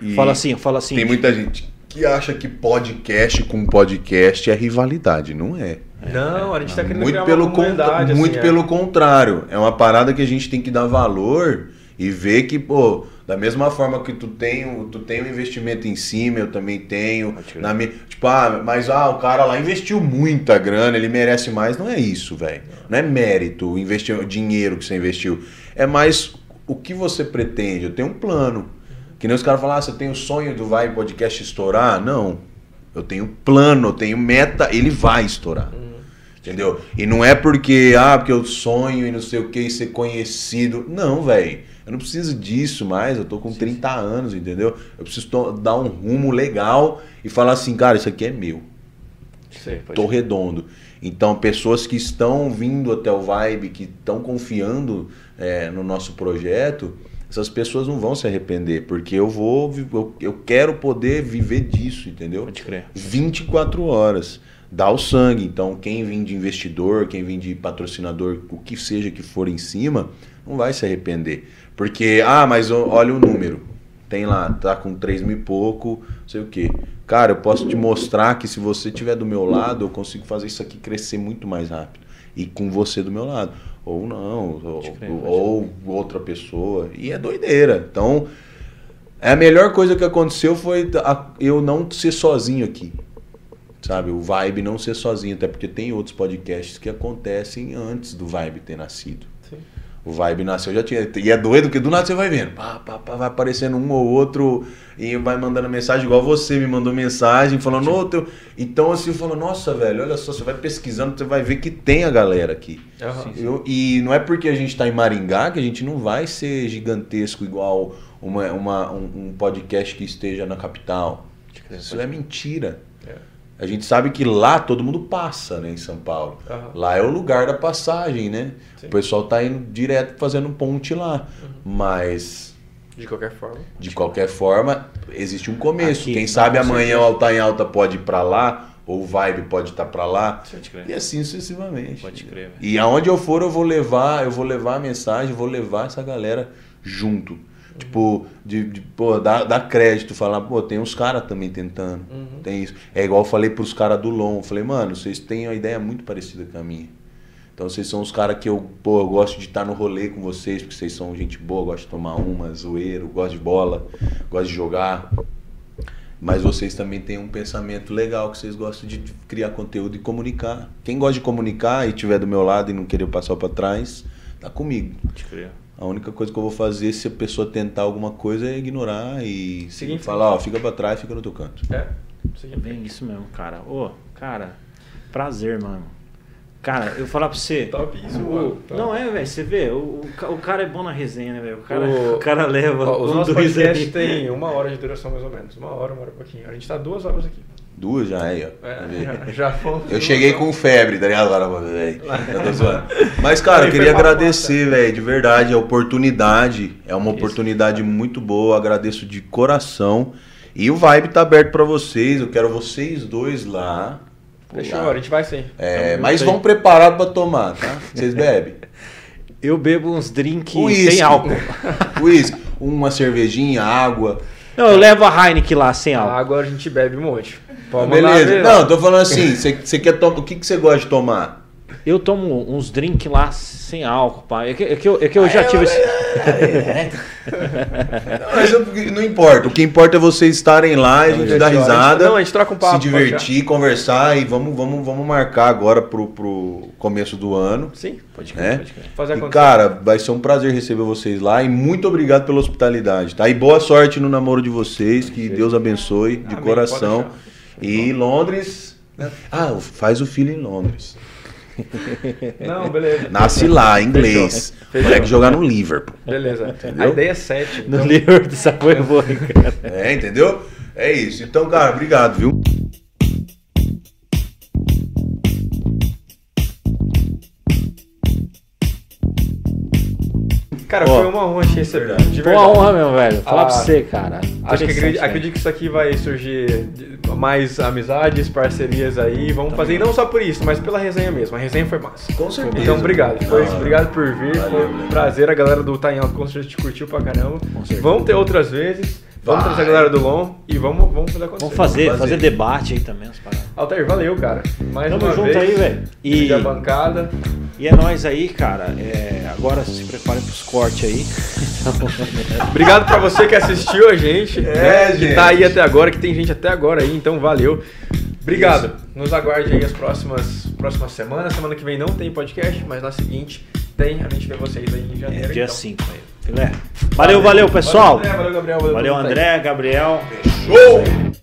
E Fala assim, fala assim. Tem muita gente que acha que podcast com podcast é rivalidade. Não é. Não, a gente tá querendo Muito criar pelo, uma contra- comunidade, assim, muito é. pelo contrário. É uma parada que a gente tem que dar valor e ver que, pô, da mesma forma que tu tem, o- tu tem um investimento em cima, eu também tenho. Na mi- tipo, ah, mas ah, o cara lá investiu muita grana, ele merece mais. Não é isso, velho. Não é mérito, investir, o dinheiro que você investiu. É mais o que você pretende. Eu tenho um plano. Que nem os caras falam, ah, você tem o sonho do Vai Podcast estourar? Não. Eu tenho plano, eu tenho meta, ele vai estourar. Entendeu? E não é porque, ah, porque eu sonho e não sei o que, e ser conhecido. Não, velho. Eu não preciso disso mais. Eu tô com 30 anos, entendeu? Eu preciso dar um rumo legal e falar assim, cara, isso aqui é meu. Pode Tô redondo. Então, pessoas que estão vindo até o Vibe, que estão confiando é, no nosso projeto, essas pessoas não vão se arrepender, porque eu vou, eu, eu quero poder viver disso, entendeu? Pode crer. 24 horas. Dá o sangue. Então, quem vem de investidor, quem vem de patrocinador, o que seja que for em cima, não vai se arrepender. Porque, ah, mas olha o número. Tem lá, tá com 3 mil e pouco, não sei o quê. Cara, eu posso te mostrar que se você estiver do meu lado, eu consigo fazer isso aqui crescer muito mais rápido. E com você do meu lado. Ou não, ou, crer, ou outra pessoa. E é doideira. Então, é a melhor coisa que aconteceu foi a- eu não ser sozinho aqui. Sabe? O Vibe não ser sozinho, até porque tem outros podcasts que acontecem antes do Vibe ter nascido. O Vibe nasceu, já tinha. E é doido que do nada você vai vendo. Pá, pá, pá, vai aparecendo um ou outro e vai mandando mensagem, igual você me mandou mensagem, falando, ô, teu. Então assim, eu falo, nossa, velho, olha só, você vai pesquisando, você vai ver que tem a galera aqui. Aham. Eu- e não é porque a gente está em Maringá que a gente não vai ser gigantesco igual uma, uma- um, um podcast que esteja na capital. Isso é mentira. A gente sabe que lá todo mundo passa, né, em São Paulo. Aham. Lá é o lugar da passagem, né? Sim. O pessoal tá indo direto fazendo ponte lá. Mas, De qualquer forma. de qualquer forma, existe um começo. Aqui, Quem sabe amanhã certeza. o Alta em Alta pode ir pra lá, ou o Vibe pode estar pra lá. Pode crer. E assim sucessivamente. Pode crer, velho. E aonde eu for, eu vou levar, eu vou levar a mensagem, vou levar essa galera junto. Tipo, de, de, pô, dar, dar crédito, falar, pô, tem uns caras também tentando. Uhum. Tem isso. É igual eu falei pros caras do. Eu falei, mano, vocês têm uma ideia muito parecida com a minha. Então vocês são os caras que eu, pô, eu gosto de estar no rolê com vocês, porque vocês são gente boa, gosto de tomar uma, zoeiro, gosto de bola, gosto de jogar. Mas vocês também têm um pensamento legal, que vocês gostam de criar conteúdo e comunicar. Quem gosta de comunicar e estiver do meu lado e não querer passar para trás, tá comigo. Pode crer. A única coisa que eu vou fazer se a pessoa tentar alguma coisa é ignorar e Seguir em falar, ó, fica para trás, fica no teu canto. É. Seja Bem isso mesmo, cara. Ô, cara, prazer, mano. Cara, eu vou falar pra você. Top isso, o- mano. Top. Não é, velho, você vê, o, o ca- o cara é bom na resenha, né, velho? O cara, O- o cara leva Ó, os nossos dois podcasts têm uma hora de duração mais ou menos. Uma hora, uma hora e pouquinho. A gente tá duas horas aqui. Duas já aí, ó. É, já, fomos. Eu cheguei com febre, tá ligado? Agora, velho. Zoando. Mas, cara, eu foi queria agradecer, velho, de verdade, a oportunidade. É uma oportunidade muito boa, agradeço de coração. E o vibe tá aberto pra vocês, eu quero vocês dois lá. Fechou, a gente vai sim. É, mas vão preparados pra tomar, tá? Vocês bebem? Eu bebo uns drinks sem álcool. Whisky, uma cervejinha, água. Não, eu levo a Heineken lá sem A álcool. água a gente bebe um monte. Pode Beleza. Não, tô falando assim, você quer tomar. O que que você gosta de tomar? Eu tomo uns drinks lá sem álcool, pai. É que, é que eu, é que eu já tive esse. Não, mas eu- não importa. O que importa é vocês estarem lá, e a gente dar risada. Não, a gente troca um papo. se pode divertir, conversar e vamos, vamos, vamos marcar agora pro, pro começo do ano. Sim, Pode crer, crer, pode crer. fazer E, cara, vai ser um prazer receber vocês lá e muito obrigado pela hospitalidade, tá? E boa sorte no namoro de vocês, que Deus abençoe de Amém, coração. E Londres. né? Ah, faz o filho em Londres. Não, beleza. Nasce lá, inglês. Fechou. Moleque jogar no Liverpool. Beleza. A Entendeu? ideia é 7. No livro dessa foi boa, cara. É, entendeu? É isso. Então, cara, obrigado, viu? Cara, Ó, foi uma honra te receber. De Foi uma verdade. honra mesmo, velho. Falar Ah, pra você, cara. Acho que acredito, acredito que isso aqui vai surgir mais amizades, parcerias aí. Vamos fazer, e não só por isso, mas pela resenha mesmo. A resenha foi massa. Com certeza. Então, obrigado. Foi, hora. obrigado por vir. Valeu, foi um prazer. A galera do Tá em Alto com certeza te curtiu pra caramba. certeza. Vamos ter outras vezes. Vamos Vai. trazer a galera do LON e vamos, vamos fazer acontecer. Vamos fazer, Vamos fazer, fazer. debate aí também, as paradas. Altair, valeu, cara. Mais Tamo uma junto vez. aí, velho. E- a bancada. E é nóis aí, cara. É, agora se preparem pros cortes aí. Obrigado pra você que assistiu a gente. É, né, Que gente. tá aí até agora, que tem gente até agora aí, então valeu. Obrigado. Nos aguarde aí as próximas, próximas semanas. Semana que vem não tem podcast, mas na seguinte tem. A gente vê vocês aí em janeiro. É, dia então. 5 aí. Filé. Valeu, valeu, pessoal. Valeu, André, Gabriel. Valeu, Valeu. André, Gabriel. Show!